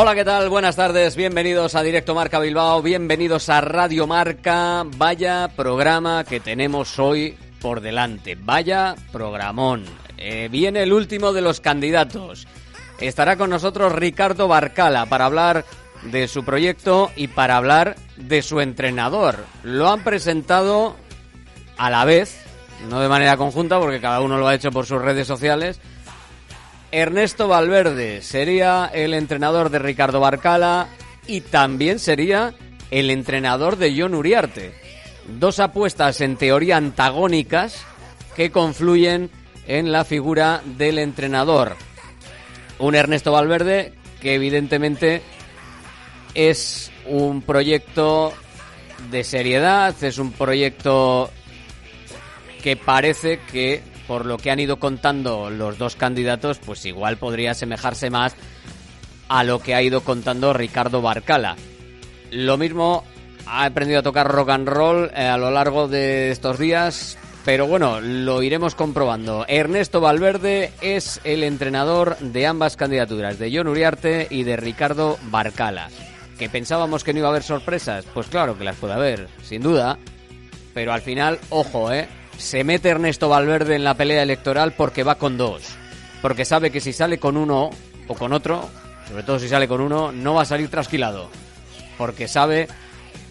Hola, ¿qué tal? Buenas tardes, bienvenidos a Directo Marca Bilbao, bienvenidos a Radio Marca. Vaya programa que tenemos hoy por delante, vaya programón. Eh, viene el último de los candidatos. Estará con nosotros Ricardo Barcala para hablar de su proyecto y para hablar de su entrenador. Lo han presentado a la vez, no de manera conjunta porque cada uno lo ha hecho por sus redes sociales, Ernesto Valverde sería el entrenador de Ricardo Barcala y también sería el entrenador de John Uriarte. Dos apuestas en teoría antagónicas que confluyen en la figura del entrenador. Un Ernesto Valverde que evidentemente es un proyecto de seriedad, es un proyecto que parece que por lo que han ido contando los dos candidatos, pues igual podría asemejarse más a lo que ha ido contando Ricardo Barcala. Lo mismo ha aprendido a tocar rock and roll eh, a lo largo de estos días, pero bueno, lo iremos comprobando. Ernesto Valverde es el entrenador de ambas candidaturas, de John Uriarte y de Ricardo Barcala. ¿Que pensábamos que no iba a haber sorpresas? Pues claro que las puede haber, sin duda. Pero al final, ojo, ¿eh? Se mete Ernesto Valverde en la pelea electoral porque va con dos. Porque sabe que si sale con uno o con otro, sobre todo si sale con uno, no va a salir trasquilado. Porque sabe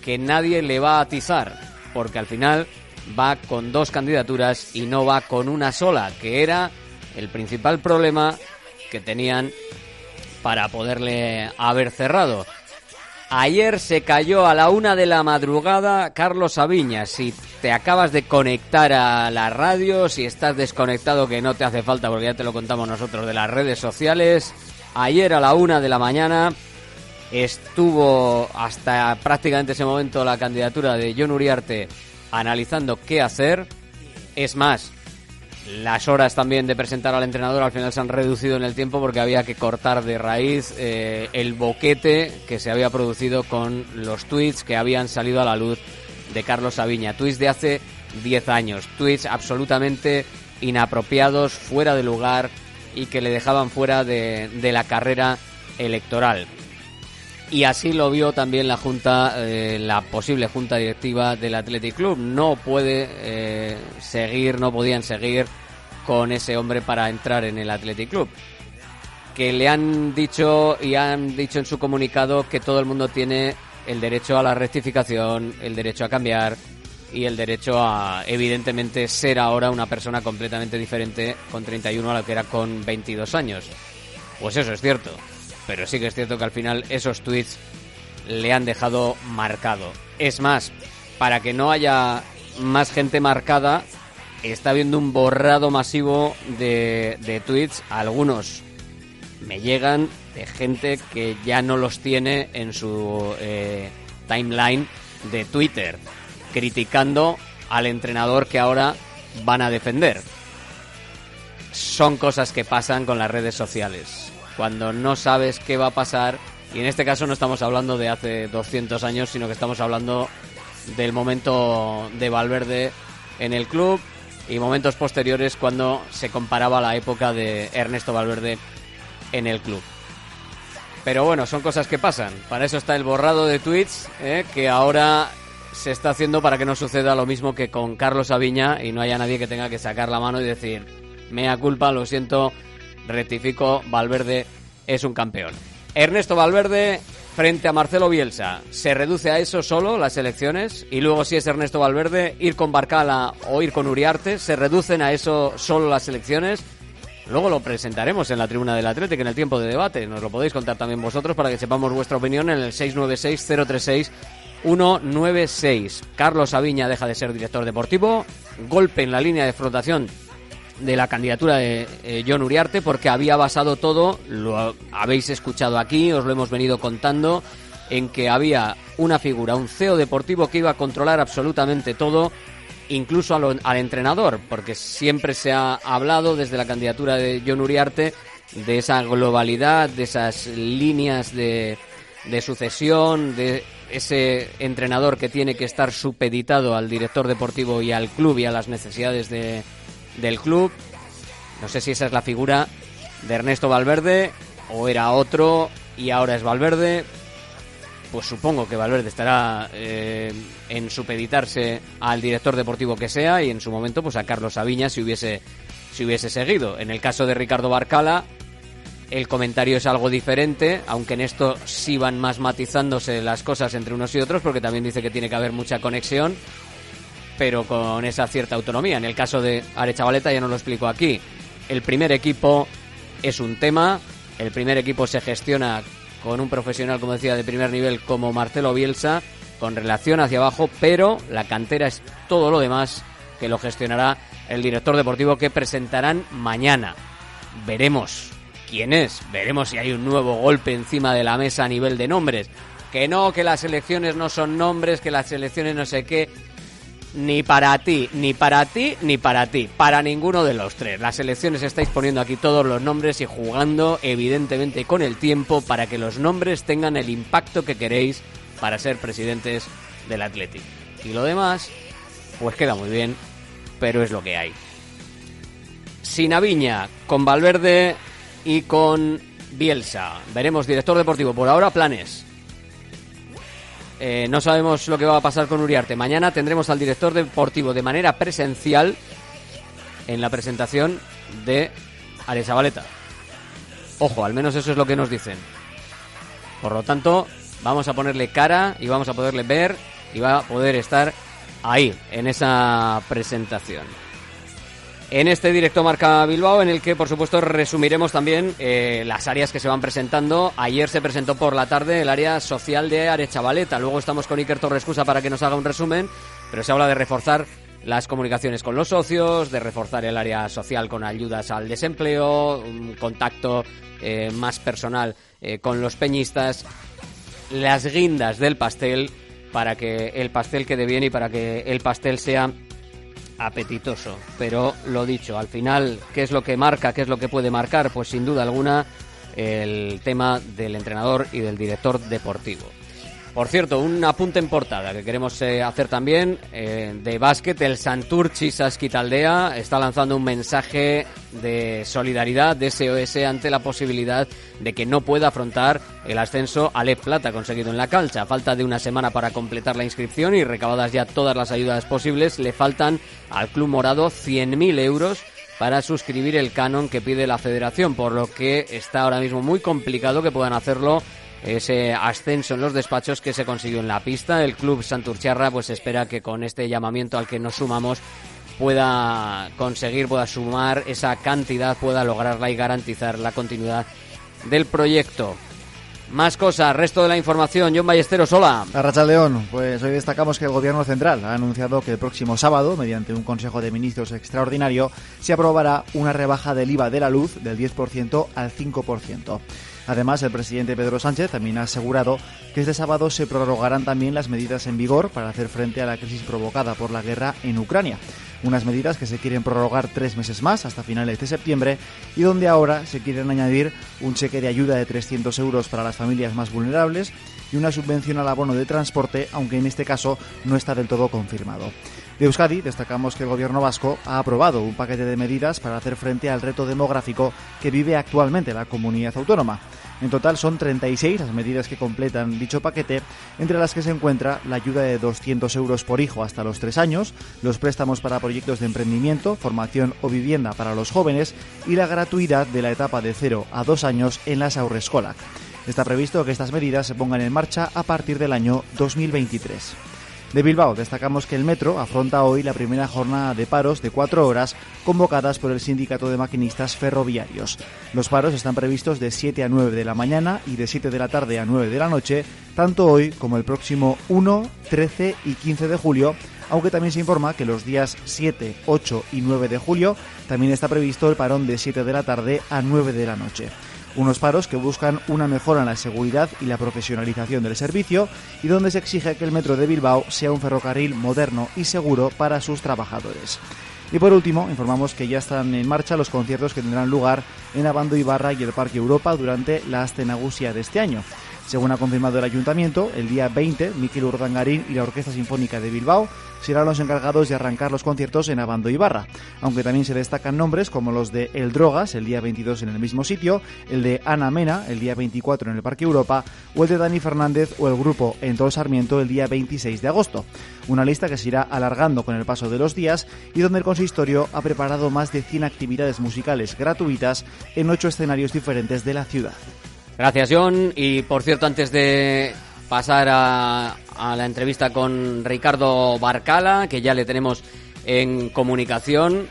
que nadie le va a atizar. Porque al final va con dos candidaturas y no va con una sola, que era el principal problema que tenían para poderle haber cerrado. Ayer se cayó a la una de la madrugada Carlos Aviña. Si te acabas de conectar a la radio, si estás desconectado que no te hace falta porque ya te lo contamos nosotros de las redes sociales, ayer a la una de la mañana estuvo hasta prácticamente ese momento la candidatura de John Uriarte analizando qué hacer. Es más, las horas también de presentar al entrenador al final se han reducido en el tiempo porque había que cortar de raíz eh, el boquete que se había producido con los tweets que habían salido a la luz de Carlos Aviña. Tweets de hace 10 años, tweets absolutamente inapropiados, fuera de lugar y que le dejaban fuera de, la carrera electoral. Y así lo vio también la junta, eh, la posible junta directiva del Athletic Club. No puede eh, seguir, no podían seguir con ese hombre para entrar en el Athletic Club. Que le han dicho y han dicho en su comunicado que todo el mundo tiene el derecho a la rectificación, el derecho a cambiar y el derecho a, evidentemente, ser ahora una persona completamente diferente con 31 a lo que era con 22 años. Pues eso es cierto. Pero sí que es cierto que al final esos tweets le han dejado marcado. Es más, para que no haya más gente marcada, está habiendo un borrado masivo de, de tweets. Algunos me llegan de gente que ya no los tiene en su eh, timeline de Twitter, criticando al entrenador que ahora van a defender. Son cosas que pasan con las redes sociales cuando no sabes qué va a pasar. Y en este caso no estamos hablando de hace 200 años, sino que estamos hablando del momento de Valverde en el club y momentos posteriores cuando se comparaba la época de Ernesto Valverde en el club. Pero bueno, son cosas que pasan. Para eso está el borrado de tweets ¿eh? que ahora se está haciendo para que no suceda lo mismo que con Carlos Aviña y no haya nadie que tenga que sacar la mano y decir, mea culpa, lo siento, rectifico, Valverde es un campeón. Ernesto Valverde frente a Marcelo Bielsa. ¿Se reduce a eso solo las elecciones? Y luego si es Ernesto Valverde, ir con Barcala o ir con Uriarte, ¿se reducen a eso solo las elecciones? Luego lo presentaremos en la tribuna del Atlético en el tiempo de debate. Nos lo podéis contar también vosotros para que sepamos vuestra opinión en el 696-036-196. Carlos Aviña deja de ser director deportivo. Golpe en la línea de flotación de la candidatura de eh, John Uriarte porque había basado todo, lo habéis escuchado aquí, os lo hemos venido contando, en que había una figura, un CEO deportivo que iba a controlar absolutamente todo, incluso al, entrenador, porque siempre se ha hablado desde la candidatura de John Uriarte de esa globalidad, de esas líneas de, de sucesión, de ese entrenador que tiene que estar supeditado al director deportivo y al club y a las necesidades de, del club. No sé si esa es la figura de Ernesto Valverde o era otro y ahora es Valverde, pues supongo que Valverde estará eh, en supeditarse al director deportivo que sea y en su momento pues a Carlos Aviña si hubiese si hubiese seguido. En el caso de Ricardo Barcala, el comentario es algo diferente, aunque en esto sí van más matizándose las cosas entre unos y otros, porque también dice que tiene que haber mucha conexión, pero con esa cierta autonomía. En el caso de Arechavaleta ya no lo explico aquí. El primer equipo es un tema, el primer equipo se gestiona con un profesional, como decía, de primer nivel como Marcelo Bielsa, con relación hacia abajo, pero la cantera es todo lo demás que lo gestionará el director deportivo que presentarán mañana. Veremos quién es, veremos si hay un nuevo golpe encima de la mesa a nivel de nombres. Que no, que las elecciones no son nombres, que las elecciones no sé qué. Ni para ti, ni para ti, ni para ti. Para ninguno de los tres. Las elecciones estáis poniendo aquí todos los nombres y jugando evidentemente con el tiempo para que los nombres tengan el impacto que queréis para ser presidentes del Athletic. Y lo demás, pues queda muy bien, pero es lo que hay. Sin Aviña, con Valverde y con Bielsa. Veremos director deportivo. Por ahora, planes. Eh, no sabemos lo que va a pasar con Uriarte. Mañana tendremos al director deportivo de manera presencial en la presentación de Aresabaleta. Ojo, al menos eso es lo que nos dicen. Por lo tanto, vamos a ponerle cara y vamos a poderle ver y va a poder estar ahí, en esa presentación. En este directo Marca Bilbao, en el que por supuesto resumiremos también eh, las áreas que se van presentando. Ayer se presentó por la tarde el área social de Arechavaleta. Luego estamos con Iker Torrescusa para que nos haga un resumen, pero se habla de reforzar las comunicaciones con los socios, de reforzar el área social con ayudas al desempleo, un contacto eh, más personal eh, con los peñistas, las guindas del pastel para que el pastel quede bien y para que el pastel sea apetitoso. Pero lo dicho, al final, ¿qué es lo que marca? ¿Qué es lo que puede marcar? Pues sin duda alguna el tema del entrenador y del director deportivo. Por cierto, un apunte en portada que queremos eh, hacer también eh, de básquet. El Santurchi Saskitaldea está lanzando un mensaje de solidaridad, de SOS, ante la posibilidad de que no pueda afrontar el ascenso al E Plata conseguido en la calcha. A falta de una semana para completar la inscripción y recabadas ya todas las ayudas posibles, le faltan al Club Morado 100.000 euros para suscribir el canon que pide la federación, por lo que está ahora mismo muy complicado que puedan hacerlo ese ascenso en los despachos que se consiguió en la pista. El club Santurciarra pues espera que con este llamamiento al que nos sumamos pueda conseguir, pueda sumar esa cantidad, pueda lograrla y garantizar la continuidad del proyecto. Más cosas, resto de la información. John Ballesteros, hola. Racha León, pues hoy destacamos que el Gobierno Central ha anunciado que el próximo sábado, mediante un Consejo de Ministros extraordinario, se aprobará una rebaja del IVA de la luz del 10% al 5%. Además, el presidente Pedro Sánchez también ha asegurado que este sábado se prorrogarán también las medidas en vigor para hacer frente a la crisis provocada por la guerra en Ucrania. Unas medidas que se quieren prorrogar tres meses más hasta finales de septiembre y donde ahora se quieren añadir un cheque de ayuda de 300 euros para las familias más vulnerables y una subvención al abono de transporte, aunque en este caso no está del todo confirmado. De Euskadi destacamos que el gobierno vasco ha aprobado un paquete de medidas para hacer frente al reto demográfico que vive actualmente la comunidad autónoma. En total son 36 las medidas que completan dicho paquete, entre las que se encuentra la ayuda de 200 euros por hijo hasta los 3 años, los préstamos para proyectos de emprendimiento, formación o vivienda para los jóvenes y la gratuidad de la etapa de 0 a 2 años en las Aurrescola. Está previsto que estas medidas se pongan en marcha a partir del año 2023. De Bilbao destacamos que el metro afronta hoy la primera jornada de paros de cuatro horas convocadas por el Sindicato de Maquinistas Ferroviarios. Los paros están previstos de 7 a 9 de la mañana y de 7 de la tarde a 9 de la noche, tanto hoy como el próximo 1, 13 y 15 de julio, aunque también se informa que los días 7, 8 y 9 de julio también está previsto el parón de 7 de la tarde a 9 de la noche unos paros que buscan una mejora en la seguridad y la profesionalización del servicio y donde se exige que el metro de Bilbao sea un ferrocarril moderno y seguro para sus trabajadores. Y por último, informamos que ya están en marcha los conciertos que tendrán lugar en Abando Ibarra y el Parque Europa durante la Astenagusia de este año. Según ha confirmado el ayuntamiento, el día 20, Miquel Urdangarín y la Orquesta Sinfónica de Bilbao serán los encargados de arrancar los conciertos en Abando y aunque también se destacan nombres como los de El Drogas, el día 22 en el mismo sitio, el de Ana Mena, el día 24 en el Parque Europa, o el de Dani Fernández o el grupo En todo Sarmiento el día 26 de agosto. Una lista que se irá alargando con el paso de los días y donde el consistorio ha preparado más de 100 actividades musicales gratuitas en ocho escenarios diferentes de la ciudad. Gracias, John. Y por cierto, antes de pasar a, a la entrevista con Ricardo Barcala, que ya le tenemos en comunicación.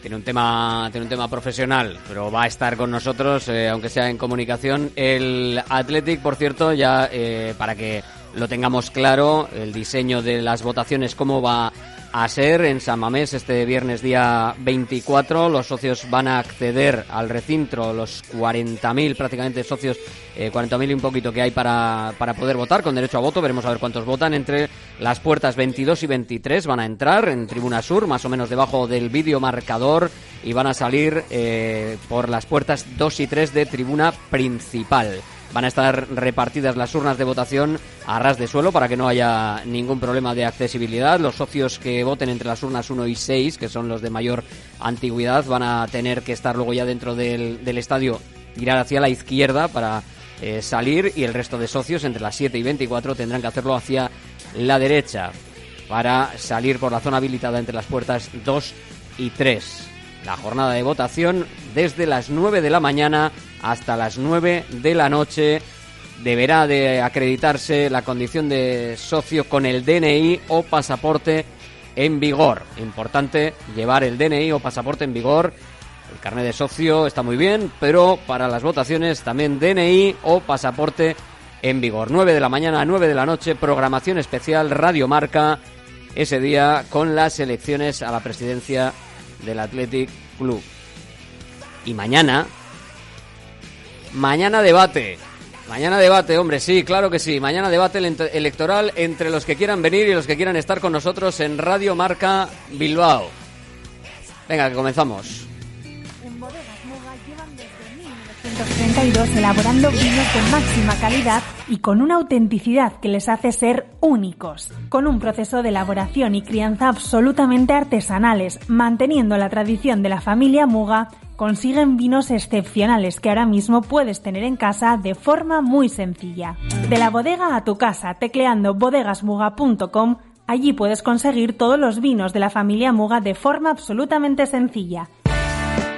Tiene un tema, tiene un tema profesional, pero va a estar con nosotros, eh, aunque sea en comunicación. El Athletic, por cierto, ya eh, para que lo tengamos claro, el diseño de las votaciones, cómo va a ser en San Mamés este viernes día 24. Los socios van a acceder al recinto, los 40.000 prácticamente socios, eh, 40.000 y un poquito que hay para, para poder votar con derecho a voto. Veremos a ver cuántos votan. Entre las puertas 22 y 23 van a entrar en Tribuna Sur, más o menos debajo del vídeo marcador, y van a salir eh, por las puertas 2 y 3 de Tribuna Principal. Van a estar repartidas las urnas de votación a ras de suelo para que no haya ningún problema de accesibilidad. Los socios que voten entre las urnas 1 y 6, que son los de mayor antigüedad, van a tener que estar luego ya dentro del, estadio, tirar hacia la izquierda para eh, salir y el resto de socios entre las 7 y 24 tendrán que hacerlo hacia la derecha para salir por la zona habilitada entre las puertas 2 y 3. La jornada de votación desde las 9 de la mañana hasta las 9 de la noche. Deberá de acreditarse la condición de socio con el DNI o pasaporte en vigor. Importante llevar el DNI o pasaporte en vigor. El carnet de socio está muy bien, pero para las votaciones también DNI o pasaporte en vigor. 9 de la mañana a 9 de la noche, programación especial Radio Marca ese día con las elecciones a la presidencia del Athletic Club. Y mañana, mañana debate. Mañana debate, hombre, sí, claro que sí. Mañana debate ele- electoral entre los que quieran venir y los que quieran estar con nosotros en Radio Marca Bilbao. Venga, que comenzamos. 1932 elaborando vinos de máxima calidad y con una autenticidad que les hace ser únicos, con un proceso de elaboración y crianza absolutamente artesanales, manteniendo la tradición de la familia Muga, consiguen vinos excepcionales que ahora mismo puedes tener en casa de forma muy sencilla. De la bodega a tu casa, tecleando bodegasmuga.com, allí puedes conseguir todos los vinos de la familia Muga de forma absolutamente sencilla.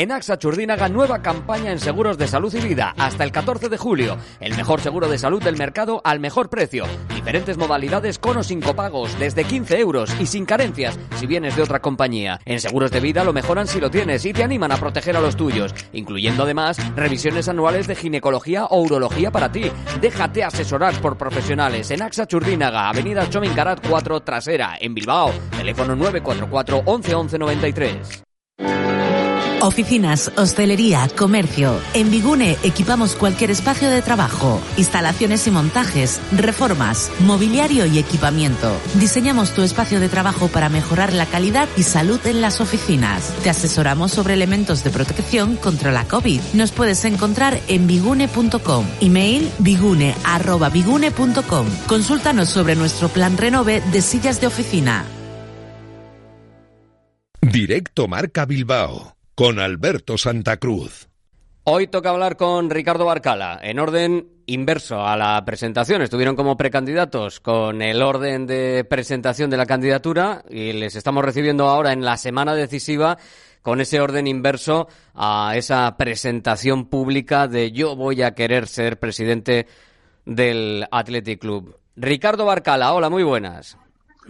En AXA Churdínaga, nueva campaña en seguros de salud y vida hasta el 14 de julio. El mejor seguro de salud del mercado al mejor precio. Diferentes modalidades con o sin copagos, desde 15 euros y sin carencias si vienes de otra compañía. En seguros de vida lo mejoran si lo tienes y te animan a proteger a los tuyos, incluyendo además revisiones anuales de ginecología o urología para ti. Déjate asesorar por profesionales en AXA Churdínaga, Avenida Chomincarat 4 Trasera, en Bilbao. Teléfono 944 11 11 93. Oficinas, hostelería, comercio. En Bigune equipamos cualquier espacio de trabajo, instalaciones y montajes, reformas, mobiliario y equipamiento. Diseñamos tu espacio de trabajo para mejorar la calidad y salud en las oficinas. Te asesoramos sobre elementos de protección contra la COVID. Nos puedes encontrar en bigune.com. Email bigune@bigune.com. Consúltanos sobre nuestro plan renove de sillas de oficina. Directo Marca Bilbao con Alberto Santa Cruz. Hoy toca hablar con Ricardo Barcala, en orden inverso a la presentación. Estuvieron como precandidatos con el orden de presentación de la candidatura y les estamos recibiendo ahora en la semana decisiva con ese orden inverso a esa presentación pública de yo voy a querer ser presidente del Athletic Club. Ricardo Barcala, hola, muy buenas.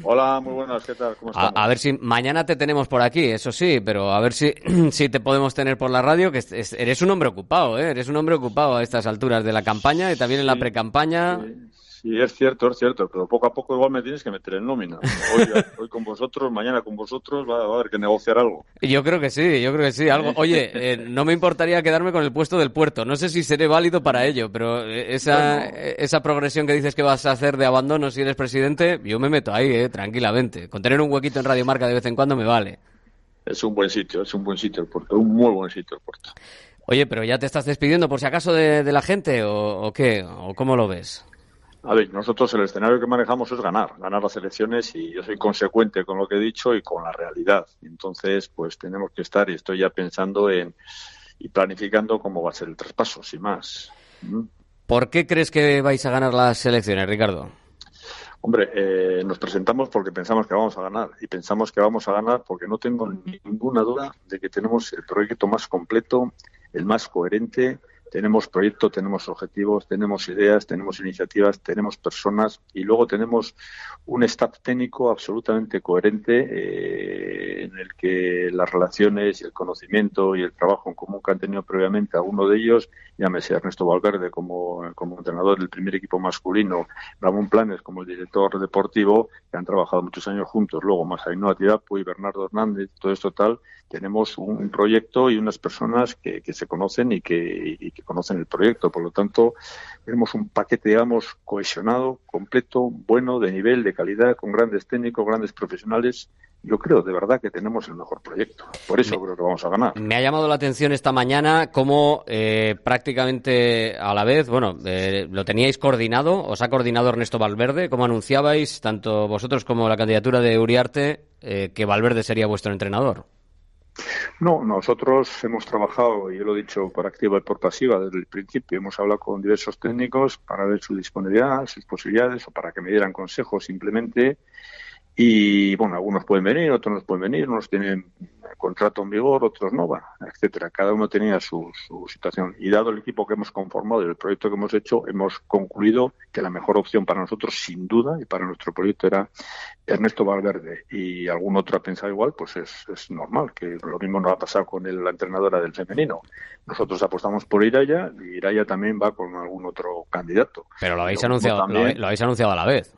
Hola, muy buenas, ¿qué tal? ¿Cómo a, a, ver si mañana te tenemos por aquí, eso sí, pero a ver si, si te podemos tener por la radio, que es, es, eres un hombre ocupado, ¿eh? eres un hombre ocupado a estas alturas de la campaña y también en la precampaña. Sí. Sí, es cierto, es cierto, pero poco a poco igual me tienes que meter en nómina. Hoy, hoy con vosotros, mañana con vosotros, va, va, a haber que negociar algo. Yo creo que sí, yo creo que sí. Algo. Oye, eh, no me importaría quedarme con el puesto del puerto. No sé si seré válido para ello, pero esa, bueno. esa progresión que dices que vas a hacer de abandono si eres presidente, yo me meto ahí, eh, tranquilamente. Con tener un huequito en Radio Marca de vez en cuando me vale. Es un buen sitio, es un buen sitio el puerto, un muy buen sitio el puerto. Oye, pero ya te estás despidiendo por si acaso de, de la gente o, o qué, o cómo lo ves. A ver, nosotros el escenario que manejamos es ganar, ganar las elecciones y yo soy consecuente con lo que he dicho y con la realidad. Entonces, pues tenemos que estar y estoy ya pensando en y planificando cómo va a ser el traspaso, sin más. ¿Mm? ¿Por qué crees que vais a ganar las elecciones, Ricardo? Hombre, eh, nos presentamos porque pensamos que vamos a ganar y pensamos que vamos a ganar porque no tengo ninguna duda de que tenemos el proyecto más completo, el más coherente tenemos proyecto, tenemos objetivos, tenemos ideas, tenemos iniciativas, tenemos personas y luego tenemos un staff técnico absolutamente coherente eh, en el que las relaciones y el conocimiento y el trabajo en común que han tenido previamente alguno de ellos, llámese Ernesto Valverde como, como entrenador del primer equipo masculino, Ramón Planes como el director deportivo, que han trabajado muchos años juntos, luego más Ainhoa Tidapu y Bernardo Hernández, todo esto tal, tenemos un, proyecto y unas personas que, que se conocen y que, y que conocen el proyecto. Por lo tanto, tenemos un paquete, digamos, cohesionado, completo, bueno, de nivel, de calidad, con grandes técnicos, grandes profesionales. Yo creo de verdad que tenemos el mejor proyecto. Por eso me, creo que vamos a ganar. Me ha llamado la atención esta mañana cómo eh, prácticamente a la vez, bueno, eh, lo teníais coordinado, os ha coordinado Ernesto Valverde, como anunciabais, tanto vosotros como la candidatura de Uriarte, eh, que Valverde sería vuestro entrenador. No, nosotros hemos trabajado, y yo lo he dicho por activa y por pasiva desde el principio, hemos hablado con diversos técnicos para ver su disponibilidad, sus posibilidades o para que me dieran consejos simplemente. Y bueno, algunos pueden venir, otros no pueden venir, unos tienen contrato en vigor, otros no, bueno, etcétera. Cada uno tenía su, su, situación. Y dado el equipo que hemos conformado y el proyecto que hemos hecho, hemos concluido que la mejor opción para nosotros, sin duda, y para nuestro proyecto era Ernesto Valverde. Y algún otro ha pensado igual, pues es, es normal, que lo mismo nos ha pasado con el, la entrenadora del femenino. Nosotros apostamos por Iraya y Iraya también va con algún otro candidato. Pero lo habéis, anunciado, también... lo, lo habéis anunciado a la vez.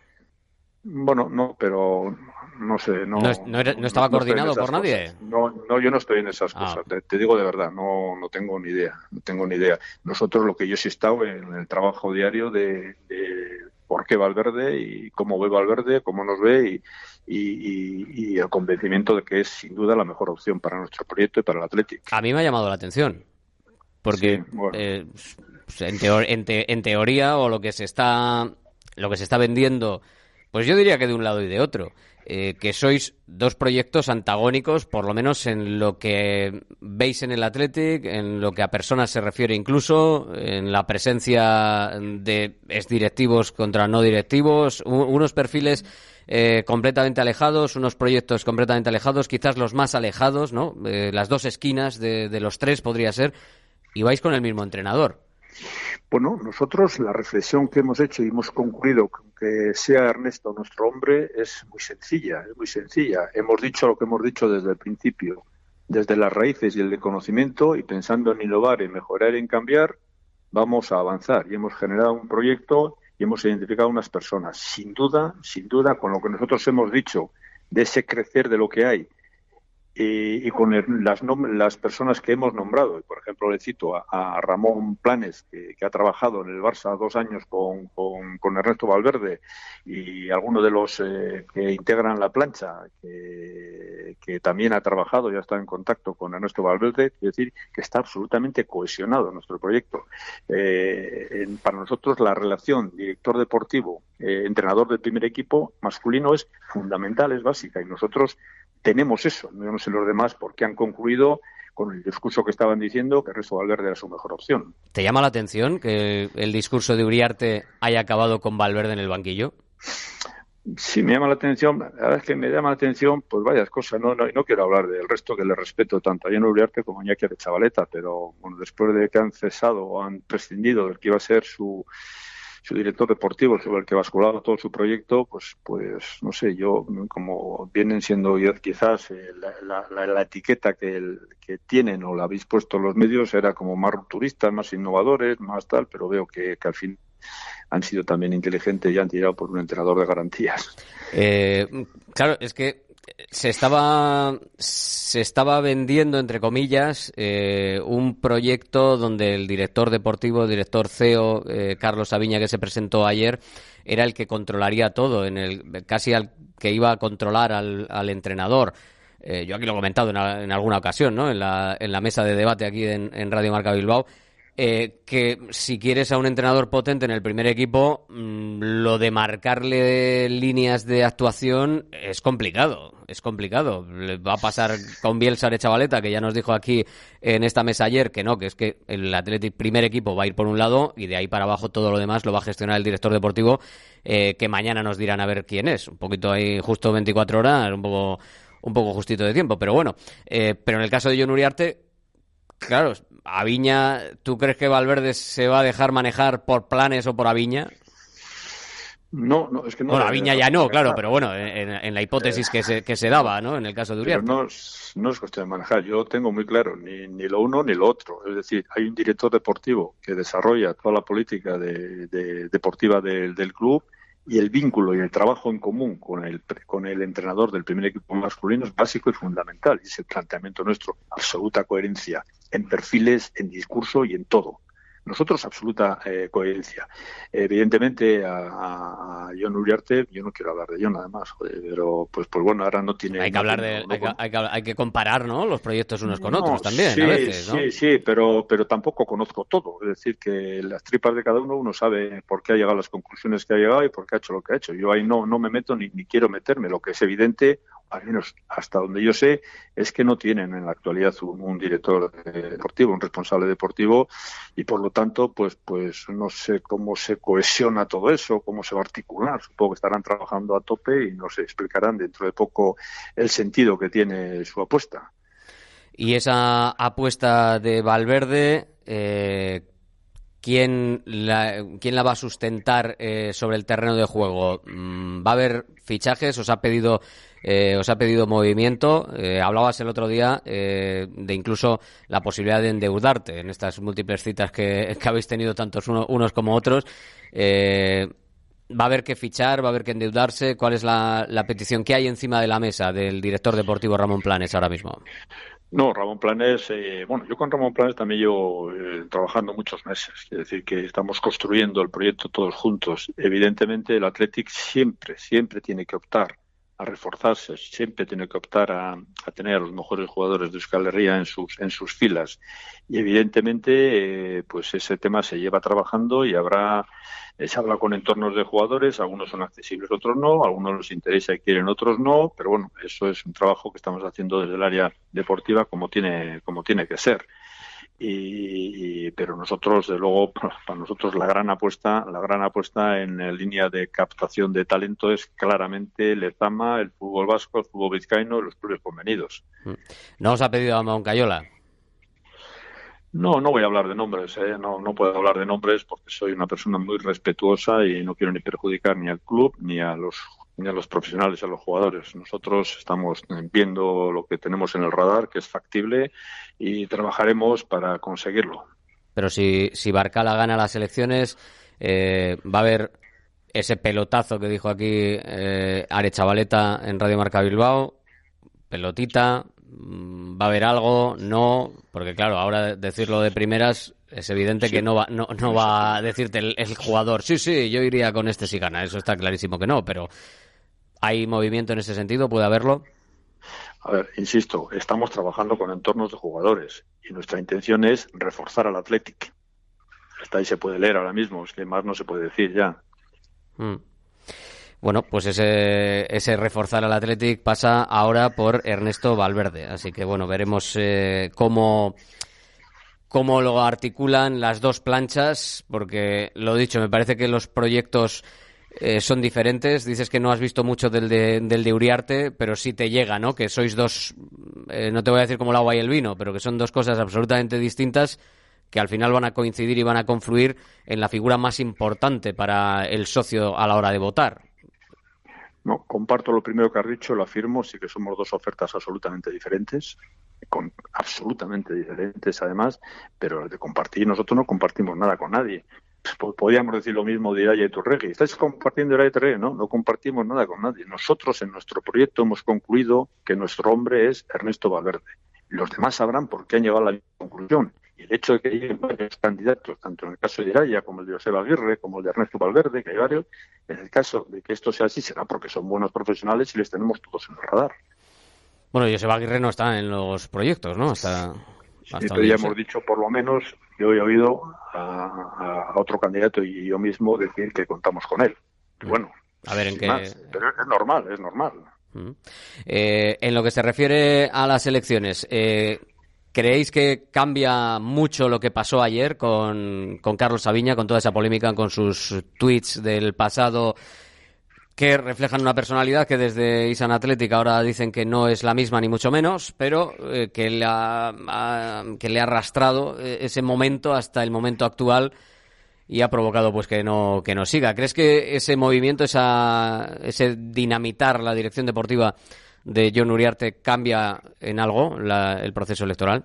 Bueno, no, pero no sé, no. ¿No, no, era, no estaba no coordinado por nadie? No, no, yo no estoy en esas ah. cosas. Te, te, digo de verdad, no, no tengo ni idea. No tengo ni idea. Nosotros, lo que yo sí he estado en el trabajo diario de, de por qué Valverde y cómo ve Valverde, cómo nos ve y, y, y, el convencimiento de que es sin duda la mejor opción para nuestro proyecto y para el Atlético. A mí me ha llamado la atención. Porque sí, bueno. eh, en, teor en, te en teoría o lo que se está lo que se está vendiendo pues yo diría que de un lado y de otro. Eh, que sois dos proyectos antagónicos, por lo menos en lo que veis en el Athletic, en lo que a personas se refiere incluso, en la presencia de exdirectivos contra no directivos, unos perfiles eh, completamente alejados, unos proyectos completamente alejados, quizás los más alejados, ¿no? Eh, las dos esquinas de, de los tres podría ser, y vais con el mismo entrenador. Bueno, nosotros la reflexión que hemos hecho y hemos concluido que sea Ernesto nuestro hombre es muy sencilla, es muy sencilla. Hemos dicho lo que hemos dicho desde el principio, desde las raíces y el conocimiento y pensando en innovar, en mejorar, en cambiar, vamos a avanzar y hemos generado un proyecto y hemos identificado unas personas. Sin duda, sin duda, con lo que nosotros hemos dicho de ese crecer de lo que hay y, y con el, las, las, personas que hemos nombrado. Por ejemplo, le cito a, Ramón Planes, que, ha trabajado en el Barça dos años con, con, Ernesto Valverde, y algunos de los eh, que integran la plancha, que, también ha trabajado y ha estado en contacto con Ernesto Valverde, quiero decir que está absolutamente cohesionado nuestro proyecto. Eh, para nosotros la relación director deportivo, eh, entrenador del primer equipo masculino es fundamental, es básica, y nosotros tenemos eso. No sé los demás por qué han concluido con el discurso que estaban diciendo que el resto Valverde era su mejor opción. ¿Te llama la atención que el discurso de Uriarte haya acabado con Valverde en el banquillo? Sí, me llama la atención. La verdad es que me llama la atención, pues varias cosas. No, no, no quiero hablar del resto que le respeto tanto a Jan Uriarte como a Iñaki de Chavaleta, pero bueno, después de que han cesado o han prescindido del que iba a ser su, su director deportivo sobre el que basculaba todo su proyecto, pues, pues no sé, yo, como vienen siendo quizás eh, la, etiqueta que, el, que tienen o la habéis puesto los medios era como más rupturistas, más innovadores, más tal, pero veo que, que al fin han sido también inteligentes y han tirado por un entrenador de garantías. Eh, claro, es que se estaba se estaba vendiendo entre comillas eh, un proyecto donde el director deportivo, director CEO eh, Carlos Aviña que se presentó ayer era el que controlaría todo, en el casi al que iba a controlar al, al entrenador. yo aquí lo he comentado en, alguna ocasión, ¿no? En la, en la mesa de debate aquí en Radio Marca Bilbao eh, que si quieres a un entrenador potente en el primer equipo, mm, lo de marcarle líneas de actuación es complicado. Es complicado. va a pasar con Bielsa de Chavaleta, que ya nos dijo aquí en esta mesa ayer que no, que es que el Athletic primer equipo va a ir por un lado y de ahí para abajo todo lo demás lo va a gestionar el director deportivo, eh, que mañana nos dirán a ver quién es. Un poquito ahí, justo 24 horas, un poco, un poco justito de tiempo, pero bueno. Eh, pero en el caso de John Uriarte, Claro, Aviña, ¿tú crees que Valverde se va a dejar manejar por planes o por Aviña? No, no, es que no. Bueno, Aviña ya no, claro, pero bueno, en, la hipótesis que, se, que se daba, ¿no? En el caso de Uriarte. no es, no es cuestión de manejar. Yo tengo muy claro ni, ni lo uno ni lo otro. Es decir, hay un director deportivo que desarrolla toda la política de, deportiva del club y el vínculo y el trabajo en común con el, con el entrenador del primer equipo masculino es básico y fundamental. Es el planteamiento nuestro, absoluta coherencia en perfiles, en discurso y en todo. Nosotros, absoluta eh, coherencia. Evidentemente, a, a, John Uriarte, yo no quiero hablar de John nada más, pero pues, pues bueno, ahora no tiene. Hay que hablar de. hay, que, hay, que, comparar, ¿no? Los proyectos unos con otros también, sí, a veces, Sí, sí, pero, pero tampoco conozco todo. Es decir, que las tripas de cada uno, uno sabe por qué ha llegado a las conclusiones que ha llegado y por qué ha hecho lo que ha hecho. Yo ahí no, no me meto ni, ni quiero meterme. Lo que es evidente, al menos hasta donde yo sé, es que no tienen en la actualidad un, director deportivo, un responsable deportivo, y por lo tanto, pues, pues no sé cómo se cohesiona todo eso, cómo se va a articular. Supongo que estarán trabajando a tope y nos explicarán dentro de poco el sentido que tiene su apuesta. Y esa apuesta de Valverde, eh, ¿quién, la, ¿quién la va a sustentar eh, sobre el terreno de juego? Mm, ¿Va a haber fichajes? ¿Os ha pedido eh, os ha pedido movimiento. Eh, hablabas el otro día eh, de incluso la posibilidad de endeudarte en estas múltiples citas que, habéis tenido tantos unos como otros. va a haber que fichar, va a haber que endeudarse. ¿Cuál es la, petición que hay encima de la mesa del director deportivo Ramón Planes ahora mismo? No, Ramón Planes, bueno, yo con Ramón Planes también llevo trabajando muchos meses, es decir, que estamos construyendo el proyecto todos juntos. Evidentemente, el Athletic siempre, siempre tiene que optar a reforzarse, siempre tiene que optar a, tener a los mejores jugadores de Euskal Herria en sus, en sus filas. Y evidentemente, eh, pues ese tema se lleva trabajando y habrá, eh, se habla con entornos de jugadores, algunos son accesibles, otros no, algunos les interesa y quieren, otros no, pero bueno, eso es un trabajo que estamos haciendo desde el área deportiva como tiene, como tiene que ser. Y, pero nosotros de luego para nosotros la gran apuesta la gran apuesta en línea de captación de talento es claramente el Ezama, el fútbol vasco el fútbol vizcaíno y los clubes convenidos. No os ha pedido a Moncayola no, no voy a hablar de nombres, ¿eh? no, no puedo hablar de nombres porque soy una persona muy respetuosa y no quiero ni perjudicar ni al club ni a los ni a los profesionales, a los jugadores. Nosotros estamos viendo lo que tenemos en el radar, que es factible, y trabajaremos para conseguirlo. Pero si, si Barcala gana las elecciones, eh, va a haber ese pelotazo que dijo aquí eh, Are Chavaleta en Radio Marca Bilbao, pelotita, mm, va a haber algo, no, porque claro, ahora decirlo de primeras es evidente que no va, no, no va a decirte el, el, jugador, sí, sí, yo iría con este si gana, eso está clarísimo que no, pero ¿Hay movimiento en ese sentido? ¿Puede haberlo? A ver, insisto, estamos trabajando con entornos de jugadores y nuestra intención es reforzar al Athletic. Hasta ahí se puede leer ahora mismo, es que más no se puede decir ya. Mm. Bueno, pues ese, ese reforzar al Athletic pasa ahora por Ernesto Valverde. Así que bueno, veremos eh, cómo, cómo lo articulan las dos planchas, porque lo dicho, me parece que los proyectos eh, son diferentes. Dices que no has visto mucho del de, del de Uriarte, pero sí te llega, ¿no? Que sois dos, eh, no te voy a decir como el agua y el vino, pero que son dos cosas absolutamente distintas que al final van a coincidir y van a confluir en la figura más importante para el socio a la hora de votar. No, comparto lo primero que has dicho, lo afirmo, sí que somos dos ofertas absolutamente diferentes, con absolutamente diferentes además, pero de compartir, nosotros no compartimos nada con nadie. Pues podríamos decir lo mismo de Iraya y Turregui. ¿Estáis compartiendo Iraya y Turregui? No, no compartimos nada con nadie. Nosotros en nuestro proyecto hemos concluido que nuestro hombre es Ernesto Valverde. Los demás sabrán por qué han llegado a la conclusión. Y el hecho de que haya varios candidatos, tanto en el caso de Iraya como el de Joseba Aguirre, como el de Ernesto Valverde, que hay varios, en el caso de que esto sea así, será porque son buenos profesionales y les tenemos todos en el radar. Bueno, Joseba Aguirre no está en los proyectos, ¿no? Hasta, pero ya hemos dicho, por lo menos, yo he oído a, otro candidato y yo mismo decir que contamos con él. bueno, a ver en qué. pero es normal, es normal. Eh, en lo que se refiere a las elecciones, eh, ¿Creéis que cambia mucho lo que pasó ayer con, con Carlos Sabiña, con toda esa polémica, con sus tweets del pasado que reflejan una personalidad que desde Isan Atlética ahora dicen que no es la misma ni mucho menos, pero eh, que, le ha, que le ha arrastrado eh, ese momento hasta el momento actual y ha provocado pues que no que no siga. ¿Crees que ese movimiento, esa, ese dinamitar la dirección deportiva de John Uriarte cambia en algo el proceso electoral?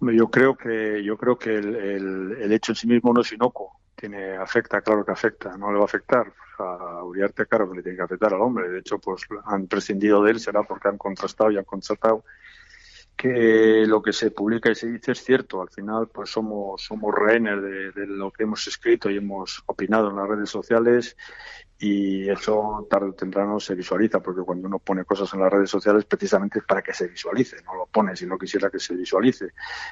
Yo creo que yo creo que el, el, hecho en sí mismo no es inocuo. Tiene afecta, claro que afecta. No le va a afectar a Uriarte, claro que le tiene que afectar al hombre. De hecho, pues han prescindido de él será porque han contrastado y han constatado que lo que se publica y se dice es cierto. Al final, pues somos somos rehenes de, de lo que hemos escrito y hemos opinado en las redes sociales y eso tarde o temprano se visualiza, porque cuando uno pone cosas en las redes sociales precisamente es para que se visualice, no lo pone si no quisiera que se visualice.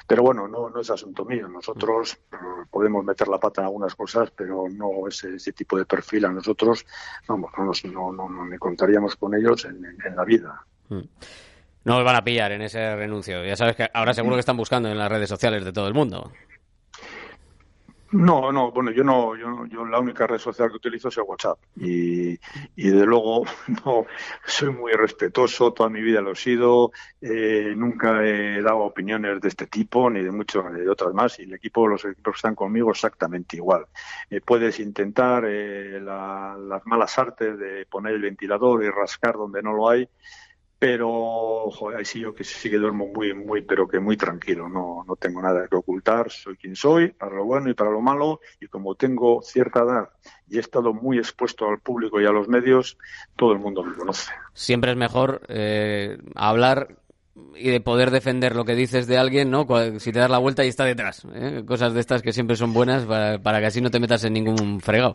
Pero bueno, no, no es asunto mío. Nosotros eh, podemos meter la pata en algunas cosas, pero no ese, ese tipo de perfil a nosotros, vamos, no, no, no, contaríamos con ellos en, la vida. Mm. No os van a pillar en ese renuncio. Ya sabes que ahora seguro que están buscando en las redes sociales de todo el mundo. No, no, bueno, yo no, yo, yo la única red social que utilizo es el WhatsApp y, y de luego no soy muy respetuoso, toda mi vida lo he sido, eh, nunca he dado opiniones de este tipo ni de muchos ni de otras más y el equipo, los equipos que están conmigo exactamente igual. Eh, puedes intentar eh, las malas artes de poner el ventilador y rascar donde no lo hay, pero joder, sí yo que sí que duermo muy, muy, pero que muy tranquilo, no, no tengo nada que ocultar, soy quien soy, para lo bueno y para lo malo, y como tengo cierta edad y he estado muy expuesto al público y a los medios, todo el mundo me conoce. Siempre es mejor eh, hablar y de poder defender lo que dices de alguien, ¿no? Si te das la vuelta y está detrás. ¿eh? Cosas de estas que siempre son buenas para, para que así no te metas en ningún fregado.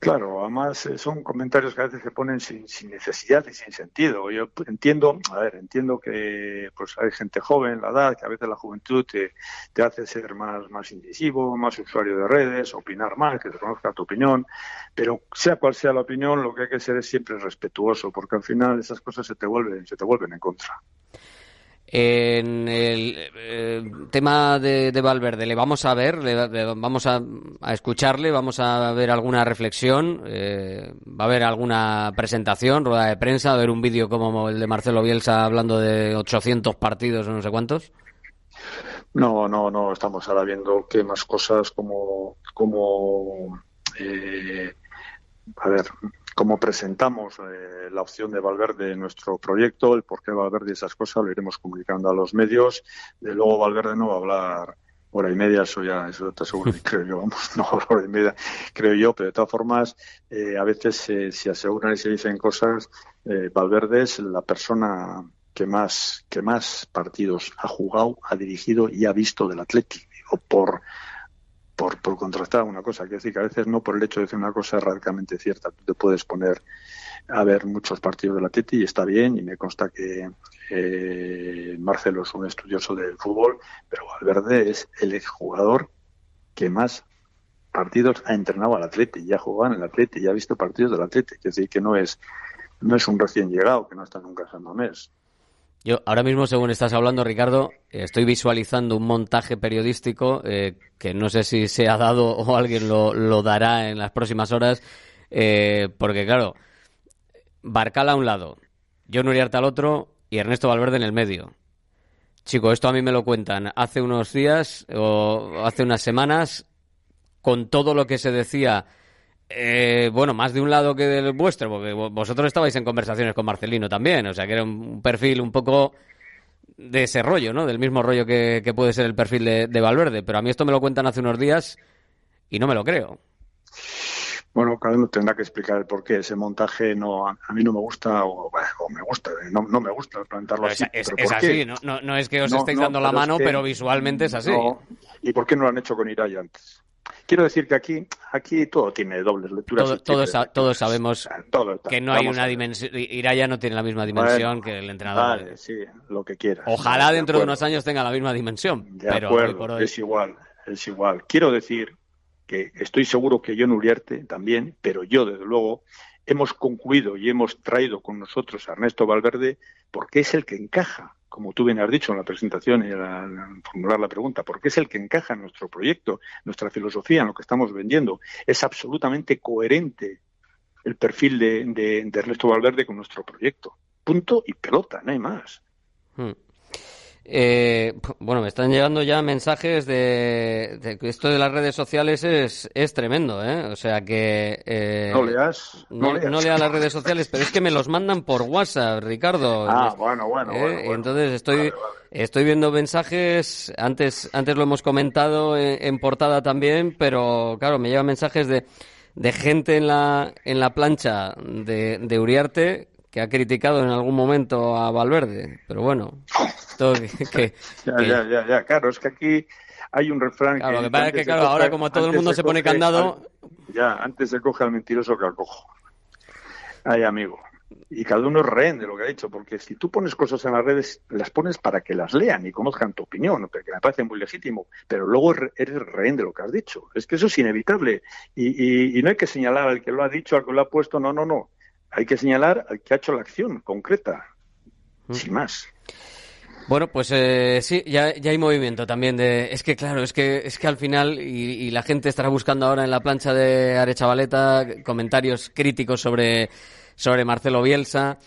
Claro, además eh, son comentarios que a veces se ponen sin, necesidad y sin sentido. Yo entiendo, a ver, entiendo que pues hay gente joven, la edad, que a veces la juventud te, te hace ser más, más incisivo, más usuario de redes, opinar más, que te conozca tu opinión, pero sea cual sea la opinión, lo que hay que ser es siempre respetuoso, porque al final esas cosas se te vuelven, se te vuelven en contra. En el eh, tema de, Valverde, le vamos a ver, le, vamos a, escucharle, vamos a ver alguna reflexión, eh, va a haber alguna presentación, rueda de prensa, va a haber un vídeo como el de Marcelo Bielsa hablando de 800 partidos o no sé cuántos. No, no, no, estamos ahora viendo qué más cosas como, como eh, a ver, cómo presentamos eh, la opción de Valverde en nuestro proyecto, el por qué Valverde y esas cosas, lo iremos comunicando a los medios. De luego Valverde no va a hablar hora y media, eso ya, eso te aseguro creo yo, vamos, no hora y media, creo yo, pero de todas formas, eh, a veces se aseguran y se dicen cosas, eh, Valverde es la persona que más, que más partidos ha jugado, ha dirigido y ha visto del Atlético, por por, por contrastar una cosa. Quiero decir que a veces no por el hecho de decir una cosa radicalmente cierta. Tú te puedes poner a ver muchos partidos de la y está bien, y me consta que eh, Marcelo es un estudioso del fútbol, pero Valverde es el exjugador que más partidos ha entrenado al Atleti, ya jugado en el Atleti, ya ha visto partidos del Atleti. Es decir, que no es, no es un recién llegado, que no está nunca en San mes. Yo ahora mismo, según estás hablando, Ricardo, estoy visualizando un montaje periodístico eh, que no sé si se ha dado o alguien lo, dará en las próximas horas, eh, porque claro, Barcal a un lado, John Uriarte al otro y Ernesto Valverde en el medio. Chico, esto a mí me lo cuentan hace unos días o hace unas semanas con todo lo que se decía eh, bueno, más de un lado que del vuestro, porque vosotros estabais en conversaciones con Marcelino también, o sea que era un perfil un poco de ese rollo, ¿no? Del mismo rollo que, puede ser el perfil de, Valverde, pero a mí esto me lo cuentan hace unos días y no me lo creo. Bueno, cada uno tendrá que explicar el por qué ese montaje no a, mí no me gusta o, me gusta, no, no, me gusta plantarlo así. Es, así, no, no, es que os estéis dando la mano, pero visualmente es así. ¿Y por qué no lo han hecho con Irai antes? Quiero decir que aquí, aquí todo tiene dobles lecturas. todos, sabemos que no hay una dimensión. Iraya no tiene la misma dimensión que el entrenador. Vale, sí, lo que quieras. Ojalá dentro de, unos años tenga la misma dimensión. De acuerdo, es igual, es igual. Quiero decir que estoy seguro que yo Uriarte también, pero yo desde luego hemos concluido y hemos traído con nosotros a Ernesto Valverde porque es el que encaja como tú bien has dicho en la presentación y al formular la pregunta, porque es el que encaja en nuestro proyecto, nuestra filosofía, en lo que estamos vendiendo. Es absolutamente coherente el perfil de, de, Ernesto Valverde con nuestro proyecto. Punto y pelota, no hay más. Hmm. Eh, bueno, me están llegando ya mensajes de, que esto de las redes sociales es, es tremendo, ¿eh? O sea que... Eh, no leas. No, no, las redes sociales, pero es que me los mandan por WhatsApp, Ricardo. Ah, bueno, bueno, ¿Eh? Entonces estoy, estoy viendo mensajes, antes, antes lo hemos comentado en, portada también, pero claro, me llegan mensajes de, de gente en la, en la plancha de, de Uriarte que ha criticado en algún momento a Valverde, pero bueno, que, ya, ya, ya, ya, claro, es que aquí hay un refrán claro, que... Lo que pasa es que, claro, ahora como todo el mundo se, pone candado... ya, antes se coge al mentiroso que al cojo. Ay, amigo. Y cada uno es rehén de lo que ha dicho, porque si tú pones cosas en las redes, las pones para que las lean y conozcan tu opinión, porque me parece muy legítimo, pero luego eres rehén de lo que has dicho. Es que eso es inevitable. Y, y no hay que señalar al que lo ha dicho, al que lo ha puesto, no, no, no hay que señalar al que ha hecho la acción concreta, mm. sin más. Bueno, pues eh, sí, ya, ya hay movimiento también de... Es que claro, es que, es que al final, y, la gente estará buscando ahora en la plancha de Arechavaleta comentarios críticos sobre, sobre Marcelo Bielsa.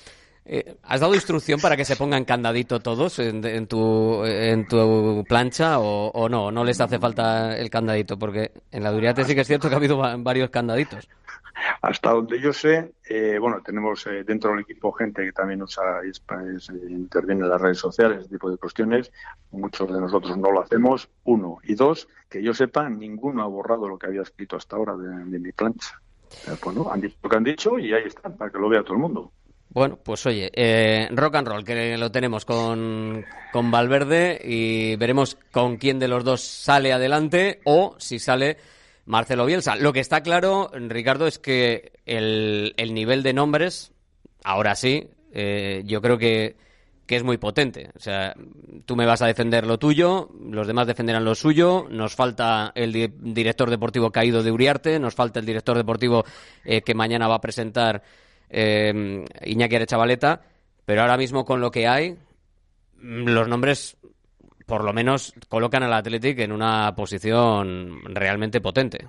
Eh, ¿Has dado instrucción para que se pongan candadito todos en, tu, en tu plancha o, o, no? ¿No les hace falta el candadito? Porque en la Duriate sí que es cierto que ha habido varios candaditos. Hasta donde yo sé, eh, bueno, tenemos eh, dentro del equipo gente que también usa y interviene en las redes sociales, ese tipo de cuestiones. Muchos de nosotros no lo hacemos. Uno. Y dos, que yo sepa, ninguno ha borrado lo que había escrito hasta ahora de, mi plancha. Eh, pues han dicho lo que han dicho y ahí está, para que lo vea todo el mundo. Bueno, pues oye, rock and roll, que lo tenemos con, con Valverde y veremos con quién de los dos sale adelante o si sale Marcelo Bielsa. Lo que está claro, Ricardo, es que el, nivel de nombres, ahora sí, eh, yo creo que, que, es muy potente. O sea, tú me vas a defender lo tuyo, los demás defenderán lo suyo. Nos falta el director deportivo caído de Uriarte, nos falta el director deportivo eh, que mañana va a presentar eh, Iñaki Arechavaleta. Pero ahora mismo con lo que hay, los nombres por lo menos colocan al Athletic en una posición realmente potente.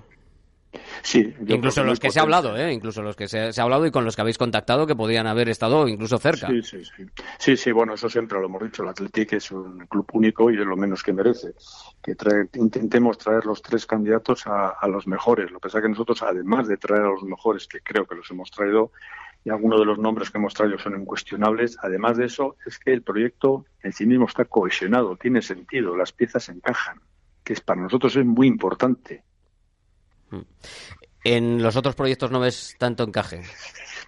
Sí, incluso los que se ha hablado, ¿eh? incluso los que se, ha hablado y con los que habéis contactado que podían haber estado incluso cerca. Sí, sí, sí. Sí, sí, bueno, eso siempre lo hemos dicho. El Athletic es un club único y es lo menos que merece. Que intentemos traer los tres candidatos a, a, los mejores. Lo que pasa es que nosotros, además de traer a los mejores, que creo que los hemos traído, y algunos de los nombres que hemos traído son incuestionables. Además de eso, es que el proyecto en sí mismo está cohesionado, tiene sentido, las piezas encajan, que es para nosotros es muy importante. Mm. ¿En los otros proyectos no ves tanto encaje?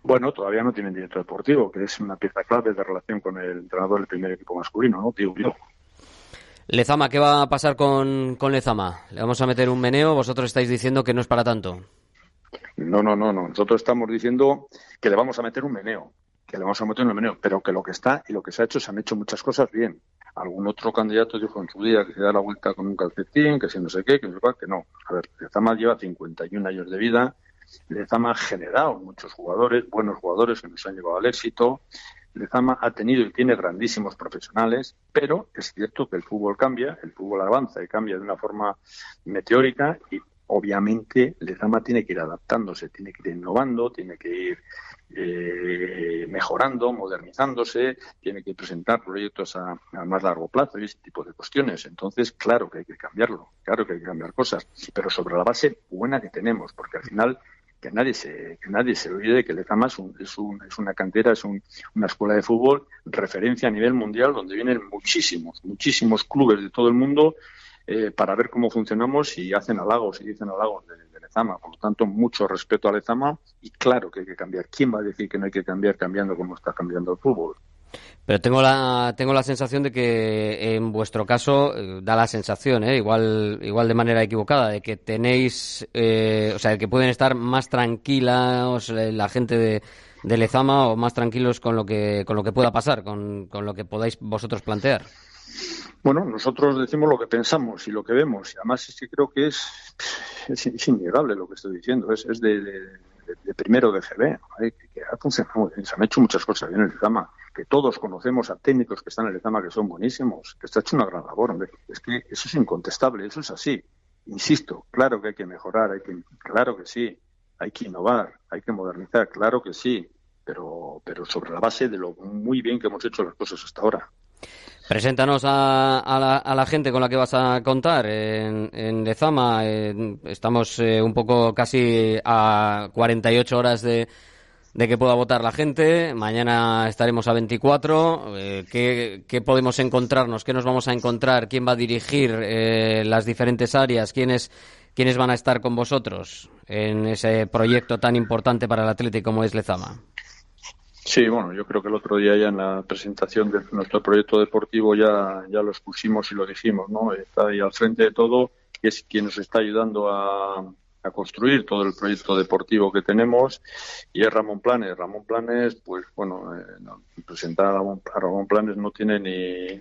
Bueno, todavía no tienen director deportivo, que es una pieza clave de relación con el entrenador del primer equipo masculino, ¿no? Digo yo. Lezama, ¿qué va a pasar con, con Lezama? ¿Le vamos a meter un meneo? Vosotros estáis diciendo que no es para tanto. No, no, no, no. Nosotros estamos diciendo que le vamos a meter un meneo. que le vamos a meter el menú, pero que lo que está y lo que se ha hecho, se han hecho muchas cosas bien. Algún otro candidato dijo en su día que se da la vuelta con un calcetín, que si no sé qué, que no sé que no. A ver, Lezama lleva 51 años de vida, Lezama ha generado muchos jugadores, buenos jugadores que nos han llevado al éxito, Lezama ha tenido y tiene grandísimos profesionales, pero es cierto que el fútbol cambia, el fútbol avanza y cambia de una forma meteórica y obviamente Lezama tiene que ir adaptándose, tiene que ir innovando, tiene que ir eh, mejorando, modernizándose, tiene que presentar proyectos a, más largo plazo y ese tipo de cuestiones. Entonces, claro que hay que cambiarlo, claro que hay que cambiar cosas, pero sobre la base buena que tenemos, porque al final que nadie se que nadie se olvide que Lezama es, es, es una cantera, es una escuela de fútbol referencia a nivel mundial donde vienen muchísimos, muchísimos clubes de todo el mundo eh, para ver cómo funcionamos y hacen halagos y dicen halagos de, Lezama. Por lo tanto, mucho respeto a Lezama y claro que hay que cambiar. ¿Quién va a decir que no hay que cambiar cambiando como está cambiando el fútbol? Pero tengo la, tengo la sensación de que en vuestro caso eh, da la sensación, ¿eh? igual, igual de manera equivocada, de que tenéis, eh, o sea, que pueden estar más tranquilas la gente de, de, Lezama o más tranquilos con lo que, con lo que pueda pasar, con, con lo que podáis vosotros plantear. Bueno, nosotros decimos lo que pensamos y lo que vemos. Y además es que creo que es, es, innegable lo que estoy diciendo. Es, es de, primero de GB. Que, ha funcionado Se han hecho muchas cosas bien en el Lezama. Que todos conocemos a técnicos que están en el Lezama que son buenísimos. Que está hecho una gran labor. Es que eso es incontestable. Eso es así. Insisto, claro que hay que mejorar. Hay que, claro que sí. Hay que innovar. Hay que modernizar. Claro que sí. Pero, pero sobre la base de lo muy bien que hemos hecho las cosas hasta ahora. Preséntanos a, la, gente con la que vas a contar en, en Lezama. estamos eh, un poco casi a 48 horas de, de que pueda votar la gente. Mañana estaremos a 24. Eh, ¿qué, podemos encontrarnos? ¿Qué nos vamos a encontrar? ¿Quién va a dirigir eh, las diferentes áreas? ¿Quiénes, ¿Quiénes van a estar con vosotros en ese proyecto tan importante para el Atlético como es Lezama? Sí, bueno, yo creo que el otro día ya en la presentación de nuestro proyecto deportivo ya, ya lo expusimos y lo dijimos, ¿no? Está ahí al frente de todo, que es quien nos está ayudando a, construir todo el proyecto deportivo que tenemos y es Ramón Planes. Ramón Planes, pues bueno, eh, presentar a Ramón, Ramón, Planes no tiene ni,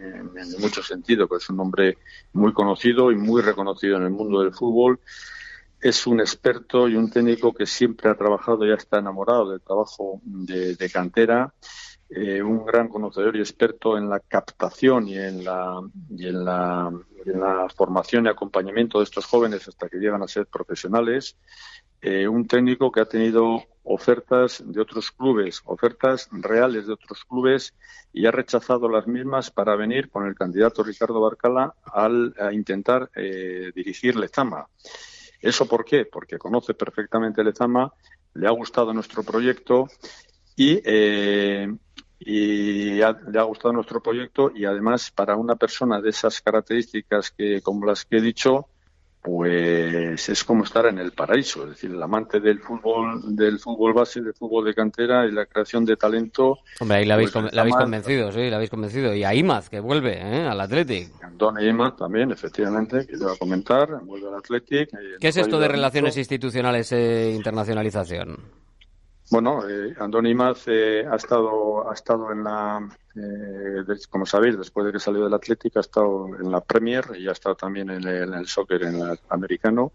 mucho sentido, pero es un hombre muy conocido y muy reconocido en el mundo del fútbol es un experto y un técnico que siempre ha trabajado ya está enamorado del trabajo de, cantera, eh, un gran conocedor y experto en la captación y en la formación y acompañamiento de estos jóvenes hasta que llegan a ser profesionales. Eh, un técnico que ha tenido ofertas de otros clubes, ofertas reales de otros clubes y ha rechazado las mismas para venir con el candidato Ricardo Barcala al, a intentar eh, dirigir Lezama. ¿Eso por qué? Porque conoce perfectamente Lezama, le ha gustado nuestro proyecto y, eh, le ha gustado nuestro proyecto y además para una persona de esas características que como las que he dicho pues es como estar en el paraíso, es decir, el amante del fútbol, del fútbol base, del fútbol de cantera y la creación de talento. Hombre, ahí la habéis, pues, convencido, sí, la habéis convencido. Y a Imaz, que vuelve ¿eh? al Athletic. Andoni Imaz también, efectivamente, que te va a comentar, vuelve al Athletic. ¿Qué es esto de relaciones institucionales e internacionalización? Bueno, eh, Andoni eh, ha estado ha estado en la eh, como sabéis después de que salió del Atlético ha estado en la Premier y ha estado también en el, soccer en el americano.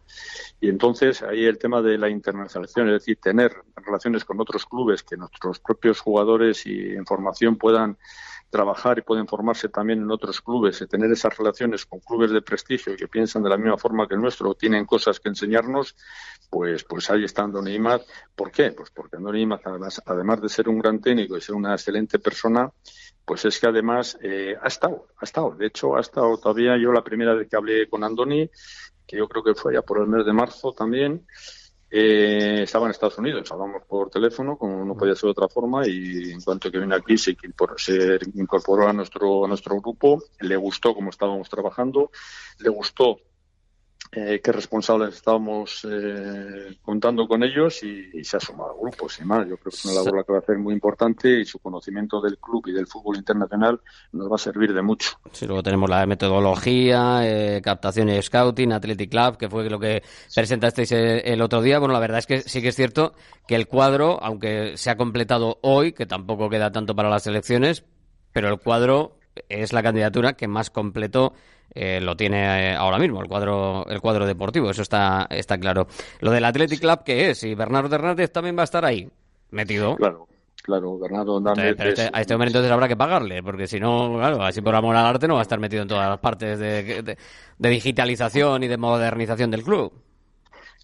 Y entonces ahí el tema de la internacionalización es decir tener relaciones con otros clubes que nuestros propios jugadores y en formación puedan trabajar y pueden formarse también en otros clubes y tener esas relaciones con clubes de prestigio que piensan de la misma forma que el nuestro tienen cosas que enseñarnos, pues, pues ahí está Andoni Imaz. ¿Por qué? Pues porque Andoni Imaz, además, además de ser un gran técnico y ser una excelente persona, pues es que además eh, ha estado, ha estado. De hecho, ha estado todavía yo la primera vez que hablé con Andoni, que yo creo que fue ya por el mes de marzo también, eh, estaba en Estados Unidos, hablamos por teléfono, como no podía ser de otra forma, y en cuanto que vino aquí se incorporó, a nuestro a nuestro grupo, le gustó cómo estábamos trabajando, le gustó eh, qué responsables estábamos eh, contando con ellos y, se ha sumado al grupo, sin más. Yo creo que es una labor que va a hacer muy importante y su conocimiento del club y del fútbol internacional nos va a servir de mucho. Sí, luego tenemos la metodología, eh, captación y scouting, Athletic Club, que fue lo que presentasteis el otro día. Bueno, la verdad es que sí que es cierto que el cuadro, aunque se ha completado hoy, que tampoco queda tanto para las elecciones, pero el cuadro es la candidatura que más completo eh, lo tiene eh, ahora mismo el cuadro el cuadro deportivo eso está está claro. Lo del Athletic Club qué es y Bernardo Hernández también va a estar ahí metido claro claro Bernardo Hernández este, a este momento entonces habrá que pagarle porque si no claro así por amor al arte no va a estar metido en todas las partes de digitalización y de modernización del club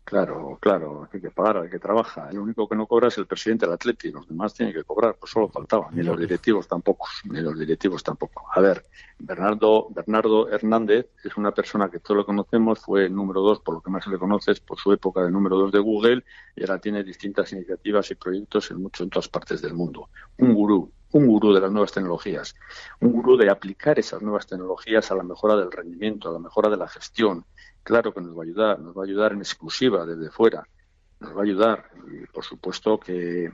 Claro, claro, hay que pagar, hay que trabajar. El único que no cobra es el presidente del Atleti, los demás tienen que cobrar, pues solo faltaba, ni los directivos tampoco, ni los directivos tampoco. A ver, Bernardo, Bernardo Hernández es una persona que todos lo conocemos, fue el número dos, por lo que más se le conoce, por su época de número dos de Google, y ahora tiene distintas iniciativas y proyectos en mucho en todas partes del mundo. Un gurú, un gurú de las nuevas tecnologías, un gurú de aplicar esas nuevas tecnologías a la mejora del rendimiento, a la mejora de la gestión, claro que nos va a ayudar, nos va a ayudar en exclusiva desde fuera, nos va a ayudar. Y por supuesto que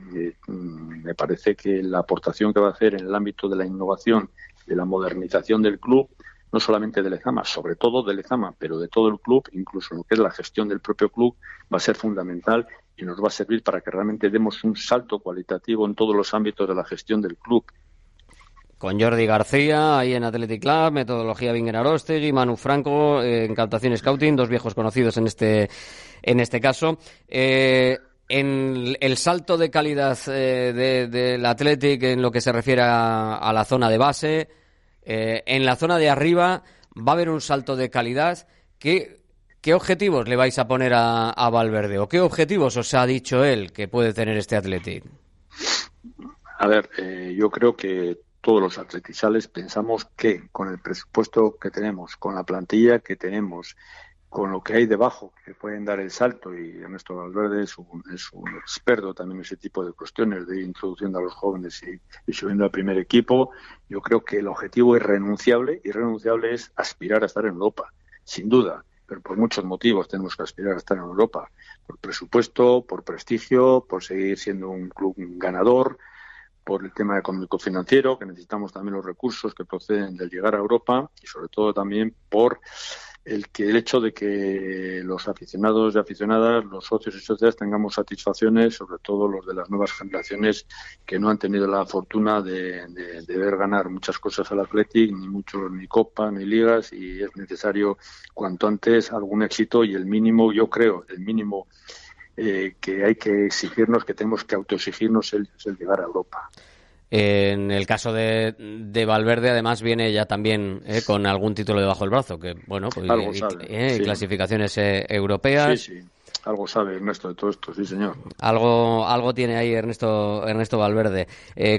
mm, me parece que la aportación que va a hacer en el ámbito de la innovación, de la modernización del club, no solamente de Lezama, sobre todo de Lezama, pero de todo el club, incluso lo que es la gestión del propio club, va a ser fundamental y nos va a servir para que realmente demos un salto cualitativo en todos los ámbitos de la gestión del club con Jordi García ahí en Athletic Club, metodología Vinger Arostegui, Manu Franco eh, en captación scouting, dos viejos conocidos en este en este caso. Eh, en el salto de calidad eh, del Athletic en lo que se refiere a, la zona de base, en la zona de arriba va a haber un salto de calidad. ¿Qué, qué objetivos le vais a poner a, a Valverde o qué objetivos os ha dicho él que puede tener este Athletic? A ver, yo creo que todos los atletizales pensamos que con el presupuesto que tenemos, con la plantilla que tenemos, con lo que hay debajo, que pueden dar el salto, y Ernesto Valverde es un, es un experto también en ese tipo de cuestiones, de introduciendo a los jóvenes y, subiendo al primer equipo, yo creo que el objetivo es renunciable, y renunciable es aspirar a estar en Europa, sin duda, pero por muchos motivos tenemos que aspirar a estar en Europa, por presupuesto, por prestigio, por seguir siendo un club ganador, por el tema económico financiero, que necesitamos también los recursos que proceden del llegar a Europa y sobre todo también por el que el hecho de que los aficionados y aficionadas, los socios y socias tengamos satisfacciones, sobre todo los de las nuevas generaciones que no han tenido la fortuna de, ver ganar muchas cosas al Athletic, ni mucho ni copa, ni ligas, y es necesario cuanto antes algún éxito y el mínimo, yo creo, el mínimo eh, que hay que exigirnos, que tenemos que autoexigirnos el, el llegar a Europa. En el caso de, de, Valverde, además, viene ya también eh, con algún título debajo del brazo, que, bueno, pues, eh, clasificaciones europeas. Sí, sí. Algo sabe Ernesto de todo esto, sí, señor. Algo, algo tiene ahí Ernesto, Ernesto Valverde.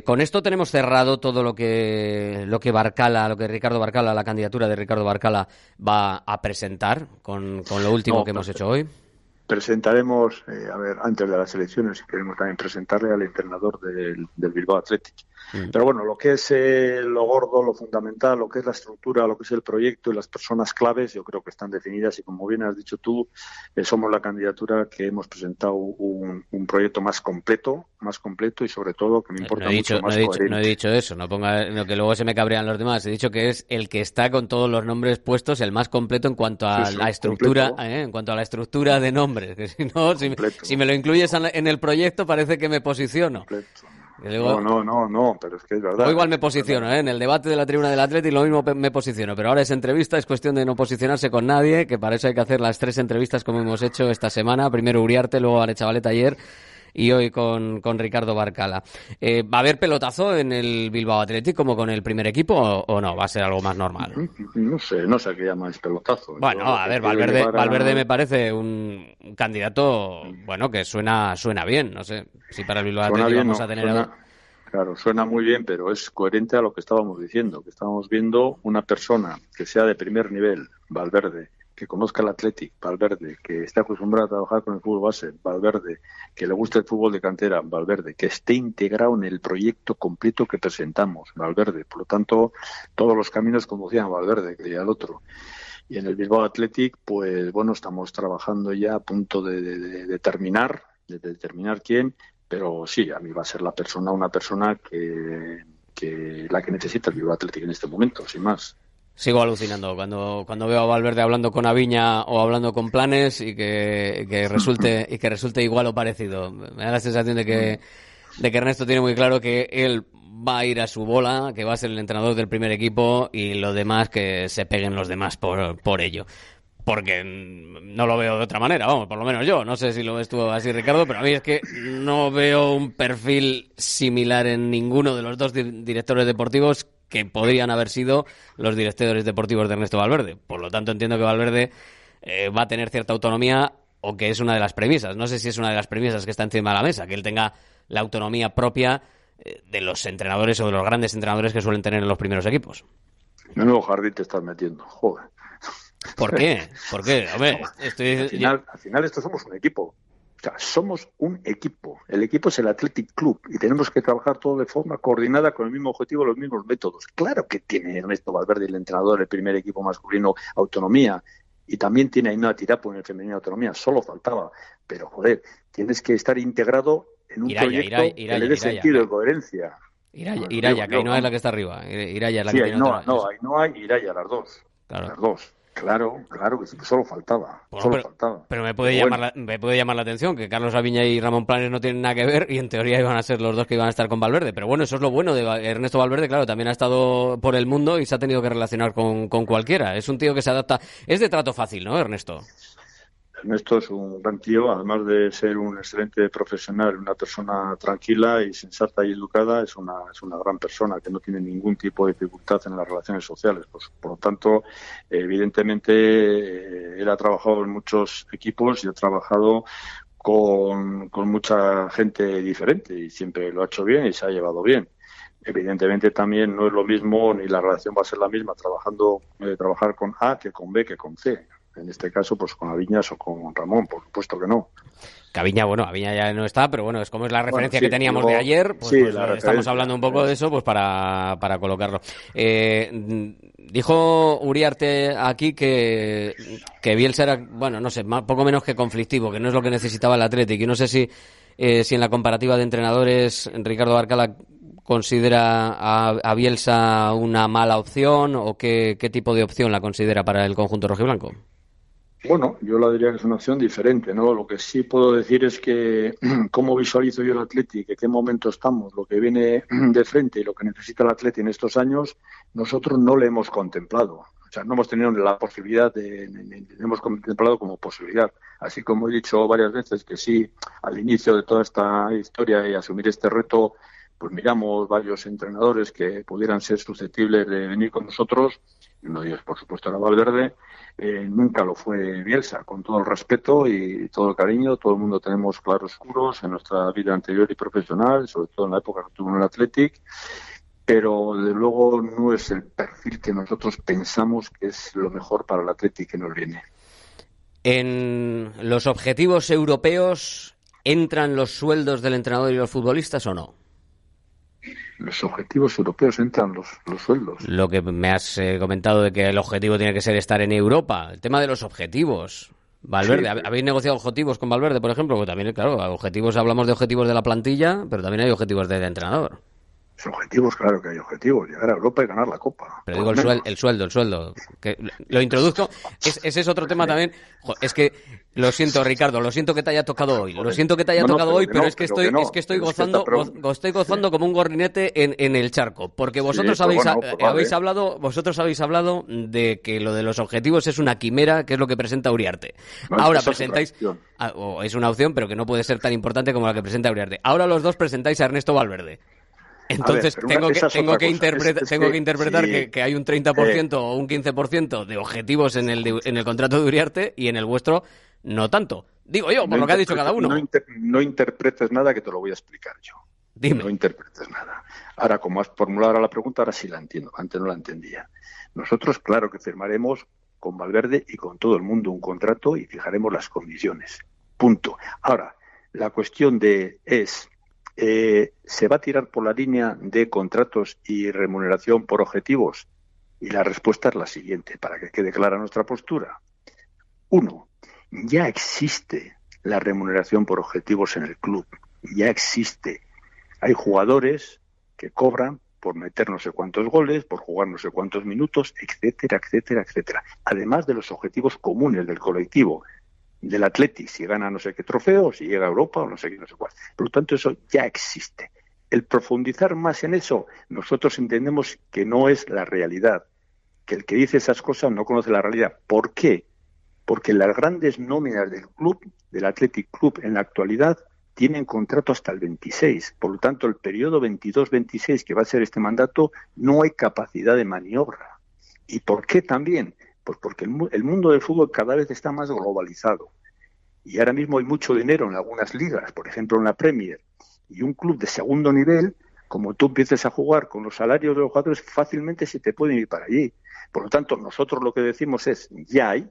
con esto tenemos cerrado todo lo que, lo que Barcala, lo que Ricardo Barcala, la candidatura de Ricardo Barcala va a presentar con, con lo último que hemos hecho hoy presentaremos, eh, a ver, antes de las elecciones, queremos también presentarle al entrenador del, del Bilbao Athletic. Mm. Pero bueno, lo que es eh, lo gordo, lo fundamental, lo que es la estructura, lo que es el proyecto y las personas claves, yo creo que están definidas y como bien has dicho tú, eh, somos la candidatura que hemos presentado un, proyecto más completo, más completo y sobre todo que me importa no he dicho, mucho más no he, dicho, eso, no ponga que luego se me cabrean los demás. He dicho que es el que está con todos los nombres puestos, el más completo en cuanto a la estructura, en cuanto a la estructura de nombres. Que si no, si, me lo incluyes en el proyecto parece que me posiciono no, no, no, no, pero es que es verdad. O igual me posiciono, ¿eh? En el debate de la tribuna del Atleti lo mismo me posiciono, pero ahora es entrevista, es cuestión de no posicionarse con nadie, que para eso hay que hacer las tres entrevistas como hemos hecho esta semana. Primero Uriarte, luego Arechavaleta ayer y hoy con, con Ricardo Barcala. Eh, ¿Va a haber pelotazo en el Bilbao Athletic como con el primer equipo o, no? ¿Va a ser algo más normal? No sé, no sé qué llamáis pelotazo. Bueno, a ver, Valverde, Valverde me parece un candidato, bueno, que suena, suena bien. No sé si para el Bilbao Athletic vamos a tener... Claro, suena muy bien, pero es coherente a lo que estábamos diciendo, que estábamos viendo una persona que sea de primer nivel, Valverde, que conozca el Athletic, Valverde, que esté acostumbrado a trabajar con el fútbol base, Valverde, que le guste el fútbol de cantera, Valverde, que esté integrado en el proyecto completo que presentamos, Valverde. Por lo tanto, todos los caminos conducían a Valverde, que al otro. Y en el Bilbao Athletic, pues bueno, estamos trabajando ya a punto de, de, terminar, de determinar quién, pero sí, a mí va a ser la persona, una persona que, que la que necesita el Bilbao Athletic en este momento, sin más. Sigo alucinando cuando, cuando veo a Valverde hablando con Aviña o hablando con planes y que, que resulte y que resulte igual o parecido. Me da la sensación de que, de que Ernesto tiene muy claro que él va a ir a su bola, que va a ser el entrenador del primer equipo y lo demás que se peguen los demás por, por ello. Porque no lo veo de otra manera, vamos, por lo menos yo. No sé si lo ves tú así, Ricardo, pero a mí es que no veo un perfil similar en ninguno de los dos directores deportivos que podrían haber sido los directores deportivos de Ernesto Valverde. Por lo tanto, entiendo que Valverde eh, va a tener cierta autonomía o que es una de las premisas. No sé si es una de las premisas que está encima de la mesa, que él tenga la autonomía propia eh, de los entrenadores o de los grandes entrenadores que suelen tener en los primeros equipos. Menudo jardín te estás metiendo, joder. ¿Por qué? ¿Por qué? Hombre, estoy... al, final, al final esto somos un equipo somos un equipo. El equipo es el Athletic Club y tenemos que trabajar todo de forma coordinada con el mismo objetivo, los mismos métodos. Claro que tiene Ernesto Valverde, el entrenador, el primer equipo masculino, autonomía. Y también tiene Ainhoa Tirapo en el femenino autonomía, solo faltaba. Pero, joder, tienes que estar integrado en un Iraya, proyecto Iraya, que Iraya, le dé Iraya. sentido y coherencia. Iraya, que Ainhoa es la que está arriba. Iraya es la Sí, que Ainhoa, no, Ainhoa y Iraya, las dos. Claro. Las dos. Claro, claro que solo faltaba. Bueno, solo pero, faltaba. pero me puede llamar la, me puede llamar la atención que Carlos Aviña y Ramón Planes no tienen nada que ver y en teoría iban a ser los dos que iban a estar con Valverde. Pero bueno, eso es lo bueno de Ernesto Valverde, claro, también ha estado por el mundo y se ha tenido que relacionar con, con cualquiera. Es un tío que se adapta. Es de trato fácil, ¿no, Ernesto? Ernesto es un gran tío, además de ser un excelente profesional, una persona tranquila y sensata y educada, es una, es una gran persona que no tiene ningún tipo de dificultad en las relaciones sociales. Pues, por lo tanto, evidentemente, eh, él ha trabajado en muchos equipos y ha trabajado con, con mucha gente diferente y siempre lo ha hecho bien y se ha llevado bien. Evidentemente también no es lo mismo ni la relación va a ser la misma trabajando eh, trabajar con A que con B que con C. En este caso, pues con Aviñas o con Ramón, por supuesto que no. Que Aviña, bueno, Aviña ya no está, pero bueno, es como es la referencia sí, que teníamos de ayer, pues, sí, pues, eh, estamos referencia, hablando un poco de eso pues para, para colocarlo. Eh, dijo Uriarte aquí que, que Bielsa era, bueno, no sé, más- poco menos que conflictivo, que no es lo que necesitaba el Atlético. Y no sé si, eh, si en la comparativa de entrenadores Ricardo Barcala considera a, a Bielsa una mala opción o qué, qué tipo de opción la considera para el conjunto rojiblanco. Bueno, yo la diría que es una opción diferente, ¿no? Lo que sí puedo decir es que cómo visualizo yo el Atleti, en qué momento estamos, lo que viene de frente y lo que necesita el Atleti en estos años, nosotros no le hemos contemplado. O sea, no hemos tenido la posibilidad de, hemos contemplado como posibilidad. Así como he dicho varias veces que sí, al inicio de toda esta historia y asumir este reto, pues miramos varios entrenadores que pudieran ser susceptibles de venir con nosotros. De ellos, por supuesto, era Valverde. Eh, nunca lo fue Bielsa, con todo el respeto y todo el cariño. Todo el mundo tenemos claroscuros en nuestra vida anterior y profesional, sobre todo en la época que tuvo en el Athletic. Pero, de luego, no es el perfil que nosotros pensamos que es lo mejor para el Athletic que nos viene. ¿En los objetivos europeos entran los sueldos del entrenador y los futbolistas o no? Los objetivos europeos entran los, los sueldos. Lo que me has eh, comentado de que el objetivo tiene que ser estar en Europa. El tema de los objetivos. Valverde, Sí. ¿hab- ¿habéis negociado objetivos con Valverde, por ejemplo? Porque también, claro, objetivos, hablamos de objetivos de la plantilla, pero también hay objetivos del entrenador. Los objetivos, claro que hay objetivos. Llegar a Europa y ganar la Copa. Pero digo el, suel- el sueldo, el sueldo. Que lo introduzco. Es- ese es otro tema también. Es que lo siento, Ricardo, lo siento que te haya tocado hoy. Lo siento que te haya No, tocado hoy, pero no, es que estoy, que es que estoy gozando, go- estoy gozando como un gorrinete en, en el charco, porque vosotros habéis, bueno, pues vale. habéis hablado, vosotros habéis hablado de que lo de los objetivos es una quimera, que es lo que presenta Uriarte. Ahora presentáis, ah, o es una opción, pero que no puede ser tan importante como la que presenta Uriarte. Ahora los dos presentáis a Ernesto Valverde. Entonces una- tengo que tengo que interpreta- Es- tengo que interpretar sí. que, que hay un 30% o un 15% de objetivos en el de- en el contrato de Uriarte y en el vuestro no tanto. Digo yo, por No lo que ha dicho cada uno. No, inter- no interpretes nada que te lo voy a explicar yo. Dime. No interpretes nada. Ahora, como has formulado ahora la pregunta, ahora sí la entiendo. Antes no la entendía. Nosotros, claro que firmaremos con Valverde y con todo el mundo un contrato y fijaremos las condiciones. Punto. Ahora, la cuestión de es, eh, ¿se va a tirar por la línea de contratos y remuneración por objetivos? Y la respuesta es la siguiente, para que quede clara nuestra postura. Uno, ya existe la remuneración por objetivos en el club, ya existe. Hay jugadores que cobran por meter no sé cuántos goles, por jugar no sé cuántos minutos, etcétera, etcétera, etcétera. Además de los objetivos comunes del colectivo, del Atleti, si gana no sé qué trofeo, si llega a Europa o no sé qué, no sé cuál. Por lo tanto, eso ya existe. El profundizar más en eso, nosotros entendemos que no es la realidad, que el que dice esas cosas no conoce la realidad. ¿Por qué? Porque las grandes nóminas del club, del Athletic Club en la actualidad, tienen contrato hasta el 26. Por lo tanto, el periodo 22-26 que va a ser este mandato, no hay capacidad de maniobra. ¿Y por qué también? Pues porque el, mundo del fútbol cada vez está más globalizado. Y ahora mismo hay mucho dinero en algunas ligas, por ejemplo en la Premier, y un club de segundo nivel, como tú empieces a jugar con los salarios de los jugadores, fácilmente se te pueden ir para allí. Por lo tanto, nosotros lo que decimos es, ya hay,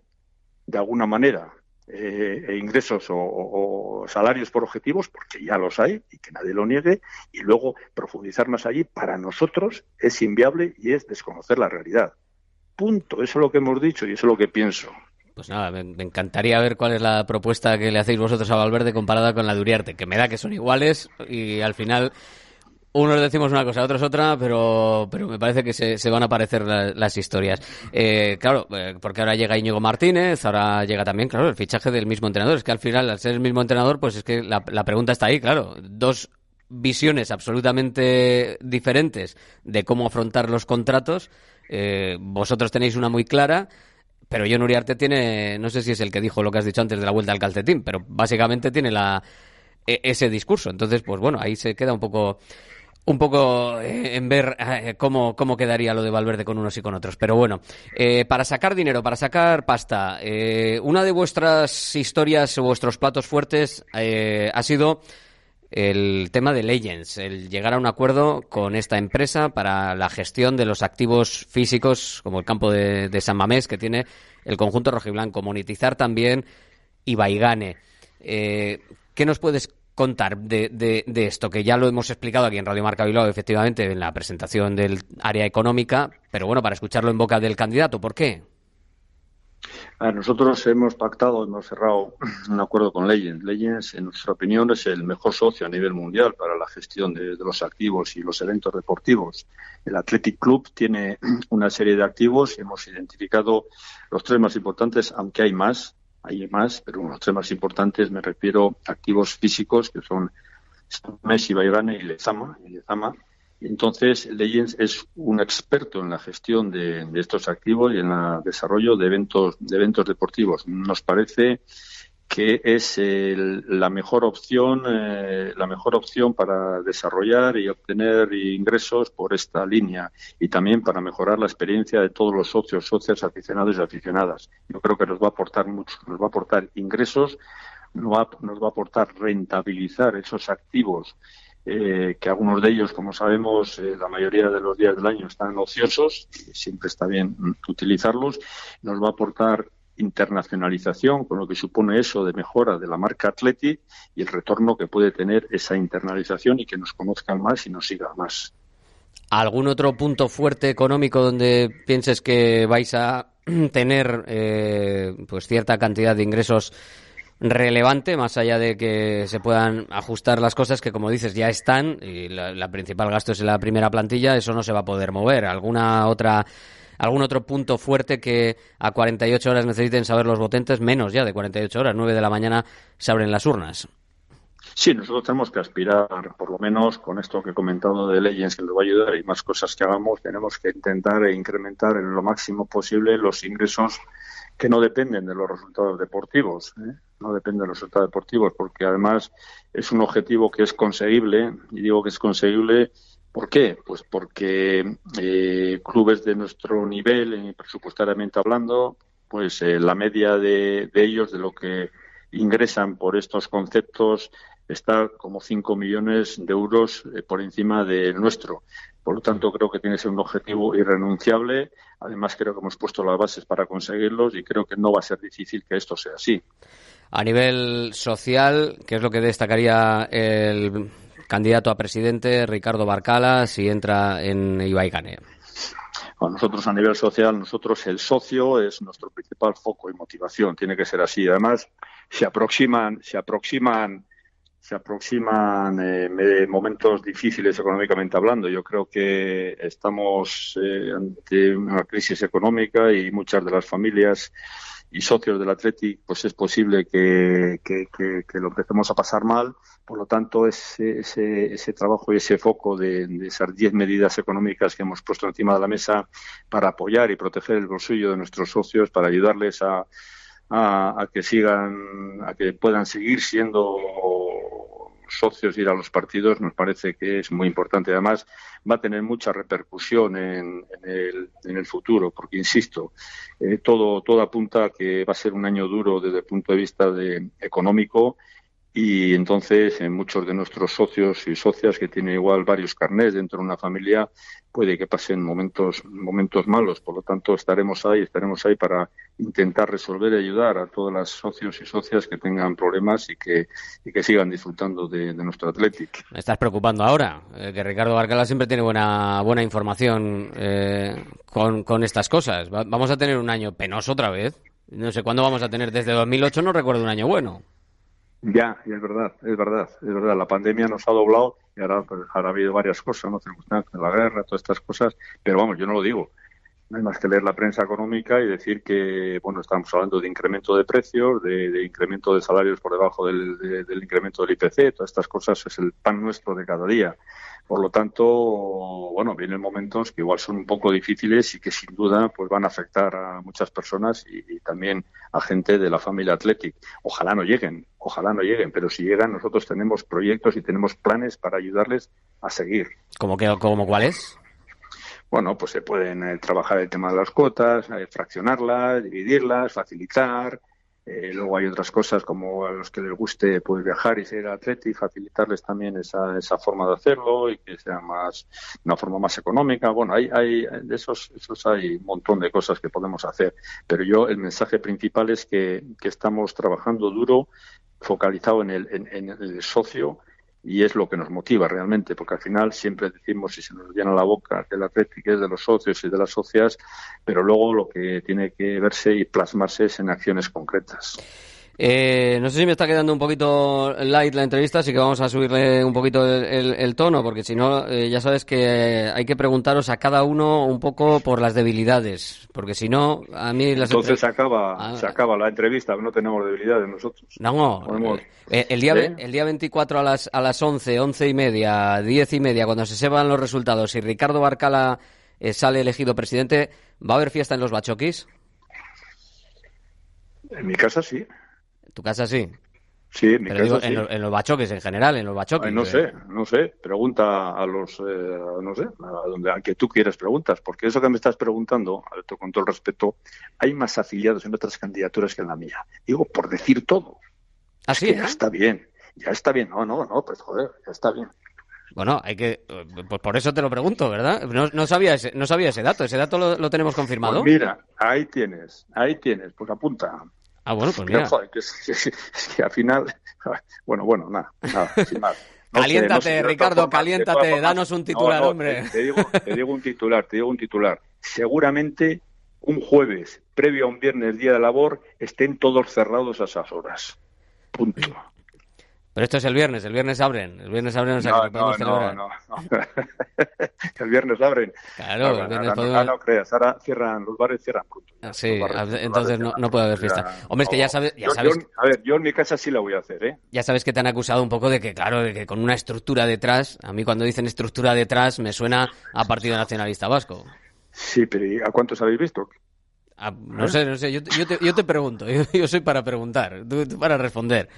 de alguna manera, eh, e ingresos o, salarios por objetivos, porque ya los hay y que nadie lo niegue, y luego profundizar más allí, para nosotros es inviable y es desconocer la realidad. Punto. Eso es lo que hemos dicho y eso es lo que pienso. Pues nada, me, encantaría ver cuál es la propuesta que le hacéis vosotros a Valverde comparada con la de Uriarte, que me da que son iguales y al final unos decimos una cosa, otros otra, pero, pero me parece que se, van a parecer las historias. Eh, claro, eh, porque ahora llega Íñigo Martínez, ahora llega también, claro, el fichaje del mismo entrenador. Es que al final, al ser el mismo entrenador, pues es que la, la pregunta está ahí, claro. Dos visiones absolutamente diferentes de cómo afrontar los contratos eh, vosotros tenéis una muy clara, pero John Uriarte tiene, no sé si es el que dijo lo que has dicho antes de la vuelta al calcetín, pero básicamente tiene la, e, ese discurso. Entonces, pues bueno, ahí se queda un poco un poco eh, en ver eh, cómo, cómo quedaría lo de Valverde con unos y con otros. Pero bueno, para sacar dinero, para sacar pasta, una de vuestras historias vuestros platos fuertes ha sido el tema de Legends, el llegar a un acuerdo con esta empresa para la gestión de los activos físicos, como el campo de, San Mamés, que tiene el conjunto rojiblanco, monetizar también Ibaigane. Eh, ¿Qué nos puedes contar de, de, esto? Que ya lo hemos explicado aquí en Radio Marca Bilbao, efectivamente, en la presentación del área económica, pero bueno, para escucharlo en boca del candidato, ¿por qué? Nosotros hemos pactado, hemos cerrado un acuerdo con Legends. Legends, en nuestra opinión, es el mejor socio a nivel mundial para la gestión de, los activos y los eventos deportivos. El Athletic Club tiene una serie de activos y hemos identificado los tres más importantes, aunque hay más, hay más, pero los tres más importantes me refiero a activos físicos que son Messi, Bayrane y Lezama. Y Lezama entonces, Legends es un experto en la gestión de, estos activos y en el desarrollo de eventos, de eventos deportivos. Nos parece que es la mejor opción, eh, la mejor opción para desarrollar y obtener ingresos por esta línea y también para mejorar la experiencia de todos los socios, socios aficionados y aficionadas. Yo creo que nos va a aportar mucho, nos va a aportar ingresos, nos va, nos va a aportar rentabilizar esos activos eh, que algunos de ellos, como sabemos, eh, la mayoría de los días del año están ociosos, y siempre está bien utilizarlos, nos va a aportar internacionalización, con lo que supone eso de mejora de la marca Atleti y el retorno que puede tener esa internalización y que nos conozcan más y nos sigan más. ¿Algún otro punto fuerte económico donde pienses que vais a tener eh, pues cierta cantidad de ingresos relevante, más allá de que se puedan ajustar las cosas que, como dices, ya están y la, principal gasto es en la primera plantilla, eso no se va a poder mover. ¿Alguna otra algún otro punto fuerte que a 48 horas necesiten saber los votentes, menos ya de 48 horas, 9 de la mañana se abren las urnas. Sí, nosotros tenemos que aspirar, por lo menos con esto que he comentado de Legends, que nos va a ayudar y más cosas que hagamos, tenemos que intentar incrementar en lo máximo posible los ingresos que no dependen de los resultados deportivos. ¿eh? No depende de los resultados deportivos, porque además es un objetivo que es conseguible, y digo que es conseguible, ¿por qué? Pues porque eh, clubes de nuestro nivel, eh, presupuestariamente hablando, pues eh, la media de, ellos, de lo que ingresan por estos conceptos, está como 5 millones de euros por encima del nuestro. Por lo tanto, creo que tiene que ser un objetivo irrenunciable. Además, creo que hemos puesto las bases para conseguirlos y creo que no va a ser difícil que esto sea así. A nivel social, ¿qué es lo que destacaría el candidato a presidente Ricardo Barcala si entra en Ibaigane? nosotros a nivel social, nosotros el socio es nuestro principal foco y motivación, tiene que ser así. Además, se aproximan, se aproximan, se aproximan eh, momentos difíciles económicamente hablando. Yo creo que estamos eh, ante una crisis económica y muchas de las familias y socios del Athletic, pues es posible que, lo empecemos a pasar mal. Por lo tanto, ese, ese, ese trabajo y ese foco de, esas diez medidas económicas que hemos puesto encima de la mesa para apoyar y proteger el bolsillo de nuestros socios, para ayudarles a, a que sigan, a que puedan seguir siendo socios ir a los partidos nos parece que es muy importante. Además, va a tener mucha repercusión en, el, futuro, porque, insisto, eh, todo, todo apunta a que va a ser un año duro desde el punto de vista de, económico y entonces en muchos de nuestros socios y socias que tienen igual varios carnés dentro de una familia puede que pasen momentos momentos malos. Por lo tanto estaremos ahí estaremos ahí para intentar resolver y ayudar a todas las socios y socias que tengan problemas y que y que sigan disfrutando de, nuestro Athletic. Me estás preocupando ahora eh, que Ricardo Barcala siempre tiene buena buena información eh, con, con estas cosas. Vamos a tener un año penoso otra vez. No sé cuándo vamos a tener. Desde 2008 no recuerdo un año bueno ya, y es verdad, es verdad, es verdad. La pandemia nos ha doblado y ahora pues, ha habido varias cosas, ¿no? Circunstancias, la guerra, todas estas cosas, pero vamos, yo no lo digo. No hay más que leer la prensa económica y decir que, bueno, estamos hablando de incremento de precios, de, incremento de salarios por debajo del, del incremento del IPC, todas estas cosas es el pan nuestro de cada día. Por lo tanto, bueno, vienen momentos que igual son un poco difíciles y que sin duda pues van a afectar a muchas personas y, también a gente de la familia Athletic. Ojalá no lleguen, ojalá no lleguen, pero si llegan nosotros tenemos proyectos y tenemos planes para ayudarles a seguir. ¿Cómo, que, como cuáles? Bueno, pues se pueden eh, trabajar el tema de las cuotas, eh, fraccionarlas, dividirlas, facilitar, eh, luego hay otras cosas como a los que les guste pues, viajar y ser atleta y facilitarles también esa, esa forma de hacerlo y que sea más una forma más económica. Bueno, hay, hay de esos, esos hay un montón de cosas que podemos hacer. Pero yo el mensaje principal es que, que estamos trabajando duro, focalizado en el, en el socio y es lo que nos motiva realmente, porque al final siempre decimos y se nos llena la boca que el Atlético es de los socios y de las socias, pero luego lo que tiene que verse y plasmarse es en acciones concretas. Eh, no sé si me está quedando un poquito light la entrevista, así que vamos a subirle un poquito el, tono, porque si no, eh, ya sabes que hay que preguntaros a cada uno un poco por las debilidades, porque si no, a mí las Entonces se acaba, ah. se acaba la entrevista, no tenemos debilidades nosotros. No, eh, el, día, el día 24 a las, a las 11, 11 y media, 10 y media, cuando se sepan los resultados y Ricardo Barcala sale elegido presidente, ¿va a haber fiesta en los Bachoquis? En mi casa sí tu casa sí? Sí, en mi casa sí. En, los bachoques en general, en los bachoques. no sé, no sé. Pregunta a los, eh, no sé, a donde a que tú quieras preguntas, porque eso que me estás preguntando, con todo el respeto, hay más afiliados en otras candidaturas que en la mía. Digo, por decir todo. Así ¿Ah, Ya está bien, ya está bien. No, no, no, pues joder, ya está bien. Bueno, hay que, pues por eso te lo pregunto, ¿verdad? No, no sabía ese, no sabía ese dato. Ese dato lo, lo tenemos confirmado. Pues mira, ahí tienes, ahí tienes. Pues apunta. Ah, bueno, pues mira. es, que, al final, bueno, bueno, nada, nada, sin más. caliéntate, Ricardo, caliéntate, danos un titular, hombre. Te, digo, te digo un titular, te digo un titular. Seguramente un jueves, previo a un viernes día de labor, estén todos cerrados a esas horas. Punto. Pero esto es el viernes, el viernes abren, el viernes abren, o sea, no, no, no, no, el viernes abren. Claro, el viernes podemos... no, creas, ahora cierran, los bares cierran. Ah, sí, entonces no, no, puede haber fiesta. Hombre, es que ya sabes... Ya sabes a ver, yo en mi casa sí la voy a hacer, ¿eh? Ya sabes que te han acusado un poco de que, claro, de que con una estructura detrás, a mí cuando dicen estructura detrás me suena a Partido Nacionalista Vasco. Sí, pero ¿a cuántos habéis visto? Ah, no sé, no sé, yo, yo, te, yo te pregunto, yo, soy para preguntar, tú para responder.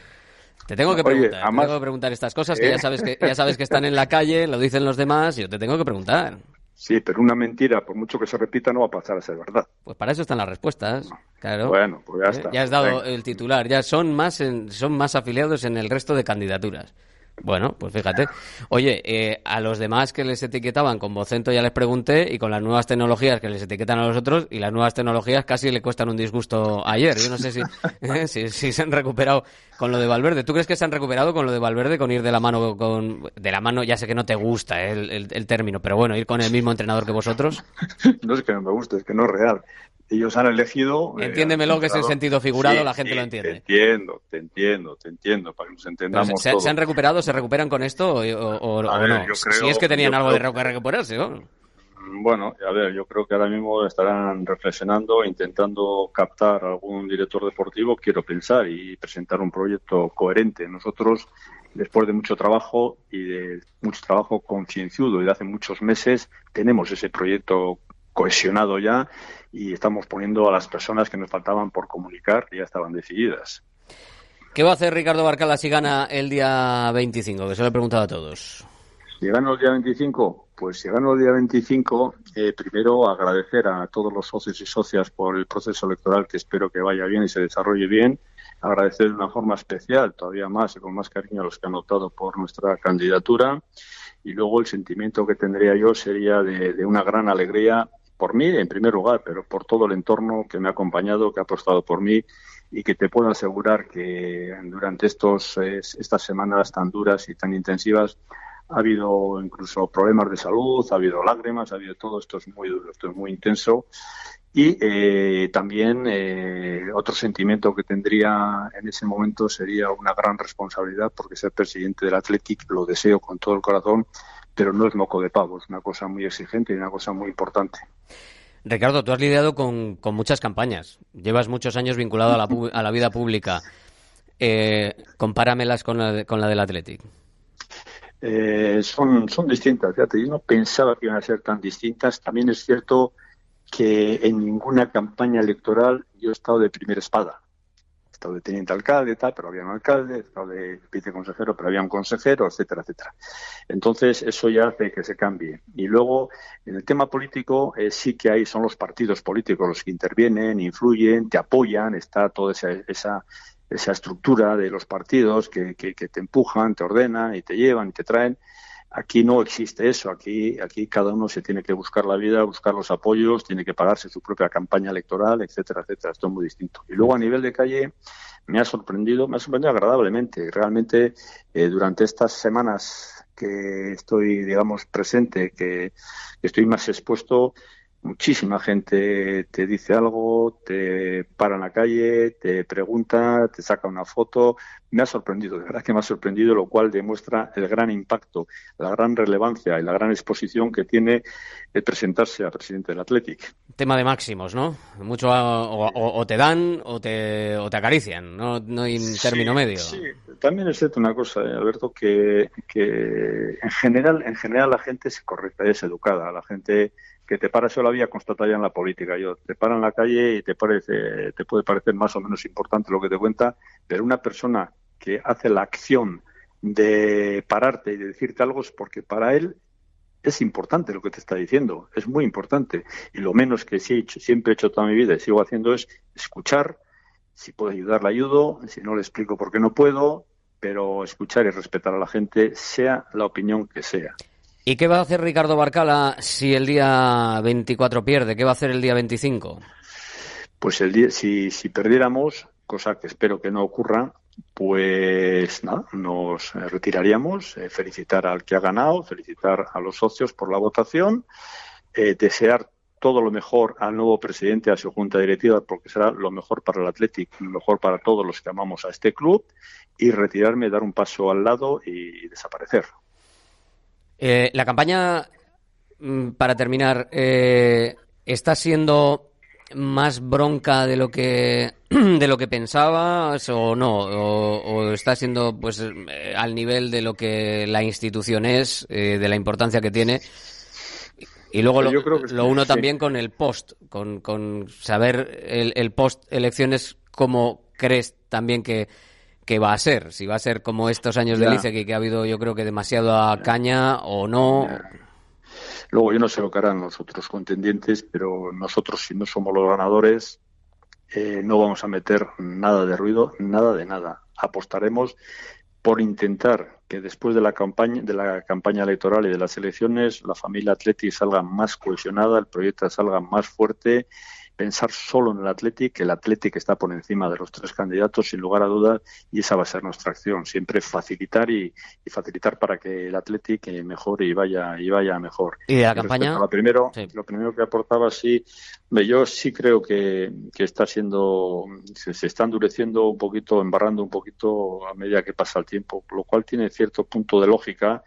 Te tengo que preguntar, te tengo que preguntar estas cosas que ya ¿Eh? sabes que ya sabes que están en la calle, lo dicen los demás, y yo te tengo que preguntar. Sí, pero una mentira, por mucho que se repita, no va a pasar a ser verdad. Pues para eso están las respuestas, claro. Bueno, pues ya ¿Eh? está. Ya has dado el titular, ya son más son más afiliados en el resto de candidaturas. Bueno, pues fíjate. Oye, eh, a los demás que les etiquetaban con Vocento ya les pregunté y con las nuevas tecnologías que les etiquetan a los otros y las nuevas tecnologías casi le cuestan un disgusto ayer. Yo no sé si, eh, si, se han recuperado con lo de Valverde. ¿Tú crees que se han recuperado con lo de Valverde, con ir de la mano con de la mano? Ya sé que no te gusta eh, el, el término, pero bueno, ir con el mismo entrenador que vosotros. no es que no me guste, es que no es real ellos han elegido. Eh, Entiéndemelo que es el sentido figurado, la gente lo entiende. Te entiendo, te entiendo, te entiendo, para que nos entendamos. Se, ¿Se han recuperado, se recuperan con esto o, no? si es que tenían algo de recuperarse, ¿no? Bueno, a ver, yo creo que ahora mismo estarán reflexionando, intentando captar a algún director deportivo, quiero pensar, y presentar un proyecto coherente. Nosotros, después de mucho trabajo y de mucho trabajo concienzudo y de hace muchos meses, tenemos ese proyecto cohesionado ya y estamos poniendo a las personas que nos faltaban por comunicar, que ya estaban decididas. ¿Qué va a hacer Ricardo Barcala si gana el día 25? Que se lo he preguntado a todos. Si gano el día 25, pues si gano el día 25, eh, primero agradecer a todos los socios y socias por el proceso electoral que espero que vaya bien y se desarrolle bien. Agradecer de una forma especial, todavía más y con más cariño a los que han optado por nuestra candidatura. Y luego el sentimiento que tendría yo sería de una gran alegría por mí en primer lugar, pero por todo el entorno que me ha acompañado, que ha apostado por mí y que te puedo asegurar que durante estos, estas semanas tan duras y tan intensivas ha habido incluso problemas de salud, ha habido lágrimas, ha habido todo esto es muy duro, esto es muy intenso. Y eh, también eh, otro sentimiento que tendría en ese momento sería una gran responsabilidad porque ser presidente del Athletic lo deseo con todo el corazón pero no es moco de pavo, es una cosa muy exigente y una cosa muy importante. Ricardo, tú has lidiado con, muchas campañas, llevas muchos años vinculado a la, a la vida pública. Eh, compáramelas con la, con la del Athletic. Eh, son, son distintas, fíjate, yo no pensaba que iban a ser tan distintas. También es cierto que en ninguna campaña electoral yo he estado de primera espada estado de teniente alcalde tal, pero había un alcalde, estado de viceconsejero, pero había un consejero, etcétera, etcétera. Entonces, eso ya hace que se cambie. Y luego, en el tema político, eh, sí que hay, son los partidos políticos los que intervienen, influyen, te apoyan, está toda esa, esa, esa estructura de los partidos que, que te empujan, te ordenan y te llevan y te traen. Aquí no existe eso. Aquí, aquí cada uno se tiene que buscar la vida, buscar los apoyos, tiene que pagarse su propia campaña electoral, etcétera, etcétera. Esto es muy distinto. Y luego a nivel de calle me ha sorprendido, me ha sorprendido agradablemente. Realmente eh, durante estas semanas que estoy, digamos, presente, que, que estoy más expuesto, muchísima gente te dice algo, te para en la calle, te pregunta, te saca una foto. Me ha sorprendido, de verdad que me ha sorprendido, lo cual demuestra el gran impacto, la gran relevancia y la gran exposición que tiene el presentarse a presidente del Athletic. Tema de máximos, ¿no? Mucho o, te dan o te, o te acarician, no, no hay término medio. Sí, también es cierto una cosa, eh, Alberto, que, que en general, en general la gente es correcta, es educada, la gente que te para eso la vía constata ya en la política. Yo te para en la calle y te parece, te puede parecer más o menos importante lo que te cuenta, pero una persona que hace la acción de pararte y de decirte algo es porque para él es importante lo que te está diciendo, es muy importante. Y lo menos que sí he hecho, siempre he hecho toda mi vida y sigo haciendo es escuchar, si puedo ayudar, la ayudo, si no le explico por qué no puedo, pero escuchar y respetar a la gente, sea la opinión que sea. ¿Y qué va a hacer Ricardo Barcala si el día 24 pierde? ¿Qué va a hacer el día 25? Pues el día, si, si perdiéramos, cosa que espero que no ocurra, pues nada, nos retiraríamos, eh, felicitar al que ha ganado, felicitar a los socios por la votación, eh, desear todo lo mejor al nuevo presidente, a su junta directiva, porque será lo mejor para el Athletic, lo mejor para todos los que amamos a este club, y retirarme, dar un paso al lado y desaparecer. Eh, la campaña, mm, para terminar, eh, está siendo más bronca de lo que de lo que pensabas o no o, está siendo pues eh, al nivel de lo que la institución es de la importancia que tiene y luego lo, lo uno también con el post con, con saber el, el post elecciones cómo crees también que qué va a ser. Si va a ser como estos años de Lice que, ha habido, yo creo que demasiado caña o no. Luego, yo no sé lo que harán los otros contendientes, pero nosotros, si no somos los ganadores, eh, no vamos a meter nada de ruido, nada de nada. Apostaremos por intentar que después de la campaña de la campaña electoral y de las elecciones la familia Athletic salga más cohesionada, el proyecto salga más fuerte pensar solo en el Athletic, el Athletic está por encima de los tres candidatos, sin lugar a dudas, y esa va a ser nuestra acción, siempre facilitar y, facilitar para que el Athletic mejore y vaya y vaya mejor. ¿Y de la campaña? Lo primero, lo primero que aportaba, sí, yo sí creo que, que está siendo, se, se, está endureciendo un poquito, embarrando un poquito a medida que pasa el tiempo, lo cual tiene cierto punto de lógica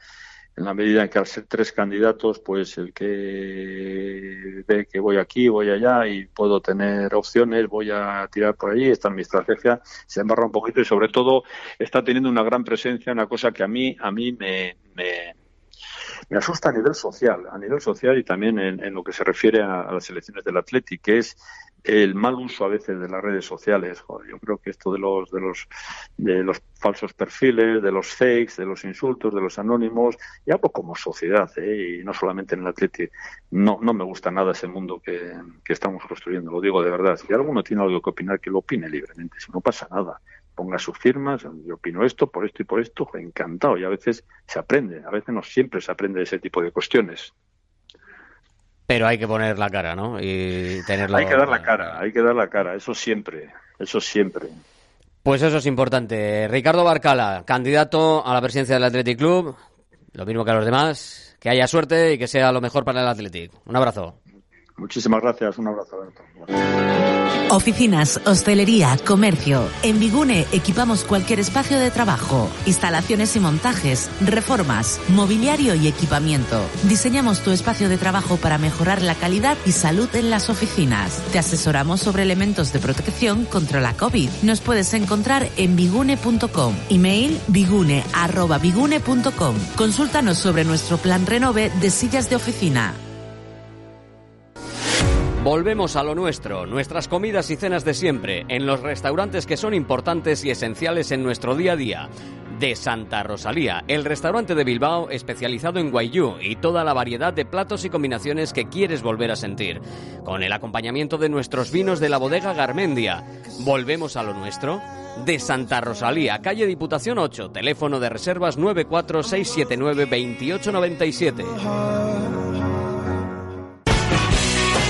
en la medida en que al ser tres candidatos, pues el que ve que voy aquí, voy allá y puedo tener opciones, voy a tirar por allí, esta es mi estrategia, se embarra un poquito y sobre todo está teniendo una gran presencia, una cosa que a mí, a mí me, me, asusta a nivel social, a nivel social y también en, lo que se refiere a, las elecciones del Athletic, que es el mal uso a veces de las redes sociales. yo creo que esto de los, de los, de los falsos perfiles, de los fakes, de los insultos, de los anónimos, y hablo como sociedad, ¿eh? y no solamente en el Atleti, no, no me gusta nada ese mundo que, que estamos construyendo, lo digo de verdad. Si alguno tiene algo que opinar, que lo opine libremente, si no pasa nada ponga sus firmas, yo opino esto, por esto y por esto, encantado. Y a veces se aprende, a veces no siempre se aprende de ese tipo de cuestiones. Pero hay que poner la cara, ¿no? Y tenerlo... Hay que dar la cara, hay que dar la cara, eso siempre, eso siempre. Pues eso es importante. Ricardo Barcala, candidato a la presidencia del Athletic Club, lo mismo que a los demás, que haya suerte y que sea lo mejor para el Athletic. Un abrazo. Muchísimas gracias, un abrazo. Oficinas, hostelería, comercio. En Bigune equipamos cualquier espacio de trabajo, instalaciones y montajes, reformas, mobiliario y equipamiento. Diseñamos tu espacio de trabajo para mejorar la calidad y salud en las oficinas. Te asesoramos sobre elementos de protección contra la COVID. Nos puedes encontrar en bigune.com. Email bigune@bigune.com. Consúltanos sobre nuestro plan Renove de sillas de oficina. Volvemos a lo nuestro, nuestras comidas y cenas de siempre, en los restaurantes que son importantes y esenciales en nuestro día a día. De Santa Rosalía, el restaurante de Bilbao especializado en guayú y toda la variedad de platos y combinaciones que quieres volver a sentir. Con el acompañamiento de nuestros vinos de la bodega Garmendia. Volvemos a lo nuestro. De Santa Rosalía, calle Diputación 8, teléfono de reservas 946792897.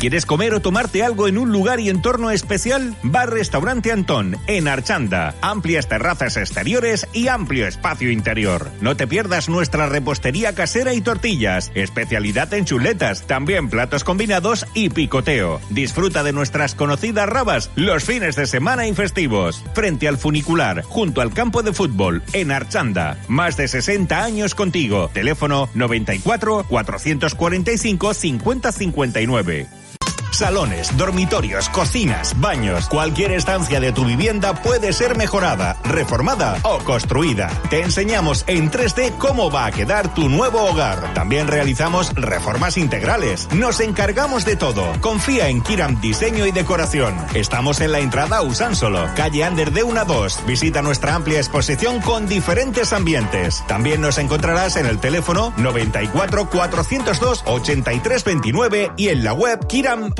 ¿Quieres comer o tomarte algo en un lugar y entorno especial? Bar Restaurante Antón, en Archanda. Amplias terrazas exteriores y amplio espacio interior. No te pierdas nuestra repostería casera y tortillas. Especialidad en chuletas, también platos combinados y picoteo. Disfruta de nuestras conocidas rabas los fines de semana y festivos. Frente al funicular, junto al campo de fútbol, en Archanda. Más de 60 años contigo. Teléfono 94 445 5059. Salones, dormitorios, cocinas, baños, cualquier estancia de tu vivienda puede ser mejorada, reformada o construida. Te enseñamos en 3D cómo va a quedar tu nuevo hogar. También realizamos reformas integrales. Nos encargamos de todo. Confía en Kiram Diseño y Decoración. Estamos en la entrada Usánsolo, calle Ander de 1 a 2. Visita nuestra amplia exposición con diferentes ambientes. También nos encontrarás en el teléfono 94 402 8329 y en la web kiram.com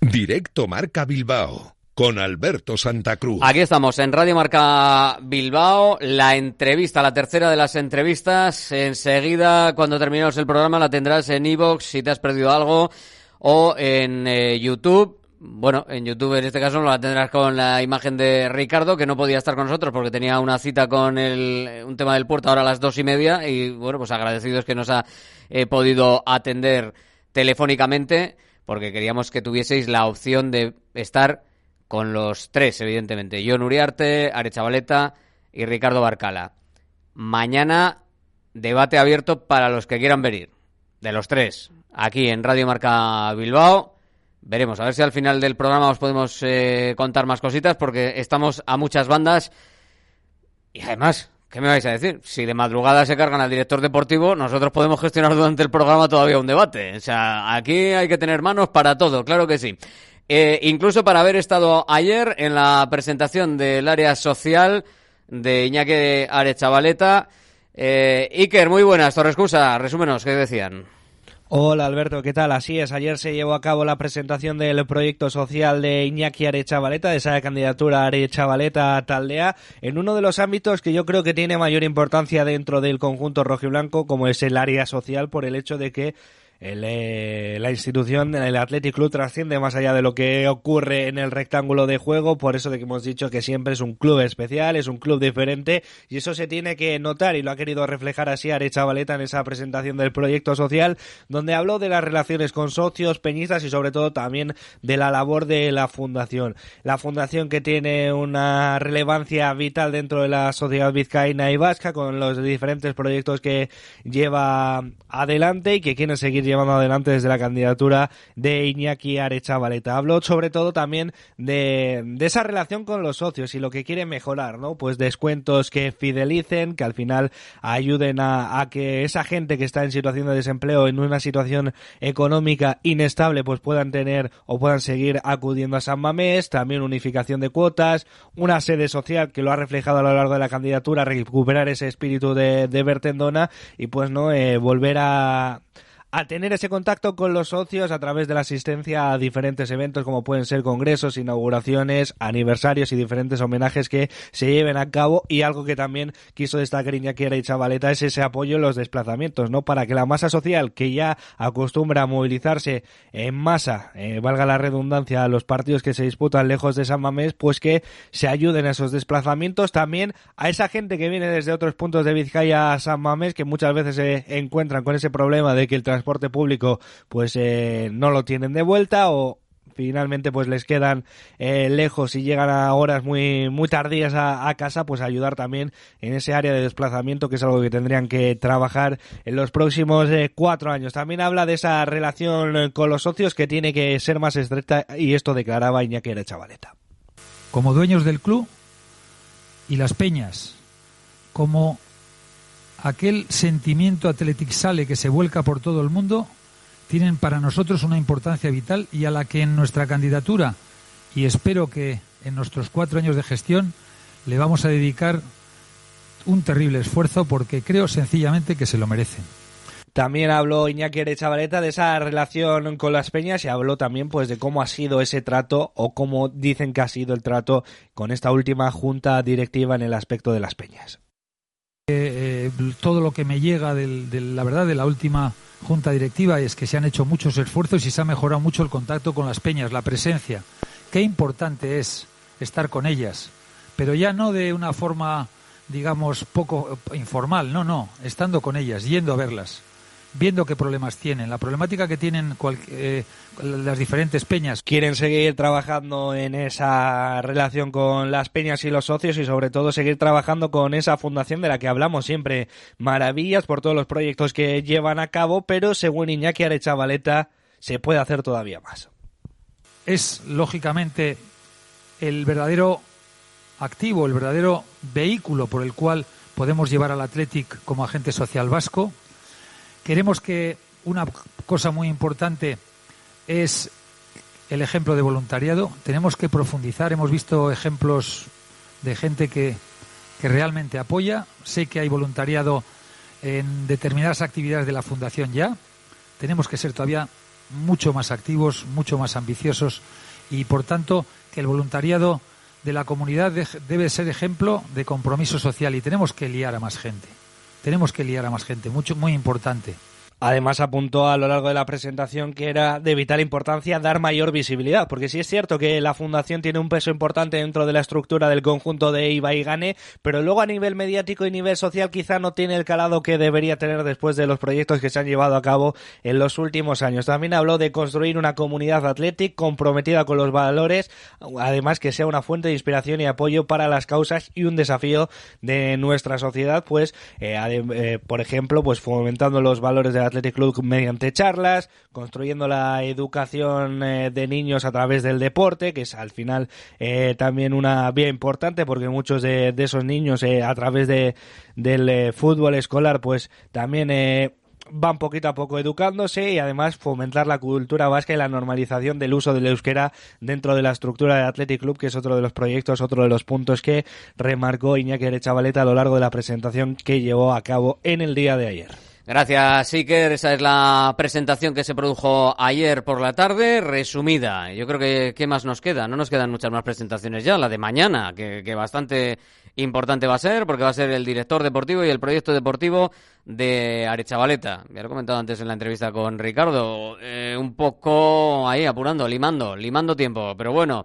Directo Marca Bilbao con Alberto Santa Cruz. Aquí estamos en Radio Marca Bilbao, la entrevista, la tercera de las entrevistas. Enseguida, cuando terminemos el programa, la tendrás en iVoox si te has perdido algo o en eh, YouTube bueno, en YouTube en este caso lo tendrás con la imagen de Ricardo, que no podía estar con nosotros porque tenía una cita con el, un tema del puerto ahora a las dos y media y bueno, pues agradecidos que nos ha eh, podido atender telefónicamente porque queríamos que tuvieseis la opción de estar con los tres, evidentemente. John Uriarte, Arechavaleta y Ricardo Barcala. Mañana debate abierto para los que quieran venir, de los tres, aquí en Radio Marca Bilbao Veremos, a ver si al final del programa os podemos eh, contar más cositas porque estamos a muchas bandas. Y además, ¿qué me vais a decir? Si de madrugada se cargan al director deportivo, nosotros podemos gestionar durante el programa todavía un debate. O sea, aquí hay que tener manos para todo, claro que sí. Eh, incluso para haber estado ayer en la presentación del área social de Iñaki Arechavaleta. Eh, Iker, muy buenas, Torrescusa, resúmenos, ¿qué decían? Hola Alberto, ¿qué tal? Así es, ayer se llevó a cabo la presentación del proyecto social de Iñaki Arechavaleta, de esa candidatura Arechavaleta Taldea, en uno de los ámbitos que yo creo que tiene mayor importancia dentro del conjunto rojiblanco, como es el área social, por el hecho de que el, eh, la institución, el Athletic Club trasciende más allá de lo que ocurre en el rectángulo de juego, por eso de que hemos dicho que siempre es un club especial, es un club diferente y eso se tiene que notar y lo ha querido reflejar así Arecha Valeta en esa presentación del proyecto social, donde habló de las relaciones con socios, peñistas y sobre todo también de la labor de la fundación. La fundación que tiene una relevancia vital dentro de la sociedad vizcaína y vasca con los diferentes proyectos que lleva adelante y que quieren seguir llevando adelante desde la candidatura de Iñaki Arechavaleta. Habló sobre todo también de, de esa relación con los socios y lo que quiere mejorar, ¿no? Pues descuentos que fidelicen, que al final ayuden a, que esa gente que está en situación de desempleo, en una situación económica inestable, pues puedan tener o puedan seguir acudiendo a San Mamés, también unificación de cuotas, una sede social que lo ha reflejado a lo largo de la candidatura, recuperar ese espíritu de, de Bertendona y pues no eh, volver a a tener ese contacto con los socios a través de la asistencia a diferentes eventos como pueden ser congresos, inauguraciones, aniversarios y diferentes homenajes que se lleven a cabo y algo que también quiso destacar Iñaki y Chavaleta es ese apoyo en los desplazamientos, ¿no? Para que la masa social que ya acostumbra a movilizarse en masa, eh, valga la redundancia, a los partidos que se disputan lejos de San Mamés, pues que se ayuden a esos desplazamientos también a esa gente que viene desde otros puntos de Vizcaya a San Mamés que muchas veces se encuentran con ese problema de que el público pues eh, no lo tienen de vuelta o finalmente pues les quedan eh, lejos y llegan a horas muy muy tardías a, casa pues ayudar también en ese área de desplazamiento que es algo que tendrían que trabajar en los próximos eh, cuatro años. También habla de esa relación con los socios que tiene que ser más estrecha y esto declaraba Iñaki Chavaleta como dueños del club y las peñas como aquel sentimiento Athletic Sale que se vuelca por todo el mundo, tienen para nosotros una importancia vital y a la que en nuestra candidatura, y espero que en nuestros cuatro años de gestión, le vamos a dedicar un terrible esfuerzo porque creo sencillamente que se lo merecen. También habló Iñaki Erechavaleta de esa relación con las peñas y habló también pues de cómo ha sido ese trato o cómo dicen que ha sido el trato con esta última junta directiva en el aspecto de las peñas. Eh, todo lo que me llega de la verdad de la última junta directiva es que se han hecho muchos esfuerzos y se ha mejorado mucho el contacto con las peñas, la presencia. Qué importante es estar con ellas, pero ya no de una forma, digamos, poco informal, no, no, estando con ellas, yendo a verlas viendo qué problemas tienen, la problemática que tienen eh, las diferentes peñas. Quieren seguir trabajando en esa relación con las peñas y los socios y sobre todo seguir trabajando con esa fundación de la que hablamos siempre. Maravillas por todos los proyectos que llevan a cabo, pero según Iñaki Arechavaleta se puede hacer todavía más. Es lógicamente el verdadero activo, el verdadero vehículo por el cual podemos llevar al Athletic como agente social vasco Queremos que una cosa muy importante es el ejemplo de voluntariado. Tenemos que profundizar. Hemos visto ejemplos de gente que, que realmente apoya. Sé que hay voluntariado en determinadas actividades de la Fundación ya. Tenemos que ser todavía mucho más activos, mucho más ambiciosos y, por tanto, que el voluntariado de la comunidad debe ser ejemplo de compromiso social y tenemos que liar a más gente tenemos que liar a más gente, mucho, muy importante. Además apuntó a lo largo de la presentación que era de vital importancia dar mayor visibilidad, porque sí es cierto que la fundación tiene un peso importante dentro de la estructura del conjunto de IVA y Gane, pero luego a nivel mediático y nivel social quizá no tiene el calado que debería tener después de los proyectos que se han llevado a cabo en los últimos años. También habló de construir una comunidad atlética comprometida con los valores, además que sea una fuente de inspiración y apoyo para las causas y un desafío de nuestra sociedad, pues, eh, eh, por ejemplo, pues fomentando los valores de la Athletic Club mediante charlas, construyendo la educación eh, de niños a través del deporte, que es al final eh, también una vía importante porque muchos de, esos niños eh, a través de, del fútbol escolar pues también van poquito a poco educándose y además fomentar la cultura vasca y la normalización del uso del euskera dentro de la estructura del Athletic Club, que es otro de los proyectos, otro de los puntos que remarcó Iñaki Chavaleta a lo largo de la presentación que llevó a cabo en el día de ayer. Gracias, Iker. Esa es la presentación que se produjo ayer por la tarde, resumida. Yo creo que ¿qué más nos queda? No nos quedan muchas más presentaciones ya. La de mañana, que, bastante importante va a ser, porque va a ser el director deportivo y el proyecto deportivo de Arechavaleta. Ya lo he comentado antes en la entrevista con Ricardo. Eh, un poco ahí apurando, limando, limando tiempo. Pero bueno,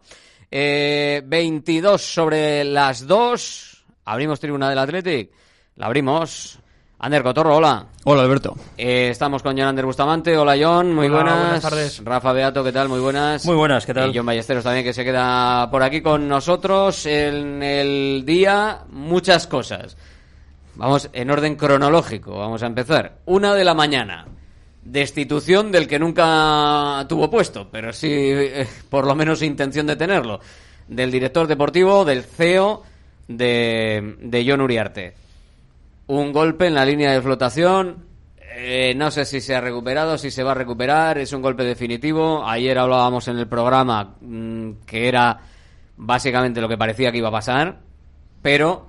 eh, 22 sobre las 2. Abrimos tribuna del Athletic. La abrimos. Ander Cotorro, hola. Hola, Alberto. Eh, estamos con John Ander Bustamante. Hola, John. Muy buenas. Buenas tardes. Rafa Beato, ¿qué tal? Muy buenas. Muy buenas, ¿qué tal? Y John Ballesteros también, que se queda por aquí con nosotros. En el día, muchas cosas. Vamos en orden cronológico. Vamos a empezar. Una de la mañana. Destitución del que nunca tuvo puesto, pero sí, eh, por lo menos intención de tenerlo. Del director deportivo, del CEO de, de John Uriarte un golpe en la línea de flotación. Eh, no sé si se ha recuperado, si se va a recuperar. Es un golpe definitivo. Ayer hablábamos en el programa mm, que era básicamente lo que parecía que iba a pasar. Pero,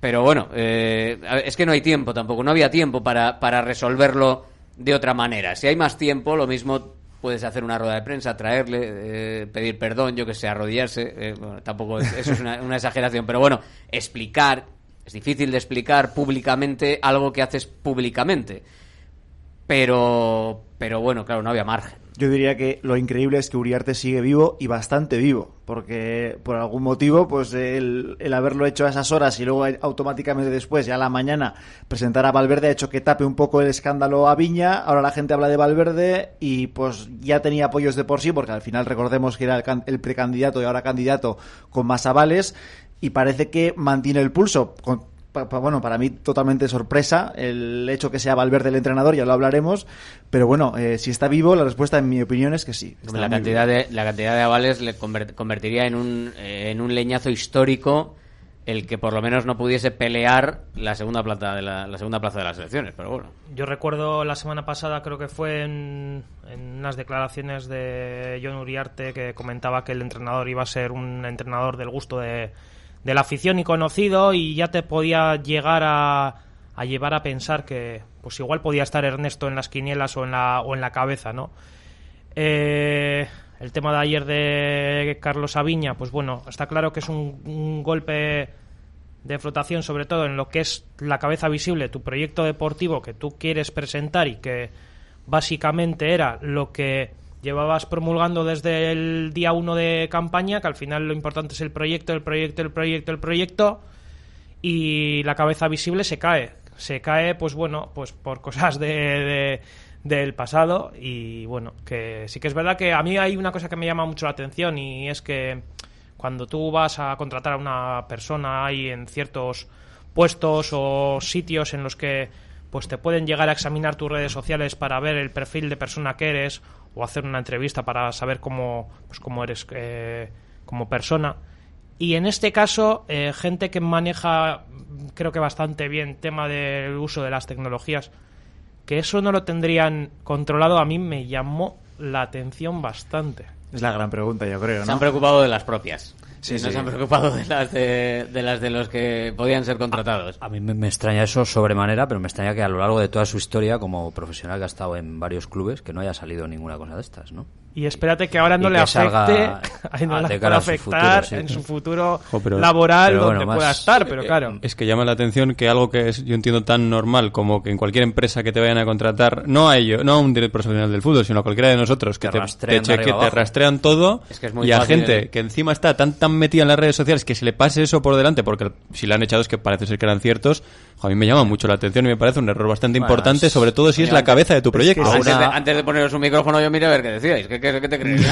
pero bueno, eh, es que no hay tiempo tampoco. No había tiempo para, para resolverlo de otra manera. Si hay más tiempo, lo mismo puedes hacer una rueda de prensa, traerle, eh, pedir perdón, yo que sé, arrodillarse. tampoco eso es una exageración. Pero bueno, explicar es difícil de explicar públicamente algo que haces públicamente. Pero, pero bueno, claro, no había margen. Yo diría que lo increíble es que Uriarte sigue vivo y bastante vivo, porque por algún motivo, pues el, el, haberlo hecho a esas horas y luego automáticamente después, ya a la mañana, presentar a Valverde ha hecho que tape un poco el escándalo a Viña. Ahora la gente habla de Valverde y pues ya tenía apoyos de por sí, porque al final recordemos que era el, el precandidato y ahora candidato con más avales y parece que mantiene el pulso. bueno, para mí totalmente sorpresa el hecho que sea Valverde el entrenador, ya lo hablaremos, pero bueno, eh, si está vivo, la respuesta en mi opinión es que sí. La cantidad, de, la cantidad de avales le convertiría en un, eh, en un leñazo histórico el que por lo menos no pudiese pelear la segunda plata de la, segunda plaza de las elecciones, pero bueno. Yo recuerdo la semana pasada, creo que fue en, en, unas declaraciones de John Uriarte que comentaba que el entrenador iba a ser un entrenador del gusto de, de la afición y conocido y ya te podía llegar a, a, llevar a pensar que pues igual podía estar Ernesto en las quinielas o en la, o en la cabeza, ¿no? Eh, el tema de ayer de Carlos Aviña, pues bueno, está claro que es un, un golpe de flotación, sobre todo en lo que es la cabeza visible, tu proyecto deportivo que tú quieres presentar y que básicamente era lo que llevabas promulgando desde el día uno de campaña, que al final lo importante es el proyecto, el proyecto, el proyecto, el proyecto, y la cabeza visible se cae. Se cae, pues bueno, pues por cosas de, del pasado y bueno, que sí que es verdad que a mí hay una cosa que me llama mucho la atención y es que cuando tú vas a contratar a una persona hay en ciertos puestos o sitios en los que pues te pueden llegar a examinar tus redes sociales para ver el perfil de persona que eres o hacer una entrevista para saber cómo, pues cómo eres eh, como persona. Y en este caso, eh, gente que maneja, creo que bastante bien, tema del uso de las tecnologías, que eso no lo tendrían controlado, a mí me llamó la atención bastante. Es la gran pregunta, yo creo. ¿no? Se han preocupado de las propias. Sí, no se han preocupado de las de, las de los que podían ser contratados. A, mí me, extraña eso sobremanera, pero me extraña que a lo largo de toda su historia como profesional que ha estado en varios clubes, que no haya salido ninguna cosa de estas, ¿no? Y espérate que ahora no le que afecte, ay, no a- le pueda su afectar futuro, sí. en su futuro Jo, pero- laboral pero donde más- pueda estar, pero claro. Es que llama la atención que algo que es, yo entiendo tan normal como que en cualquier empresa que te vayan a contratar, no a ello, no a un director profesional del fútbol, sino a cualquiera de nosotros, que Te te, rastrean te rastrean todo Es que es muy y a fácil gente que encima está tan tan metida en las redes sociales que se le pase eso por delante, porque si le han echado es que parece ser que eran ciertos, jo, a mí me llama mucho la atención y me parece un error bastante Bueno, importante, sobre todo si es la cabeza de tu proyecto. a Antes, de, una- antes de poneros un micrófono yo miré a ver qué decíais. ¿Qué, qué, qué te crees?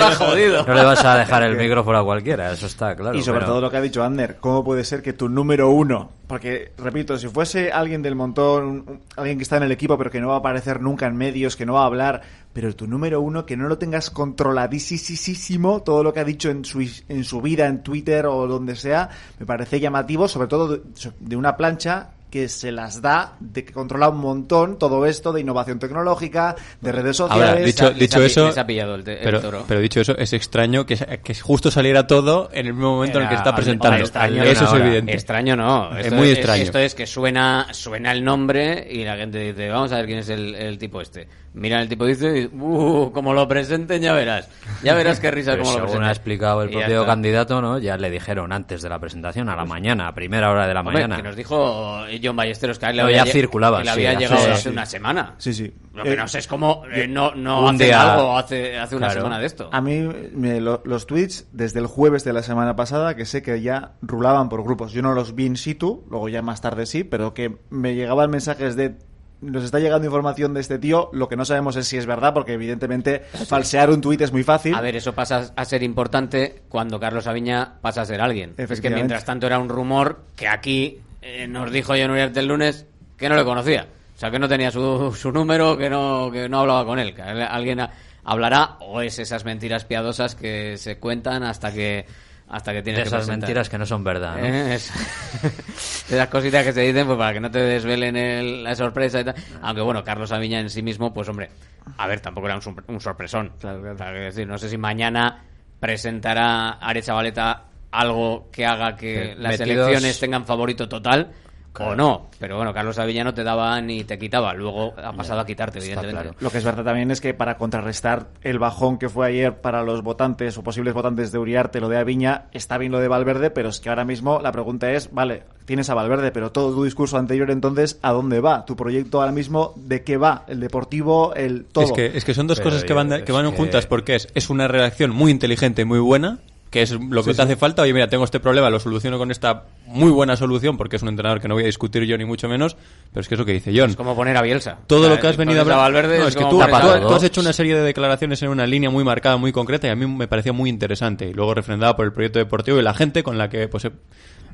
Ha jodido. No le vas a dejar el micrófono a cualquiera, eso está claro. y sobre pero- todo lo que ha dicho Ander, ¿cómo puede ser que tu número uno, porque repito, si fuese alguien del montón, un- alguien que está en el equipo pero que no va a aparecer nunca en medios, que no va a hablar, pero tu número uno, que no lo tengas controladísimo, todo lo que ha dicho en su, en su vida, en Twitter o donde sea, me parece llamativo, sobre todo de, de una plancha que se las da, de que controla un montón todo esto de innovación tecnológica, de redes sociales. Ahora, dicho, Les dicho eso, les ha pillado el el pero, toro. pero dicho eso, es extraño que, que justo saliera todo en el mismo momento en el que está presentando. hombre, extraño eso es ahora. evidente. Extraño no. Es Esto muy extraño. esto es que suena, suena el nombre y la gente dice, vamos a ver quién es el, el tipo este. Mira, el tipo dice, y, uh, como lo presenten ya verás. Ya verás qué risa como lo según presenten. ha explicado el propio candidato, ¿no? Ya le dijeron antes de la presentación, a la mañana, a primera hora de la Hombre, mañana. que nos dijo John Ballesteros que a él le No, había, ya circulaba, que le había hace- llegado sí, hace sí. una semana. Sí, sí. Lo que Eh, no sé es cómo eh, no, no día- algo hace, hace una Claro. semana de esto. A mí me- lo- los tweets desde el jueves de la semana pasada que sé que ya rulaban por grupos. Yo no los vi in situ, luego ya más tarde sí, pero que me llegaban mensajes de nos está llegando información de este tío, lo que no sabemos es si es verdad porque evidentemente falsear un tuit es muy fácil. A ver, eso pasa a ser importante cuando Carlos Aviña pasa a ser alguien. Es que mientras tanto era un rumor que aquí eh, nos dijo John Uriarte el lunes que no le conocía. O sea, que no tenía su, su número, que no, que no hablaba con él. Que alguien hablará o es esas mentiras piadosas que se cuentan hasta que hasta que tienes que esas mentiras que no son verdad, ¿no? Eh, es- esas cositas que se dicen pues para que no te desvelen el- la sorpresa y tal. Aunque bueno, Carlos Aviña en sí mismo, pues hombre, a ver, tampoco era un, sorpre- un sorpresón. Claro, que decir, no sé si mañana presentará Arecha Valeta algo que haga que las metidos- elecciones tengan favorito total o no. Pero bueno, Carlos Aviña no te daba ni te quitaba. Luego ha pasado a quitarte, evidentemente. Lo que es verdad también es que para contrarrestar el bajón que fue ayer para los votantes o posibles votantes de Uriarte, lo de Aviña, está bien lo de Valverde, pero es que ahora mismo la pregunta es, vale, tienes a Valverde, pero todo tu discurso anterior entonces, ¿a dónde va? Tu proyecto ahora mismo, ¿de qué va? El deportivo, el todo. Es que, es que son dos Pero cosas que van, que van que- juntas porque es, es una redacción muy inteligente y muy buena, que es lo que Sí, te sí. hace falta. Oye, mira, tengo este problema, lo soluciono con esta muy buena solución porque es un entrenador que no voy a discutir yo ni mucho menos, pero es que es lo que dice John. Es como poner a Bielsa. Todo O sea, lo que has venido a hablar. Valverde No, es es que tú, has hecho una serie de declaraciones en una línea muy marcada, muy concreta y a mí me parecía muy interesante. Y luego refrendada por el proyecto deportivo y la gente con la que, pues, eh,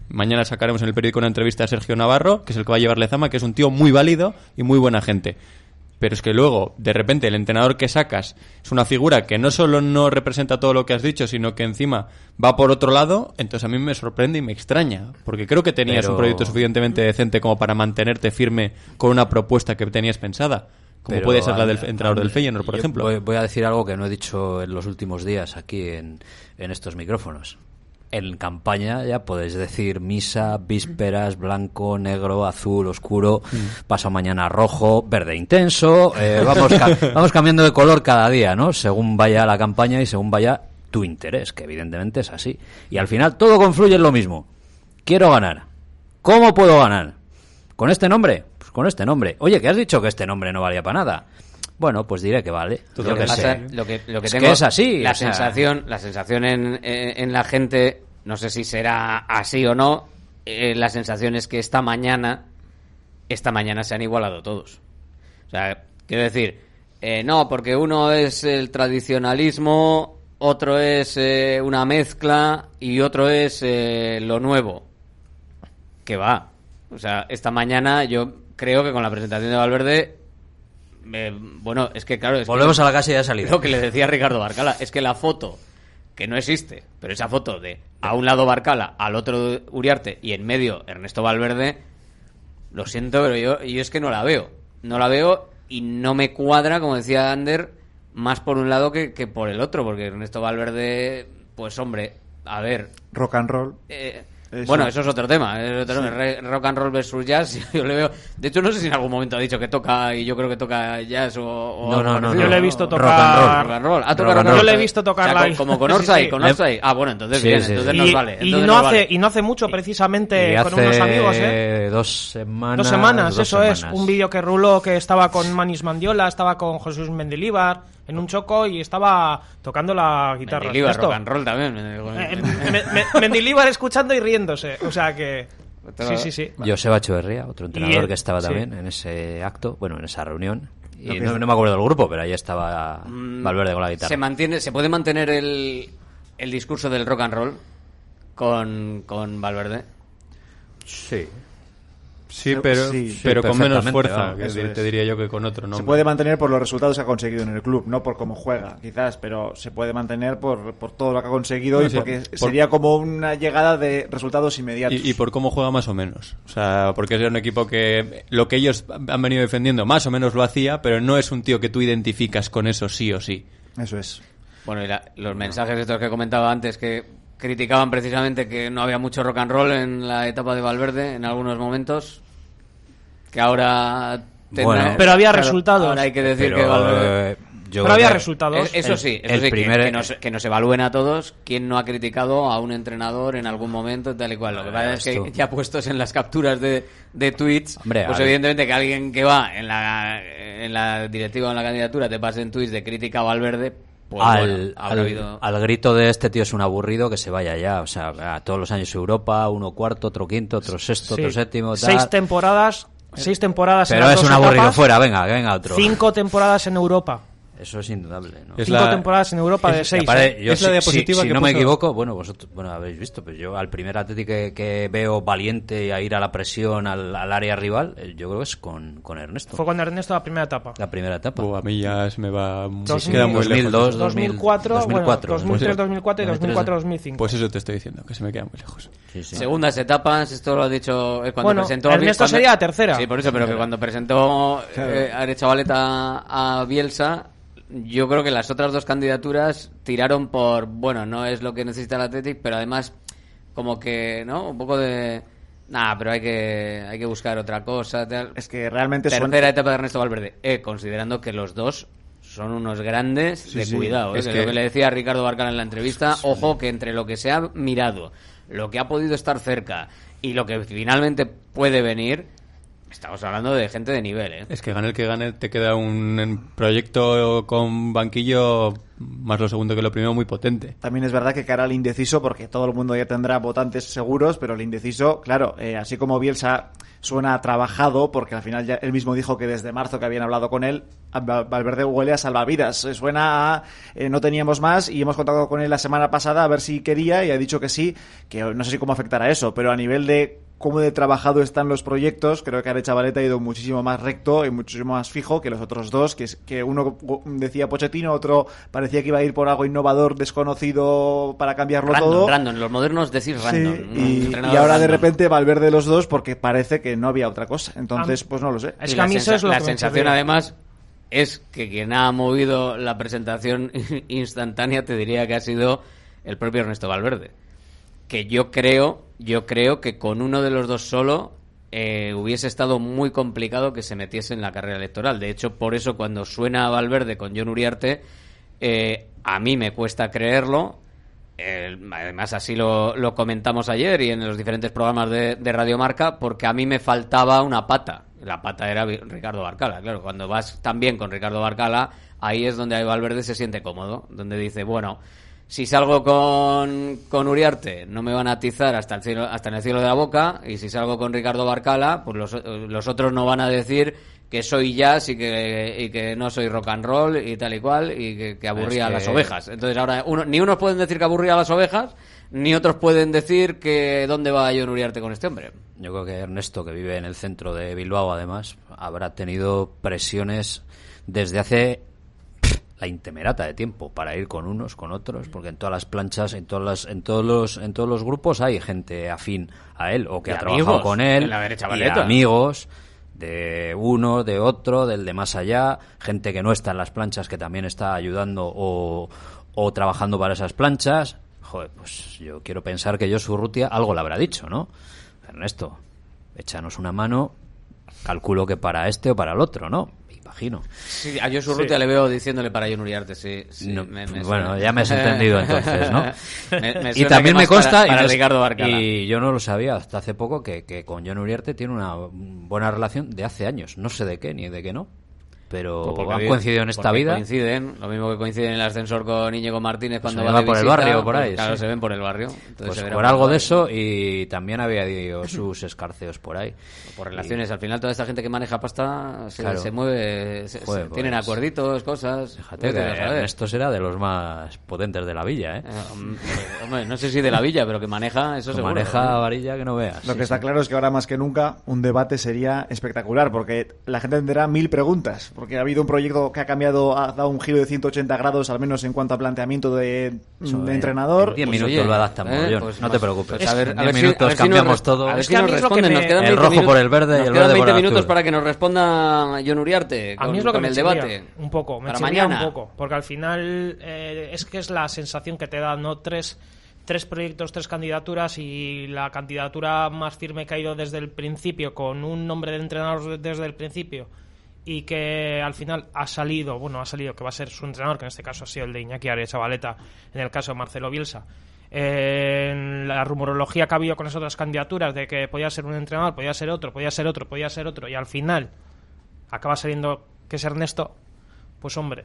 mañana sacaremos en el periódico una entrevista a Sergio Navarro, que es el que va a llevar Lezama, que es un tío muy válido y muy buena gente. Pero es que luego, de repente, el entrenador que sacas es una figura que no solo no representa todo lo que has dicho, sino que encima va por otro lado, entonces a mí me sorprende y me extraña. Porque creo que tenías Pero- un proyecto suficientemente decente como para mantenerte firme con una propuesta que tenías pensada. Como Pero, puede ser la del entrenador del Feyenoord, por ejemplo. Voy, voy a decir algo que no he dicho en los últimos días aquí en, en estos micrófonos. En campaña ya podéis decir misa, vísperas, blanco, negro, azul, oscuro, Mm. paso mañana rojo, verde intenso. eh, vamos, ca- vamos cambiando de color cada día, ¿no? Según vaya la campaña y según vaya tu interés, que evidentemente es así. Y al final todo confluye en lo mismo. Quiero ganar. ¿Cómo puedo ganar? ¿Con este nombre? Pues con este nombre. Oye, que has dicho que este nombre no valía para nada. Bueno, pues diré que vale. Lo que, pasa- lo que, lo que Es tengo, que es así. La o sea, sensación, la sensación en, en- en la gente, no sé si será así o no, eh, la sensación es que esta mañana, esta mañana se han igualado todos. O sea, quiero decir, eh, no, porque uno es el tradicionalismo, otro es eh, una mezcla y otro es eh, lo nuevo. Que va. O sea, esta mañana yo creo que con la presentación de Valverde eh, bueno, es que claro. Es que- Volvemos a la casa y ya salida. Lo que le decía Ricardo Barcala es que la foto, que no existe, pero esa foto de a un lado Barcala, al otro Uriarte y en medio Ernesto Valverde, lo siento, pero yo, yo es que no la veo. No la veo y no me cuadra, como decía Ander, más por un lado que, que por el otro, porque Ernesto Valverde, pues hombre, a ver, Rock and roll. eh, Bueno, eso es otro tema. es otro tema. Re- Rock and roll versus jazz. Yo le veo. De hecho, no sé si en algún momento ha dicho que toca y yo creo que toca jazz o. o No, no, no. Yo le he visto Rock tocar. and roll. Rock and roll. Ah, toca Rock rock and roll. Yo le he visto tocar O sea, live. co- como con Sí, Orsay, sí. con Orsay. Ah, bueno, entonces Sí, bien, sí, entonces sí. nos Y, vale. y no nos hace, vale. y no hace mucho, precisamente, Y con hace unos amigos, ¿eh? dos semanas. Dos semanas, dos eso es. Un vídeo que ruló que estaba con Manis Mandiola, estaba con Jesús Mendilíbar en un choco y estaba tocando la guitarra. Mendilibar, rock and roll también. Eh, me- me- Mendilíbar escuchando y riéndose. O sea que. Sí, sí, sí. Joseba Echeverría, otro entrenador que estaba sí. también en ese acto, bueno, en esa reunión. Y no, no me acuerdo del grupo, pero ahí estaba Mm, Valverde con la guitarra. Se mantiene, se puede mantener el, el discurso del rock and roll con, con Valverde. Sí. Sí, pero, Sí, pero sí, con menos fuerza, que te, diría yo que con otro nombre. Se puede mantener por los resultados que ha conseguido en el club, no por cómo juega, quizás, pero se puede mantener por, por todo lo que ha conseguido No, y sí, porque por- sería como una llegada de resultados inmediatos. Y, y por cómo juega más o menos. O sea, porque es un equipo que lo que ellos han venido defendiendo más o menos lo hacía, pero no es un tío que tú identificas con eso sí o sí. Eso es. Bueno, y la- los mensajes estos que comentaba antes que criticaban precisamente que no había mucho rock and roll en la etapa de Valverde en algunos momentos, que ahora tendrá- Bueno, Pero había claro, resultados. Ahora hay que decir Pero, que Valverde... eh, yo Pero había que resultados. Es- eso sí, eso el sí, que- primer- que, nos, que nos evalúen a todos quién no ha criticado a un entrenador en algún momento tal y cual. Lo que pasa es que ya puestos en las capturas de, de tweets, Hombre, pues evidentemente que alguien que va en la, en la directiva o en la candidatura te pasen tweets de crítica a Valverde, pues al, bueno, al- habido... al grito de este tío es un aburrido que se vaya ya. O sea, a todos los años Europa, uno cuarto, otro quinto, otro sexto, Sí. otro séptimo. Tal. Seis temporadas. Seis temporadas en Pero las es un aburrido etapas, fuera, venga, venga otro. Cinco temporadas en Europa. Eso es indudable. ¿no? Es Cinco la- temporadas en Europa de es- seis. Aparte, ¿eh? yo Es la si- diapositiva si, si que no me puso- equivoco, bueno, vosotros bueno, habéis visto, pues yo al primer Atleti que, que veo valiente a ir a la presión al, al área rival, eh, yo creo que es con, con Ernesto. Fue con Ernesto la primera etapa. La primera etapa. Uh, a mí ya se me va... Sí, sí. queda muy 2002, lejos. 2004, 2004, bueno, 2003, pues, 2004 y 2004, 2005. Pues eso te estoy diciendo, que se me queda muy lejos. Sí, sí. Segundas etapas, esto lo ha dicho eh, cuando Bueno, presentó... Ernesto cuando- sería la tercera. Sí, por eso, pero que cuando presentó eh, Arechavaleta a Bielsa, yo creo que las otras dos candidaturas tiraron por, bueno, no es lo que necesita el Athletic, pero además como que, ¿no? Un poco de... Nah, pero hay que, hay que buscar otra cosa. tal. Es que realmente Tercera suena- etapa de Ernesto Valverde. Eh, considerando que los dos son unos grandes Sí, de sí. cuidado. eh, Es que que- Lo que le decía a Ricardo Barcal en la entrevista, ojo que entre lo que se ha mirado, lo que ha podido estar cerca y lo que finalmente puede venir, estamos hablando de gente de nivel, ¿eh? Es que gane el que gane, te queda un proyecto con banquillo más lo segundo que lo primero muy potente. También es verdad que cara al indeciso, porque todo el mundo ya tendrá votantes seguros, pero el indeciso, claro, eh, así como Bielsa suena trabajado, porque al final ya él mismo dijo que desde marzo que habían hablado con él, Valverde huele a salvavidas. Eh, Suena a eh, no teníamos más y hemos contactado con él la semana pasada a ver si quería y ha dicho que sí, que no sé si cómo afectará eso, pero a nivel de cómo de trabajado están los proyectos, creo que Arechavaleta ha ido muchísimo más recto y muchísimo más fijo que los otros dos, que, es- que uno decía Pochettino, otro parecía que iba a ir por algo innovador, desconocido para cambiarlo Random, todo. random. Los modernos decís Sí, random. y, ahora de repente Valverde los dos porque parece que no había otra cosa. Entonces, Ah, pues no lo sé. Es que a la mí eso es lo la que me sensación además es que quien ha movido la presentación instantánea te diría que ha sido el propio Ernesto Valverde que yo creo yo creo que con uno de los dos solo eh, hubiese estado muy complicado que se metiese en la carrera electoral. De hecho por eso cuando suena a Valverde con John Uriarte eh, a mí me cuesta creerlo. Además así lo, comentamos ayer y en los diferentes programas de, de Radio Marca porque a mí me faltaba una pata. La pata era Ricardo Barcala. Claro cuando vas también con Ricardo Barcala ahí es donde Valverde se siente cómodo donde dice bueno si salgo con, con Uriarte no me van a atizar hasta el cielo, hasta en el cielo de la boca y si salgo con Ricardo Barcala pues los, los otros no van a decir que soy jazz y que, y que no soy rock and roll y tal y cual y que, que aburría Es a las ovejas. Entonces ahora uno, ni unos pueden decir que aburría a las ovejas ni otros pueden decir que dónde va John Uriarte con este hombre. Yo creo que Ernesto, que vive en el centro de Bilbao, además, habrá tenido presiones desde hace la intemerata de tiempo para ir con unos, con otros, porque en todas las planchas, en todas las, en todos los, en todos los grupos hay gente afín a él o que Y ha trabajado con él, en la derecha y amigos de uno, de otro, del de más allá, gente que no está en las planchas que también está ayudando o, o trabajando para esas planchas. Joder, pues yo quiero pensar que Josu Rutia algo le habrá dicho, ¿no? Ernesto, échanos una mano, calculo que para este o para el otro, ¿no? Imagino. Sí, a Josu Rutia le veo diciéndole para John Uriarte, sí. sí, No, me- me bueno, ya me has entendido entonces, ¿no? Me- me y también me más para- consta, para y, Ricardo y yo no lo sabía hasta hace poco, que, que con John Uriarte tiene una buena relación de hace años. No sé de qué ni de qué no, pero Pues han coincidido en esta vida. Coinciden, lo mismo que coinciden en el ascensor con Íñigo Martínez cuando va va de por el visita, barrio, por pues ahí, Claro, sí. se ven por el barrio. Entonces Pues por el algo de eso y también había dio sus escarceos por ahí. Por relaciones, al final toda esta gente que maneja pasta se, Claro. se mueve, se- tienen acuerditos, cosas. Fíjate que. Ernesto será de los más potentes de la villa, ¿eh? Eh, hombre, no sé si de la villa, pero que maneja, eso seguro. Maneja varilla que no veas. Lo sí, que está sí. claro es que ahora más que nunca un debate sería espectacular, porque la gente tendrá mil preguntas, porque ha habido un proyecto que ha cambiado, ha dado un giro de 180 grados, al menos en cuanto a planteamiento de, eh, entrenador. en 10 Pues, minutos oye, lo adaptamos, eh, pues no más- te preocupes. pues a ver, en a 10 ver si- minutos a ver si nos cambiamos todo. A ver Es si que a nos mí es lo que responden, me- nos quedan El 20 rojo minutos- por el verde y el quedan verde por 20 el minutos para que nos responda John Uriarte. A con- mí es lo que con me el debate. un poco, me Para mañana. un poco, porque al final eh, es que es la sensación que te da, ¿no? Tres, tres proyectos, tres candidaturas y la candidatura más firme que ha ido desde el principio, con un nombre de entrenador desde el principio y que al final ha salido, bueno, ha salido que va a ser su entrenador, que en este caso ha sido el de Iñaki Chavaleta, en el caso de Marcelo Bielsa. En la rumorología que ha habido con las otras candidaturas de que podía ser un entrenador, podía ser otro, podía ser otro, podía ser otro, y al final acaba saliendo que es Ernesto, pues hombre,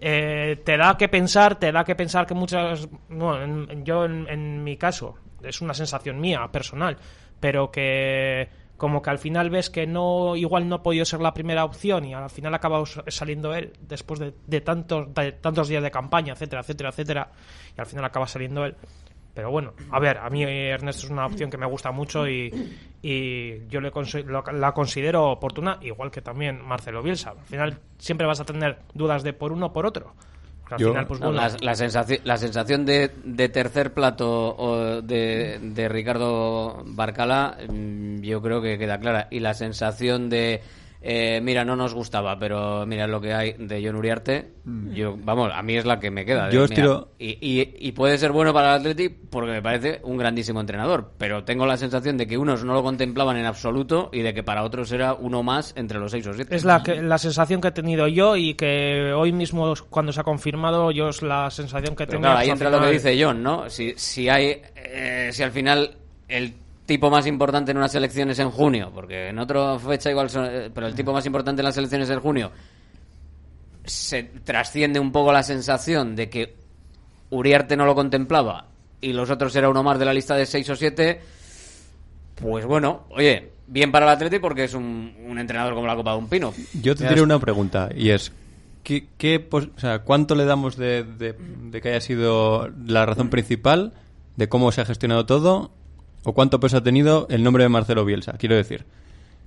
eh, te da que pensar, te da que pensar que muchas, no, en- yo en mi caso, es una sensación mía, personal, pero que como que al final ves que no, igual no ha podido ser la primera opción y al final ha acabado saliendo él después de, tantos, de tantos días de campaña, etcétera, etcétera, etcétera, y al final acaba saliendo él. Pero bueno, a ver, a mí Ernesto es una opción que me gusta mucho y, y yo le lo- la considero oportuna, igual que también Marcelo Bielsa. Al final siempre vas a tener dudas de por uno o por otro. Porque al Yo- final, pues bueno, la, la sensación, la sensación de, de tercer plato o de, de Ricardo Barcala, mm, yo creo que queda clara. Y la sensación de, eh, mira, no nos gustaba, pero mira lo que hay de John Uriarte, yo, vamos, a mí es la que me queda. de, Yo os mira, tiro- y, y, y puede ser bueno para el Atleti porque me parece un grandísimo entrenador, pero tengo la sensación de que unos no lo contemplaban en absoluto y de que para otros era uno más entre los seis o siete. es la, que, la sensación que he tenido yo y que hoy mismo cuando se ha confirmado yo es la sensación que Pero tengo. claro, ahí entra lo que dice John, ¿no? Si, si hay, eh, si al final el tipo más importante en unas elecciones en junio, porque en otra fecha igual, son- eh, pero el tipo más importante en las elecciones en junio, se trasciende un poco la sensación de que Uriarte no lo contemplaba y los otros era uno más de la lista de seis o siete, pues bueno, oye, bien para el Atleti porque es un, un entrenador como la copa de un pino. Yo te diré una pregunta y es ¿qué, qué o sea, ¿cuánto le damos de, de- de que haya sido la razón principal de cómo se ha gestionado todo o cuánto peso ha tenido el nombre de Marcelo Bielsa? Quiero decir,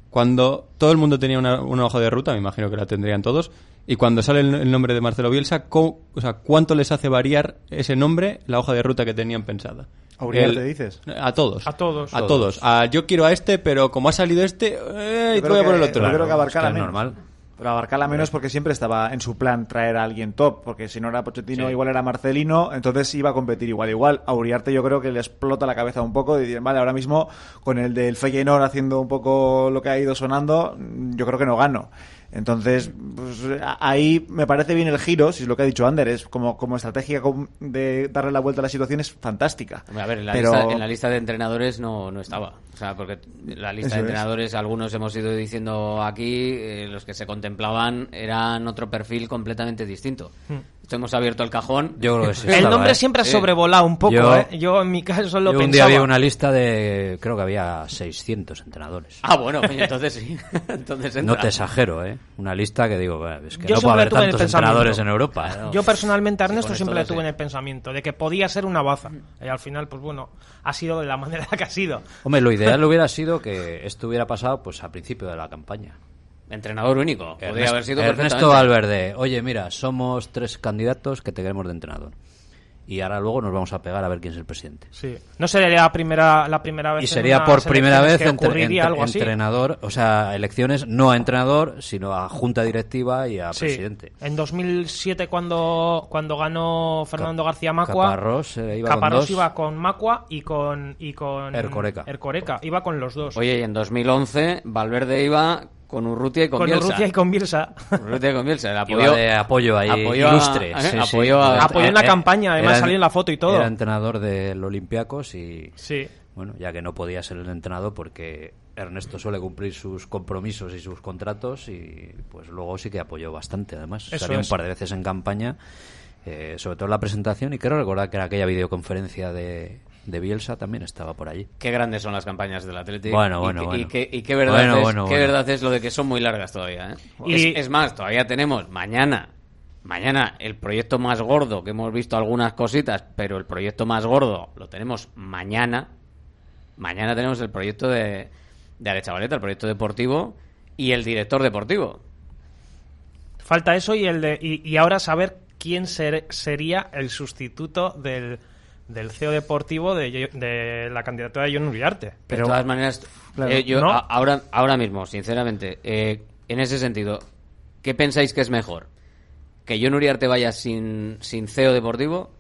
cuando todo el mundo tenía una, una hoja de ruta, me imagino que la tendrían todos, y cuando sale el, el nombre de Marcelo Bielsa, ¿cómo- o sea, ¿cuánto les hace variar ese nombre, la hoja de ruta que tenían pensada? ¿A Uriarte El- dices? A todos. A todos. A todos. A, yo quiero a este, pero como ha salido este, eh, Yo te voy a poner otro. yo creo que Es normal. Pero a Barcala menos porque siempre estaba en su plan traer a alguien top, porque si no era Pochettino, Sí. igual era Marcelino, entonces iba a competir igual. Igual a Uriarte yo creo que le explota la cabeza un poco y dicen, vale, ahora mismo con el del Feyenoord haciendo un poco lo que ha ido sonando, yo creo que no gano. Entonces, pues, ahí me parece bien el giro, si es lo que ha dicho Ander, es como, como estrategia de darle la vuelta a la situación es fantástica. A ver, en la, Pero- lista, en la lista de entrenadores no, no estaba. O sea, porque la lista Eso de es. entrenadores, algunos hemos ido diciendo aquí, eh, los que se contemplaban eran otro perfil completamente distinto. Esto hemos abierto el cajón. Yo creo que sí El nombre ¿eh? siempre ha Sí. sobrevolado un poco, Yo- ¿eh? Yo en mi caso lo Yo un pensaba. día vi una lista de, creo que había 600 entrenadores. Ah, bueno, entonces sí. entonces entra. No te exagero, ¿eh? Una lista que digo, "Bah, es que Yo no puede haber en tantos pensamiento. entrenadores en Europa. ¿no?". Yo personalmente a Sí, Ernesto con siempre le tuve en el pensamiento de que podía ser una baza. Y al final, pues bueno, ha sido de la manera que ha sido. Hombre, lo ideal hubiera sido que esto hubiera pasado pues a principio de la campaña. Entrenador único. Podría Ernesto- haber sido Ernesto. Valverde, oye, mira, somos tres candidatos que te queremos de entrenador. y ahora luego nos vamos a pegar a ver quién es el presidente. Sí. No sería la primera, la primera vez Y sería por primera vez entre, entre- algo así. entrenador, o sea, elecciones no a entrenador, sino a junta directiva y a Sí. presidente. En 2007 cuando, cuando ganó Fernando García Macua, Caparrós, eh, iba con dos. iba con Macua y con y con Ercoreca. Ercoreca, iba con los dos. Oye, y en 2011 Valverde iba con Urrutia y con, con Bielsa. Urrutia y con Bielsa. Urrutia y con Bielsa. El apoyo, de apoyo ahí, apoyó a- ilustre. eh, sí, sí. apoyó a- Apoyó en la campaña, además Era- salió en la foto y todo. Era entrenador del Olympiacos y... Sí. Bueno, ya que no podía ser el entrenador porque Ernesto suele cumplir sus compromisos y sus contratos y pues luego sí que apoyó bastante además. Eso Salió es. un par de veces en campaña, eh, sobre todo en la presentación y creo recordar que era aquella videoconferencia de, de Bielsa también estaba por allí. Qué grandes son las campañas del Atlético. Bueno, y, bueno, qué- bueno. Y, qué, y qué verdad, Bueno, es, bueno, qué bueno. verdad es lo de que son muy largas todavía. ¿eh? Y- Es, es más, todavía tenemos mañana, mañana el proyecto más gordo, que hemos visto algunas cositas, pero el proyecto más gordo lo tenemos mañana. Mañana tenemos el proyecto de, de Arechavaleta, el proyecto deportivo y el director deportivo. Falta eso y el de y, y ahora saber quién ser- sería el sustituto del, del CEO deportivo de, de la candidatura de John Uriarte. de todas maneras, Claro. eh, yo ¿No? a- ahora, ahora mismo, sinceramente, eh, en ese sentido, ¿qué pensáis que es mejor? ¿Que John Uriarte vaya sin, sin CEO deportivo?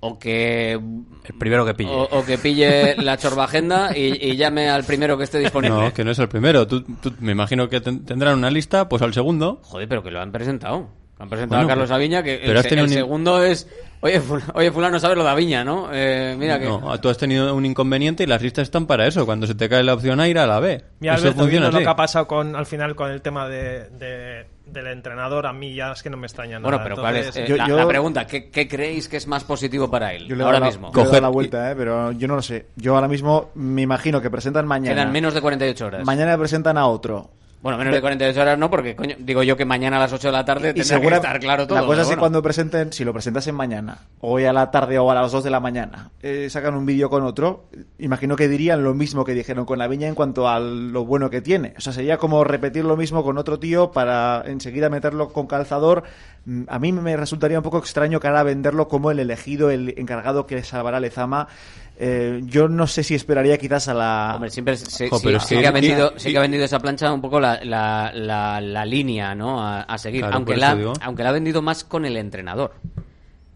¿O que, El primero que pille. o, o que pille la chorbagenda y, y llame al primero que esté disponible? No, que no es el primero. Tú, tú- me imagino que ten- tendrán una lista, pues al segundo. Joder, pero que lo han presentado. Han presentado Bueno, a Carlos pero- Aviña, que pero el, has se- tenido el un- segundo es... Oye, fula- oye, fulano, sabes lo de Aviña, ¿no? Eh, mira que... No, tú has tenido un inconveniente y las listas están para eso. Cuando se te cae la opción A, ir a la B. Mira, eso Alberto, funciona viendo lo así. que ha pasado con, al final con el tema de, de- del entrenador, a mí ya es que no me extraña nada. Bueno, pero ¿cuál es Entonces, eh, la, la pregunta? ¿qué, qué creéis que es más positivo para él Yo le ahora la- mismo? yo le la vuelta, eh, pero yo no lo sé. Yo ahora mismo me imagino que presentan mañana. Quedan menos de 48 horas. Mañana presentan a otro. Bueno, menos de 48 horas no, porque coño, digo yo que mañana a las 8 de la tarde tendrá segura- que estar claro todo. La cosa es que bueno. cuando presenten, si lo presentasen mañana, hoy a la tarde o a las 2 de la mañana, eh, sacan un vídeo con otro, imagino que dirían lo mismo que dijeron con la viña en cuanto a lo bueno que tiene. O sea, sería como repetir lo mismo con otro tío para enseguida meterlo con calzador. Mm, A mí me resultaría un poco extraño que ahora venderlo como el elegido, el encargado que salvará a Lezama. Eh, yo no sé si esperaría quizás a la... Hombre, siempre se- Jo, sí, pero es sí que- ha vendido, sí que ha vendido esa plancha un poco la, la, la, la línea, ¿no? A, a seguir. Claro, aunque, la, digo. aunque la ha vendido más con el entrenador.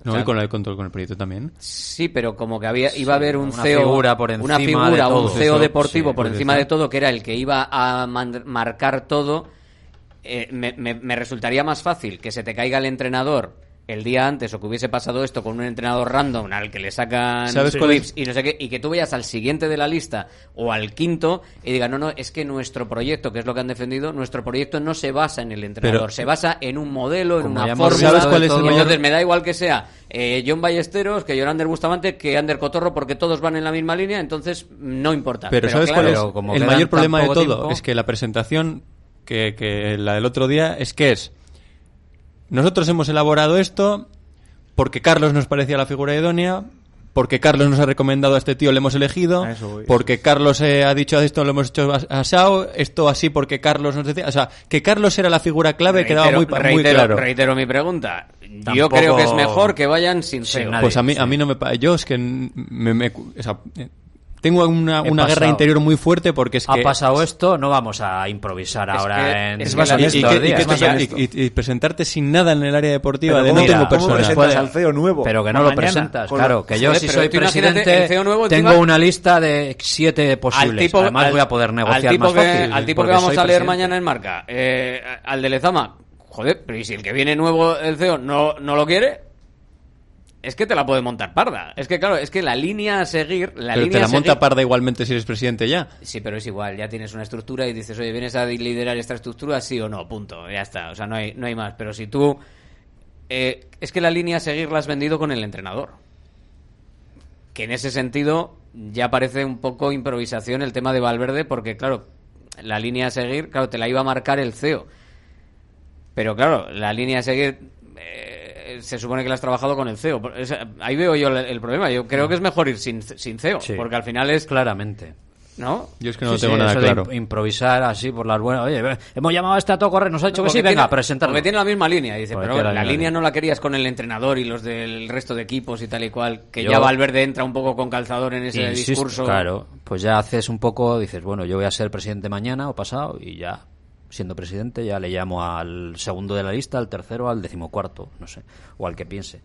No, O sea, y con el control con el proyecto también. Sí, pero como que había iba a haber un una CEO figura por una encima figura, de todo. un CEO Eso, deportivo sí, por encima ser. de todo que era el que iba a marcar todo. eh, me, me- me resultaría más fácil que se te caiga el entrenador el día antes o que hubiese pasado esto con un entrenador random al que le sacan ¿Sabes y no sé qué y que tú vayas al siguiente de la lista o al quinto y digas no no es que nuestro proyecto que es lo que han defendido nuestro proyecto no se basa en el entrenador Pero- se basa en un modelo en una fórmula ¿Sabes cuál es el y mayor- entonces me da igual que sea eh, John Ballesteros, que Yorander Bustamante, que Ander Cotorro, porque todos van en la misma línea, entonces no importa. Pero, ¿sabes claro, cuál es? como el mayor problema de todo tiempo- es que la presentación, que, que la del otro día, es que es. Nosotros hemos elaborado esto porque Carlos nos parecía la figura idónea, porque Carlos nos ha recomendado a este tío, le hemos elegido, voy, porque Carlos eh, ha dicho esto, lo hemos hecho a Sao, esto así porque Carlos nos decía. O sea, que Carlos era la figura clave, quedaba muy, reitero, claro. reitero mi pregunta. Yo creo que es mejor que vayan sin nadie. Pues a mí, a sí. mí no me Yo es que me, me- o sea, tengo una, una guerra interior muy fuerte porque es Ha que. pasado esto, no vamos a improvisar Es ahora que- en es más y, presentarte sin nada en el área deportiva Pero de ¿cómo- no tengo ¿cómo personas. Puede- al CEO nuevo? Pero que no lo mañana, presentas, claro. Que yo Joder, si soy presidente el CEO nuevo tengo encima- una lista de siete posibles. Además al- voy a poder negociar al tipo más que, fácil. Al tipo que vamos a leer presidente. mañana en marca, eh, al de Lezama, joder, pero ¿y si el que viene nuevo, el CEO, no, no lo quiere? Es que te la puede montar parda. Es que, claro, es que la línea a seguir. La Pero línea te la seguir- monta parda igualmente si eres presidente ya. Sí, pero es igual, ya tienes una estructura y dices, oye, ¿vienes a liderar esta estructura? Sí o no, punto, ya está, o sea, no hay, no hay más. Pero si tú... eh, es que la línea a seguir la has vendido con el entrenador. Que en ese sentido ya parece un poco improvisación el tema de Valverde, porque claro, la línea a seguir, claro, te la iba a marcar el CEO. Pero claro, la línea a seguir se supone que la has trabajado con el CEO. Es- ahí veo yo el, el problema. Yo creo que es mejor ir sin, sin CEO, Sí. porque al final es Claramente. ¿No? Yo es que no Sí, tengo sí, nada de claro. imp- improvisar así por las buenas. Oye, hemos llamado a este a todo correr, nos ha dicho que sí, venga, presentarlo. Porque tiene la misma línea. Dice, Porque pero la, la misma línea línea. no la querías con el entrenador y los del resto de equipos y tal y cual. Que Yo- ya Valverde entra un poco con calzador en ese Insisto, discurso. Claro, pues ya haces un poco, dices, bueno, yo voy a ser presidente mañana o pasado y ya, siendo presidente, ya le llamo al segundo de la lista, al tercero, al decimocuarto, no sé, o al que piense.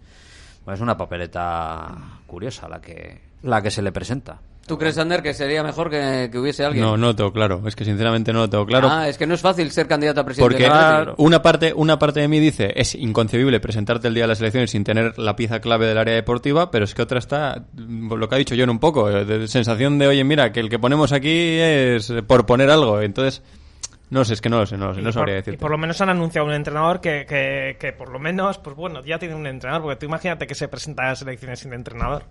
Bueno, es una papeleta curiosa la que, la que se le presenta. ¿Tú crees, Ander, que sería mejor que, que hubiese alguien? No, no lo tengo claro. Es que sinceramente no lo tengo claro. Ah, es que no es fácil ser candidato a presidente. Porque una parte, una parte de mí dice es inconcebible presentarte el día de las elecciones sin tener la pieza clave del área deportiva, pero es que otra está, mm, lo que ha dicho John un poco, eh, de sensación de, oye, mira, que el que ponemos aquí es por poner algo. Entonces, no sé, es que no lo sé, no lo sé, Y no por, sabría y decirte. por lo menos han anunciado un entrenador que, que, que por lo menos, pues bueno, ya tiene un entrenador, porque tú imagínate que se presenta a las elecciones sin entrenador.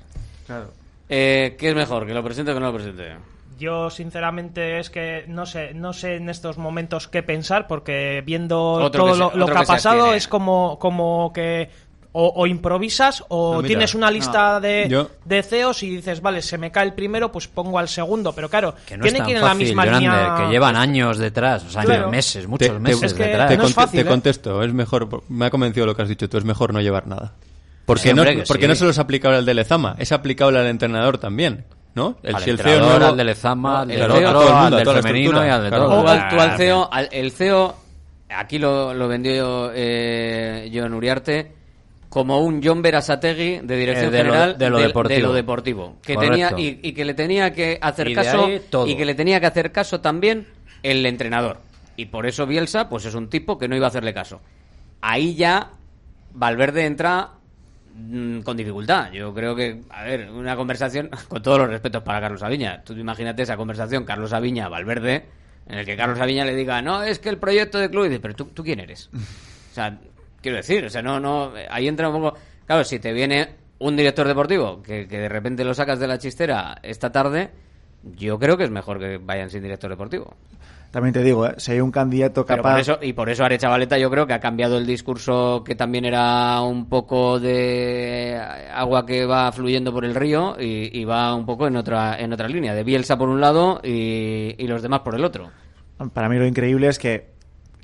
Eh, ¿Qué es mejor, que lo presente o que no lo presente? Yo sinceramente es que no sé, no sé en estos momentos qué pensar porque viendo Otro todo que se- lo, que ha pasado abstiene. es como, como que o, o improvisas o No, mira, tienes una lista no. de, Yo- de CEOs y dices, vale, se me cae el primero, pues pongo al segundo. Pero claro, Que no tiene es tan que ir en la misma Jonander, línea. que llevan años detrás, o sea, Claro. meses, muchos te- meses Es que detrás. te, no fácil, te ¿eh? contesto, es mejor, me ha convencido lo que has dicho tú, es mejor no llevar nada. Porque, Sí, no, porque sí. no solo es aplicable al de Lezama, es aplicable al entrenador también, ¿no? El, Al si el CEO entrenador, nuevo- al de Lezama, al del CEO, otro, al del femenino y al de claro. todo. O al, tú al CEO, al- el CEO, aquí lo, lo vendió eh, Joan Uriarte, como un John Berasategui de dirección Eh, de lo- general de lo deportivo. deportivo, que Correcto. tenía y, y que le tenía que hacer Y caso y que le tenía que hacer caso también el entrenador. Y por eso Bielsa pues es un tipo que no iba a hacerle caso. Ahí ya Valverde entra mm, con dificultad. Yo creo que a ver una conversación con todos los respetos para Carlos Aviña tú imagínate esa conversación Carlos Aviña Valverde en el que Carlos Aviña le diga no es que el proyecto de club y dice pero tú, tú quién eres o sea, quiero decir, o sea, no, no, ahí entra un poco. Claro, si te viene un director deportivo que, que de repente lo sacas de la chistera esta tarde, yo creo que es mejor que vayan sin director deportivo. También te digo, ¿eh? si hay un candidato capaz... por eso, y por eso Arechavaleta yo creo que ha cambiado el discurso que también era un poco de agua que va fluyendo por el río y, y va un poco en otra, en otra línea, de Bielsa por un lado y, y los demás por el otro. Para mí lo increíble es que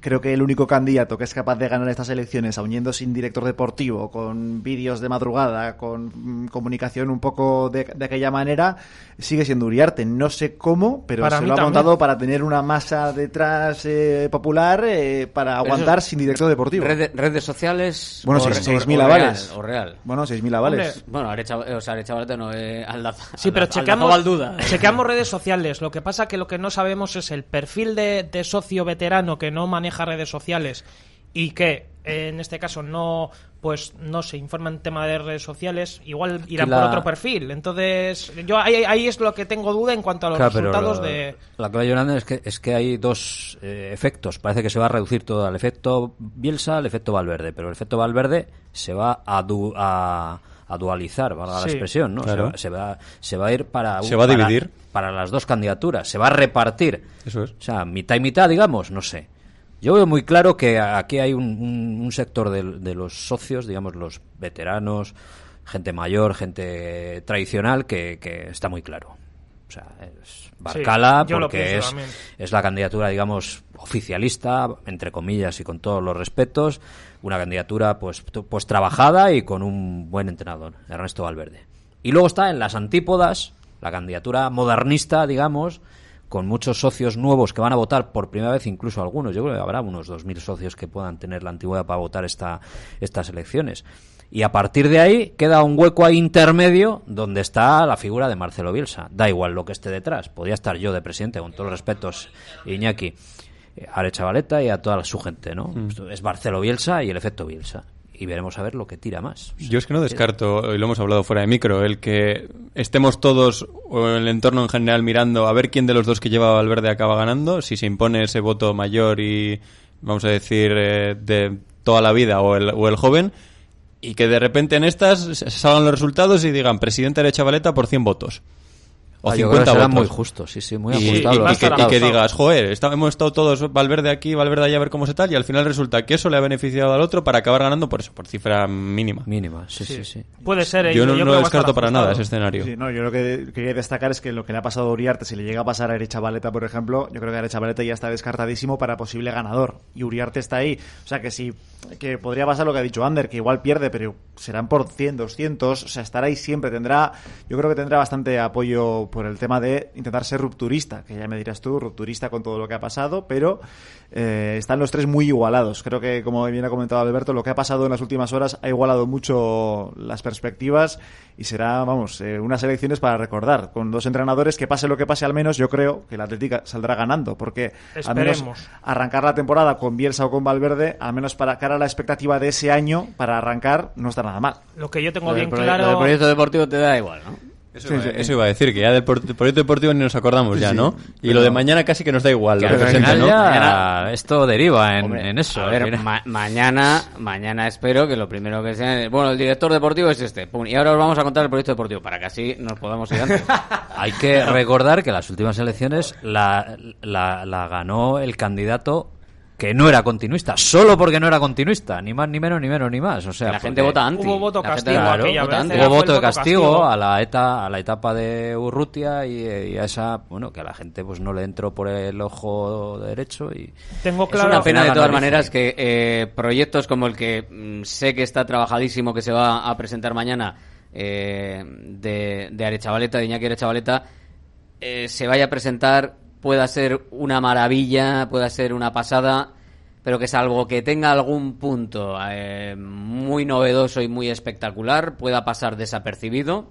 creo que el único candidato que es capaz de ganar estas elecciones, aun yendo sin director deportivo, con vídeos de madrugada, con mm, comunicación un poco de, de aquella manera, sigue siendo Uriarte. No sé cómo, pero Para se lo ha también. montado para tener una masa detrás eh, popular eh, para Pero aguantar eso- sin director deportivo. Redes, redes sociales. Bueno, o seis- re- o- 6.000 o avales. real, o real. Bueno, 6.000 avales. Hombre, Bueno, Arecha, o sea, Arechavaleta no, eh, Aldaza- Sí, pero Aldaza- chequeamos, Aldaza Valduda. chequeamos redes sociales. Lo que pasa que lo que no sabemos es el perfil de, de socio veterano que no maneja redes sociales y que eh, en este caso no pues no se informa en tema de redes sociales, igual irán la- por otro perfil. Entonces, yo ahí, ahí es lo que tengo duda en cuanto a los Claro, pero resultados de... La clave, Yolanda, es que, es que hay dos eh, efectos. Parece que se va a reducir todo al efecto Bielsa, al efecto Valverde. Pero el efecto Valverde se va a, du- a, a dualizar, valga la Sí, expresión, ¿no? claro. Se, va, se, va, se va a ir para... Se va a para- dividir. Para las dos candidaturas. Se va a repartir. Eso es. O sea, mitad y mitad, digamos, no sé. Yo veo muy claro que aquí hay un, un- un sector de, de los socios, digamos, los veteranos, gente mayor, gente tradicional, que, que está muy claro. O sea, es Barcala, porque es, también. es la candidatura, digamos, oficialista, entre comillas y con todos los respetos, una candidatura pues, pues trabajada y con un buen entrenador, Ernesto Valverde. Y luego está en las antípodas, la candidatura modernista, digamos, con muchos socios nuevos que van a votar por primera vez, incluso algunos, yo creo que habrá unos 2.000 socios que puedan tener la antigüedad para votar esta, estas elecciones. Y a partir de ahí queda un hueco ahí intermedio donde está la figura de Marcelo Bielsa. Da igual lo que esté detrás. Podría estar yo de presidente, con todos los respetos, Iñaki, eh, a Arechavaleta y a toda su gente, ¿no? Mm. Es Marcelo Bielsa y el efecto Bielsa. Y veremos a ver lo que tira más. Yo es que no descarto, y lo hemos hablado fuera de micro, el que estemos todos o el entorno en general mirando a ver quién de los dos que lleva Valverde acaba ganando, si se impone ese voto mayor y, vamos a decir, eh, de toda la vida o el, o el joven, y que de repente en estas salgan los resultados y digan presidente de Chavaleta por 100 votos. Ah, o que 50 será votos. muy justo, sí, sí, muy y, ajustado y- que, y resultados. que digas, joder, está- hemos estado todos Valverde aquí, Valverde allá a ver cómo se tal, y al final resulta que eso le ha beneficiado al otro para acabar ganando por eso, por cifra mínima. Mínima, sí, Sí. sí, sí. Puede ser. eh, Yo no, estar descarto para nada ese escenario. Sí, no, yo lo que quería destacar es que lo que le ha pasado a Uriarte, si le llega a pasar a Arechavaleta, por ejemplo, yo creo que Arechavaleta ya está descartadísimo para posible ganador. Y Uriarte está ahí. O sea que sí, que podría pasar lo que ha dicho Ander, que igual pierde, pero serán por 100, 200. O sea, estará ahí siempre. Tendrá, yo creo que tendrá bastante apoyo por el tema de intentar ser rupturista, que ya me dirás tú, rupturista con todo lo que ha pasado, pero eh, están los tres muy igualados. Creo que, como bien ha comentado Alberto, lo que ha pasado en las últimas horas ha igualado mucho las perspectivas y será, vamos, eh, unas elecciones para recordar. Con dos entrenadores, que pase lo que pase, al menos yo creo que la Atlética saldrá ganando, porque al menos arrancar la temporada con Bielsa o con Valverde, al menos para cara a la expectativa de ese año, para arrancar, no está nada mal. Lo que yo tengo Lo bien claro. del proyecto deportivo te da igual, ¿no? Eso, iba, eso iba a decir, que ya del por- proyecto deportivo ni nos acordamos Sí, ya, sí, ¿no? Y lo de mañana casi que nos da igual, lo presenta, final ¿no? ya Mañana- esto deriva en, Hombre, en eso. A ver, al final. ma- mañana, mañana espero que lo primero que sea. Bueno, el director deportivo es este. pum, y ahora os vamos a contar el proyecto deportivo para que así nos podamos ir antes. Hay que recordar que las últimas elecciones la, la, la ganó el candidato que no era continuista, solo porque no era continuista, ni más, ni menos, ni menos, ni más. O sea, la gente vota anti. Hubo voto La gente- castigo claro, aquella vota vez, anti. era- Hubo voto de castigo, castigo. a la eta, a la etapa de Urrutia y, y a esa, bueno, que a la gente pues no le entró por el ojo derecho y Tengo Es claro. una pena de todas maneras que eh, proyectos como el que mm, sé que está trabajadísimo, que se va a presentar mañana eh, de, de Arechavaleta, de Iñaki Arechavaleta, eh, se vaya a presentar, pueda ser una maravilla, pueda ser una pasada, pero que salvo que tenga algún punto eh, muy novedoso y muy espectacular, pueda pasar desapercibido.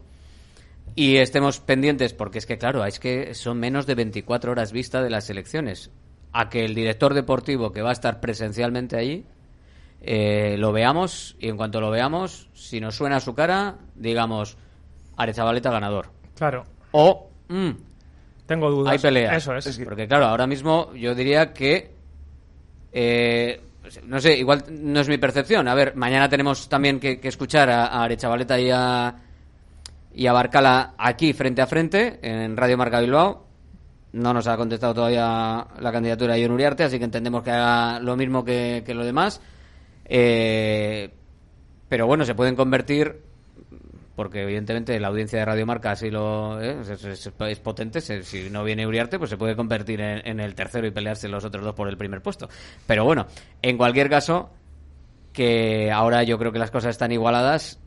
Y estemos pendientes, porque es que, claro, es que son menos de 24 horas vista de las elecciones. A que el director deportivo que va a estar presencialmente allí eh, lo veamos y en cuanto lo veamos, si nos suena su cara, digamos, Arechavaleta ganador. Claro. O, mm, Tengo dudas. hay pelea. Eso es. Porque, claro, ahora mismo yo diría que. eh, no sé, igual no es mi percepción. A ver, mañana tenemos también que, que escuchar a, a Arechavaleta y a, y a Barcala aquí frente a frente en Radio Marca Bilbao. No nos ha contestado todavía la candidatura de John Uriarte, así que entendemos que haga lo mismo que, que lo demás. Eh, pero bueno, se pueden convertir porque evidentemente la audiencia de Radio Marca así lo ¿eh? es potente. Se- si no viene Uriarte, pues se puede convertir en, en el tercero y pelearse los otros dos por el primer puesto. Pero bueno, en cualquier caso, que ahora yo creo que las cosas están igualadas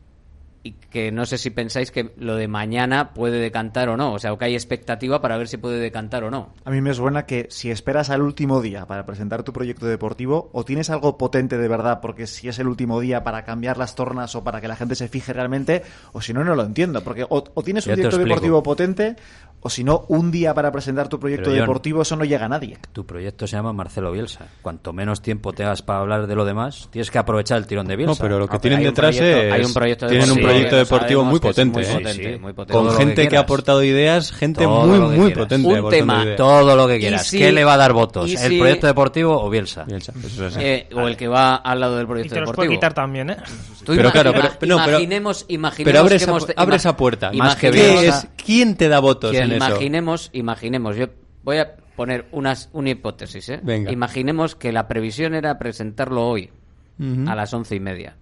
y que no sé si pensáis que lo de mañana puede decantar o no. O sea, o que hay expectativa para ver si puede decantar o no. A mí me suena que si esperas al último día para presentar tu proyecto deportivo, o tienes algo potente de verdad, porque si es el último día para cambiar las tornas o para que la gente se fije realmente, o si no, no lo entiendo. Porque o, o tienes un proyecto deportivo potente, o si no, un día para presentar tu proyecto Pero, deportivo, eso no llega a nadie. tu proyecto se llama Marcelo Bielsa. Cuanto menos tiempo tengas para hablar de lo demás, tienes que aprovechar el tirón de Bielsa. No, pero lo que tienen hay un detrás proyecto- es... hay un proyecto tienen un proyecto deportivo muy potente. muy ¿eh? potente, muy potente. Con gente que que, ha aportado ideas, gente Todo muy, muy quieras. potente. Un tema, ideas. Todo lo que quieras. si- ¿Qué le va a dar votos? y ¿El si- proyecto deportivo o Bielsa? Bielsa, eso es así. Eh, o el que va al lado del Y proyecto te los puede deportivo. quitar también, ¿eh? Tú Pero claro, pero- no, pero- imaginemos, imaginemos Pero abre, que esa, hemos- abre esa puerta. Más que imaginemos- ¿Qué es? ¿Quién te da votos en eso? Imaginemos, imaginemos, yo voy a poner unas, una hipótesis, ¿eh? Venga. Imaginemos que la previsión era presentarlo hoy, a las once y media.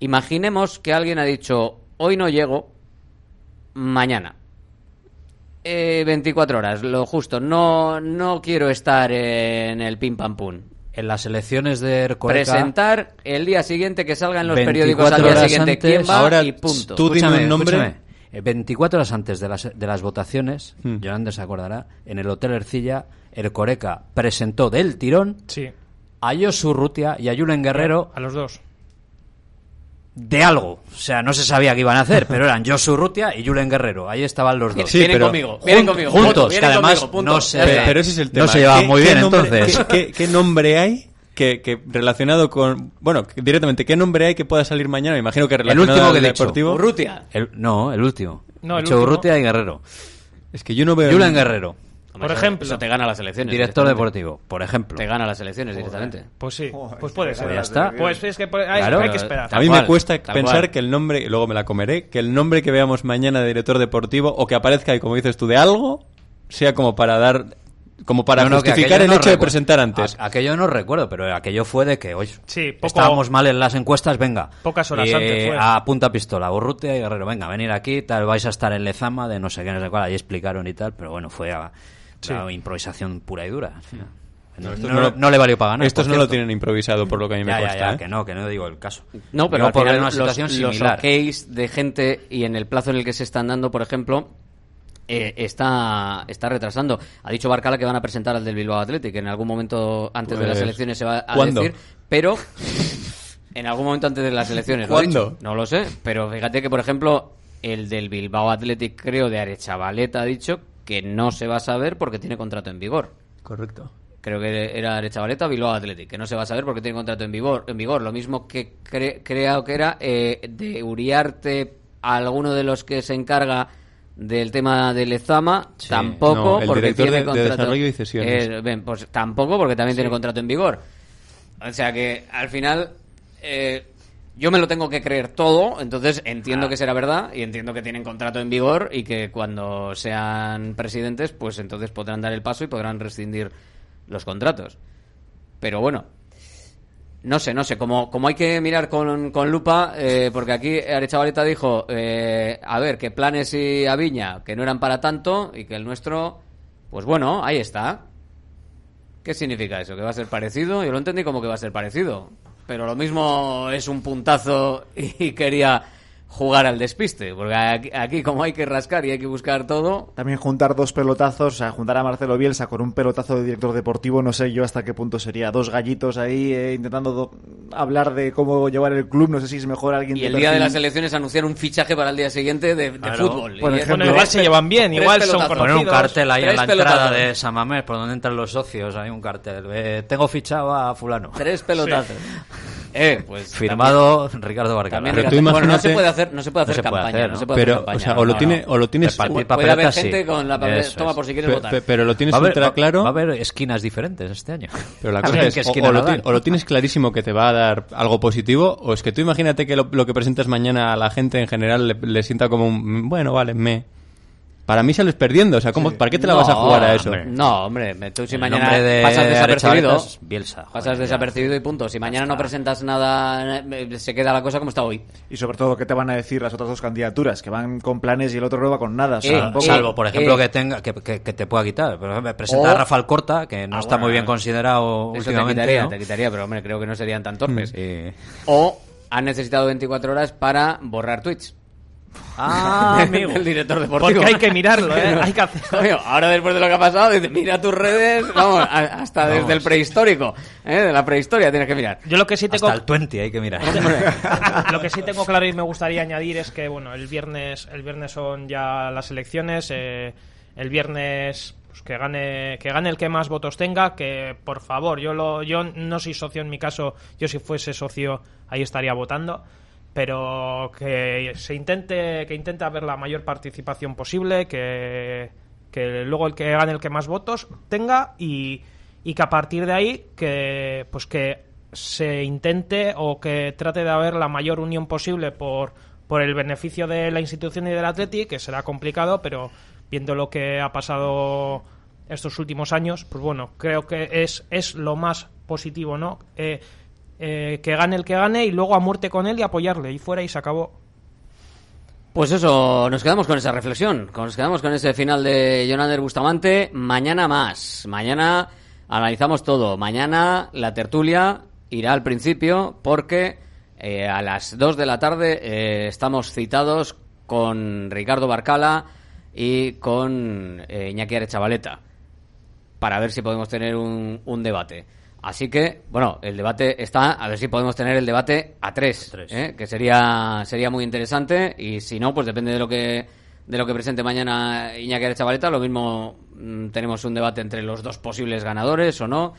Imaginemos que alguien ha dicho, hoy no llego, mañana. Eh, 24 horas, lo justo. No, no quiero estar en el pim pam pum. En las elecciones de Ercoreca... Presentar el día siguiente que salgan los 24 periódicos al día siguiente antes, quién va ahora y punto. tú dime un nombre. escúchame. Eh, 24 horas antes de las, de las votaciones, Hmm. Yolanda se acordará, en el Hotel Ercilla, Ercoreca presentó del tirón Sí. a Josu Rutia y a Julen Guerrero A los dos. de algo. O sea, no se sabía qué iban a hacer, pero eran Josu Rutia y Julen Guerrero. Ahí estaban los dos. Sí, vienen pero conmigo, vienen Jun- conmigo. juntos, punto, que vienen además conmigo, punto. no se. Pero ese es el tema. No se llevaban ¿Qué- muy bien, nombre- entonces. ¿qué, qué- qué nombre hay que, que relacionado con... Bueno, directamente, ¿qué nombre hay que pueda salir mañana? Me imagino que relacionado último que al he. Urrutia. El- no, el último. No, el último. Urrutia y Guerrero. Es que yo no veo... Julen Guerrero. Por ejemplo. Eso te gana las elecciones. Director deportivo, por ejemplo. Te gana las elecciones directamente. Pues sí, pues puede ser. Pues ya está. Pues es que hay, Claro. hay que esperar. A mí cual, me cuesta pensar cual. que el nombre, y luego me la comeré, que el nombre que veamos mañana de director deportivo o que aparezca ahí, como dices tú, de algo, sea como para dar, como para No, no, justificar el no hecho de presentar antes. A- aquello no recuerdo, pero aquello fue de que, oye, Sí, poco- estábamos mal en las encuestas, venga. Pocas horas Y, antes fue. A punta pistola, Borrutia y Guerrero, venga, venir aquí, tal, vais a estar en Lezama, de no sé qué, no sé cuál, ahí explicaron y tal, pero bueno, fue a, a improvisación pura y dura. al final. No, estos no- lo- no le valió para ganar. Estos no lo tienen improvisado, por lo que a mí me Ya, ya, cuesta. ya, ¿eh? que no, que no digo el caso. No, pero por una situación los similar. de gente y en el plazo en el que se están dando, por ejemplo, eh, está, está retrasando. Ha dicho Barcala que van a presentar al del Bilbao Athletic. En algún momento antes de las Pues, elecciones se va a ¿cuándo? decir, pero en algún momento antes de las elecciones. lo ¿Cuándo? No lo sé, pero fíjate que, por ejemplo, el del Bilbao Athletic, creo, de Arechavaleta ha dicho que no se va a saber porque tiene contrato en vigor. Correcto. Creo que era Arechavaleta o Bilbao Athletic, que no se va a saber porque tiene contrato en vigor. En vigor. Lo mismo que cre- creo que era eh, de Uriarte, alguno de los que se encarga del tema de Lezama, tampoco No, el porque director tiene de- de contrato. desarrollo y cesiones. Eh, bien, pues tampoco porque también tiene contrato en vigor. O sea que al final eh, yo me lo tengo que creer todo, entonces entiendo que será verdad y entiendo que tienen contrato en vigor y que cuando sean presidentes, pues entonces podrán dar el paso y podrán rescindir los contratos. Pero bueno, no sé, no sé, como, como hay que mirar con, con lupa, eh, porque aquí Arechavaleta dijo, eh, a ver, que Planes y Aviña, que no eran para tanto, y que el nuestro, pues bueno, ahí está. ¿Qué significa eso? ¿Que va a ser parecido? Yo lo entendí como que va a ser parecido. Pero lo mismo es un puntazo y quería jugar al despiste, porque aquí, aquí como hay que rascar y hay que buscar todo, También juntar dos pelotazos, o sea, juntar a Marcelo Bielsa con un pelotazo de director deportivo, no sé yo hasta qué punto sería. Dos gallitos ahí eh, intentando do- hablar de cómo llevar el club, no sé si es mejor alguien y de el día de las elecciones anunciar un fichaje para el día siguiente de, de Claro. fútbol. Por Y- ejemplo. Bueno, igual se llevan bien, igual son. Poner un cartel ahí en la entrada de San Mamés, por donde entran los socios, hay un cartel. eh, tengo fichado a fulano. Tres pelotazos. Eh, pues Firmado Ricardo Barcala. También, Pero tú bueno, no se imagínate- puede hacer, no se puede No hacer se puede campaña, hacer, no ¿no? se puede hacer Pero, campaña. o sea, o lo no, tiene, no. o lo tienes, Puede papeleta, haber sí. gente con la papeleta, toma por si quieres Pe- votar. pe- pero lo tienes ultra claro. Va a haber esquinas diferentes este año. Pero la cosa es, o, o lo ti- o lo tienes clarísimo que te va a dar algo positivo, o es que tú imagínate que lo, lo que presentas mañana a la gente en general le, le sienta como un, bueno, vale, me. Para mí sales perdiendo, o sea, ¿cómo, ¿para qué te la vas a jugar a eso? hombre. No, hombre, me- tú si El mañana de- pasas de desapercibido, Bielsa, joder, pasas ya. desapercibido y punto. Si mañana no presentas nada, eh, se queda la cosa como está hoy. Y sobre todo, ¿qué te van a decir las otras dos candidaturas? Que van con planes y el otro no va con nada. O sea, Eh, tampoco- Salvo, por ejemplo, eh. que tenga que, que- que te pueda quitar. Por ejemplo, presenta O- a Rafael Corta, que no Ah, está bueno, muy bien considerado Eso te últimamente. quitaría, ¿no? te quitaría, pero hombre, creo que no serían tan torpes. Sí. O han necesitado 24 horas para borrar tweets. Ah, amigo. del director deportivo. Porque hay que mirarlo, ¿eh? Hay que hacer... Coño, ahora después de lo que ha pasado, mira tus redes, vamos, hasta desde el prehistórico, ¿eh? de la prehistoria tienes que mirar. Yo lo que sí tengo... Hasta el 20 hay que mirar. lo que sí tengo claro y me gustaría añadir es que bueno el viernes el viernes son ya las elecciones eh, el viernes pues, que gane que gane el que más votos tenga que por favor yo lo yo no soy socio en mi caso yo si fuese socio ahí estaría votando pero que se intente que intente haber la mayor participación posible que que luego el que gane el que más votos tenga y, y que a partir de ahí que pues que se intente o que trate de haber la mayor unión posible por, por el beneficio de la institución y del Atleti, que será complicado, pero viendo lo que ha pasado estos últimos años, pues bueno, creo que es, es lo más positivo, ¿no? Eh, eh, que gane el que gane y luego a muerte con él y apoyarle y fuera y se acabó. Pues eso, nos quedamos con esa reflexión, nos quedamos con ese final de Jonander Bustamante. Mañana más, mañana analizamos todo. Mañana la tertulia irá al principio porque eh, a las 2 de la tarde eh, estamos citados con Ricardo Barcala y con eh, Iñaki Arechavaleta para ver si podemos tener un, un debate. Así que, bueno, el debate está, a ver si podemos tener el debate a tres, Tres. ¿eh? que sería sería muy interesante y si no, pues depende de lo que de lo que presente mañana Iñaki Arechavaleta, lo mismo mm, tenemos un debate entre los dos posibles ganadores o no.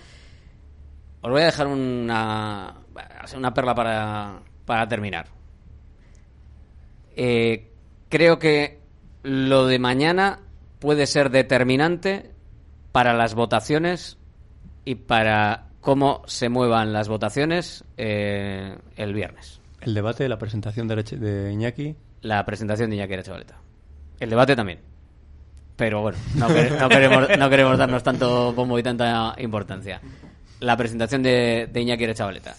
Os voy a dejar una una perla para, para terminar. Eh, creo que lo de mañana puede ser determinante para las votaciones y para cómo se muevan las votaciones eh, el viernes. El debate, la presentación de, de Iñaki. La presentación de Iñaki Arechavaleta. El debate también. Pero bueno, no, quere- no queremos, no queremos darnos tanto bombo y tanta importancia. La presentación de, de Iñaki Arechavaleta.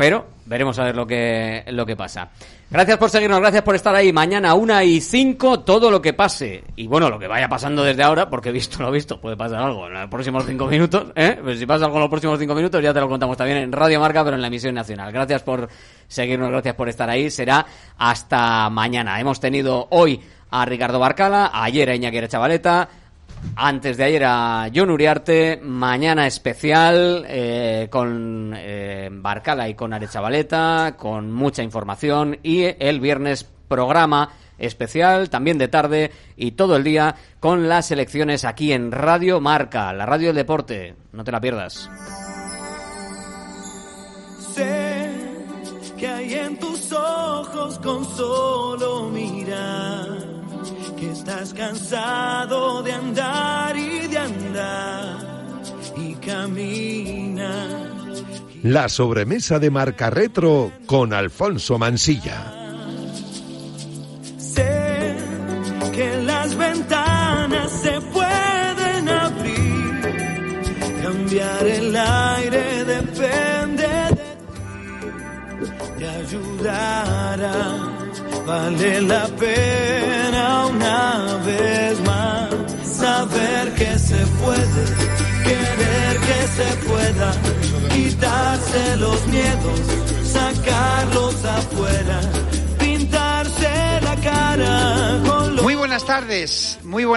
Pero veremos a ver lo que, lo que pasa. Gracias por seguirnos, gracias por estar ahí. Mañana una y cinco, todo lo que pase. Y bueno, lo que vaya pasando desde ahora, porque visto lo visto, puede pasar algo en los próximos cinco minutos. ¿eh? Pues si pasa algo en los próximos cinco minutos, ya te lo contamos también en Radio Marca, pero en la emisión nacional. Gracias por seguirnos, gracias por estar ahí. Será hasta mañana. Hemos tenido hoy a Ricardo Barcala, ayer a Iñaki Chavaleta, antes de ayer a John Uriarte, mañana especial eh, con eh, Barcala y con Arechavaleta, con mucha información y el viernes programa especial, también de tarde y todo el día con las elecciones aquí en Radio Marca, la radio del deporte, no te la pierdas. Sé que hay en tus ojos con solo mirar estás cansado de andar y de andar y camina. La sobremesa de Marca Retro con Alfonso Mansilla. Sé que las ventanas se pueden abrir, cambiar el aire depende de ti, te ayudará. Vale la pena una vez más saber que se puede, querer que se pueda, quitarse los miedos, sacarlos afuera, pintarse la cara con Muy buenas tardes, muy buenas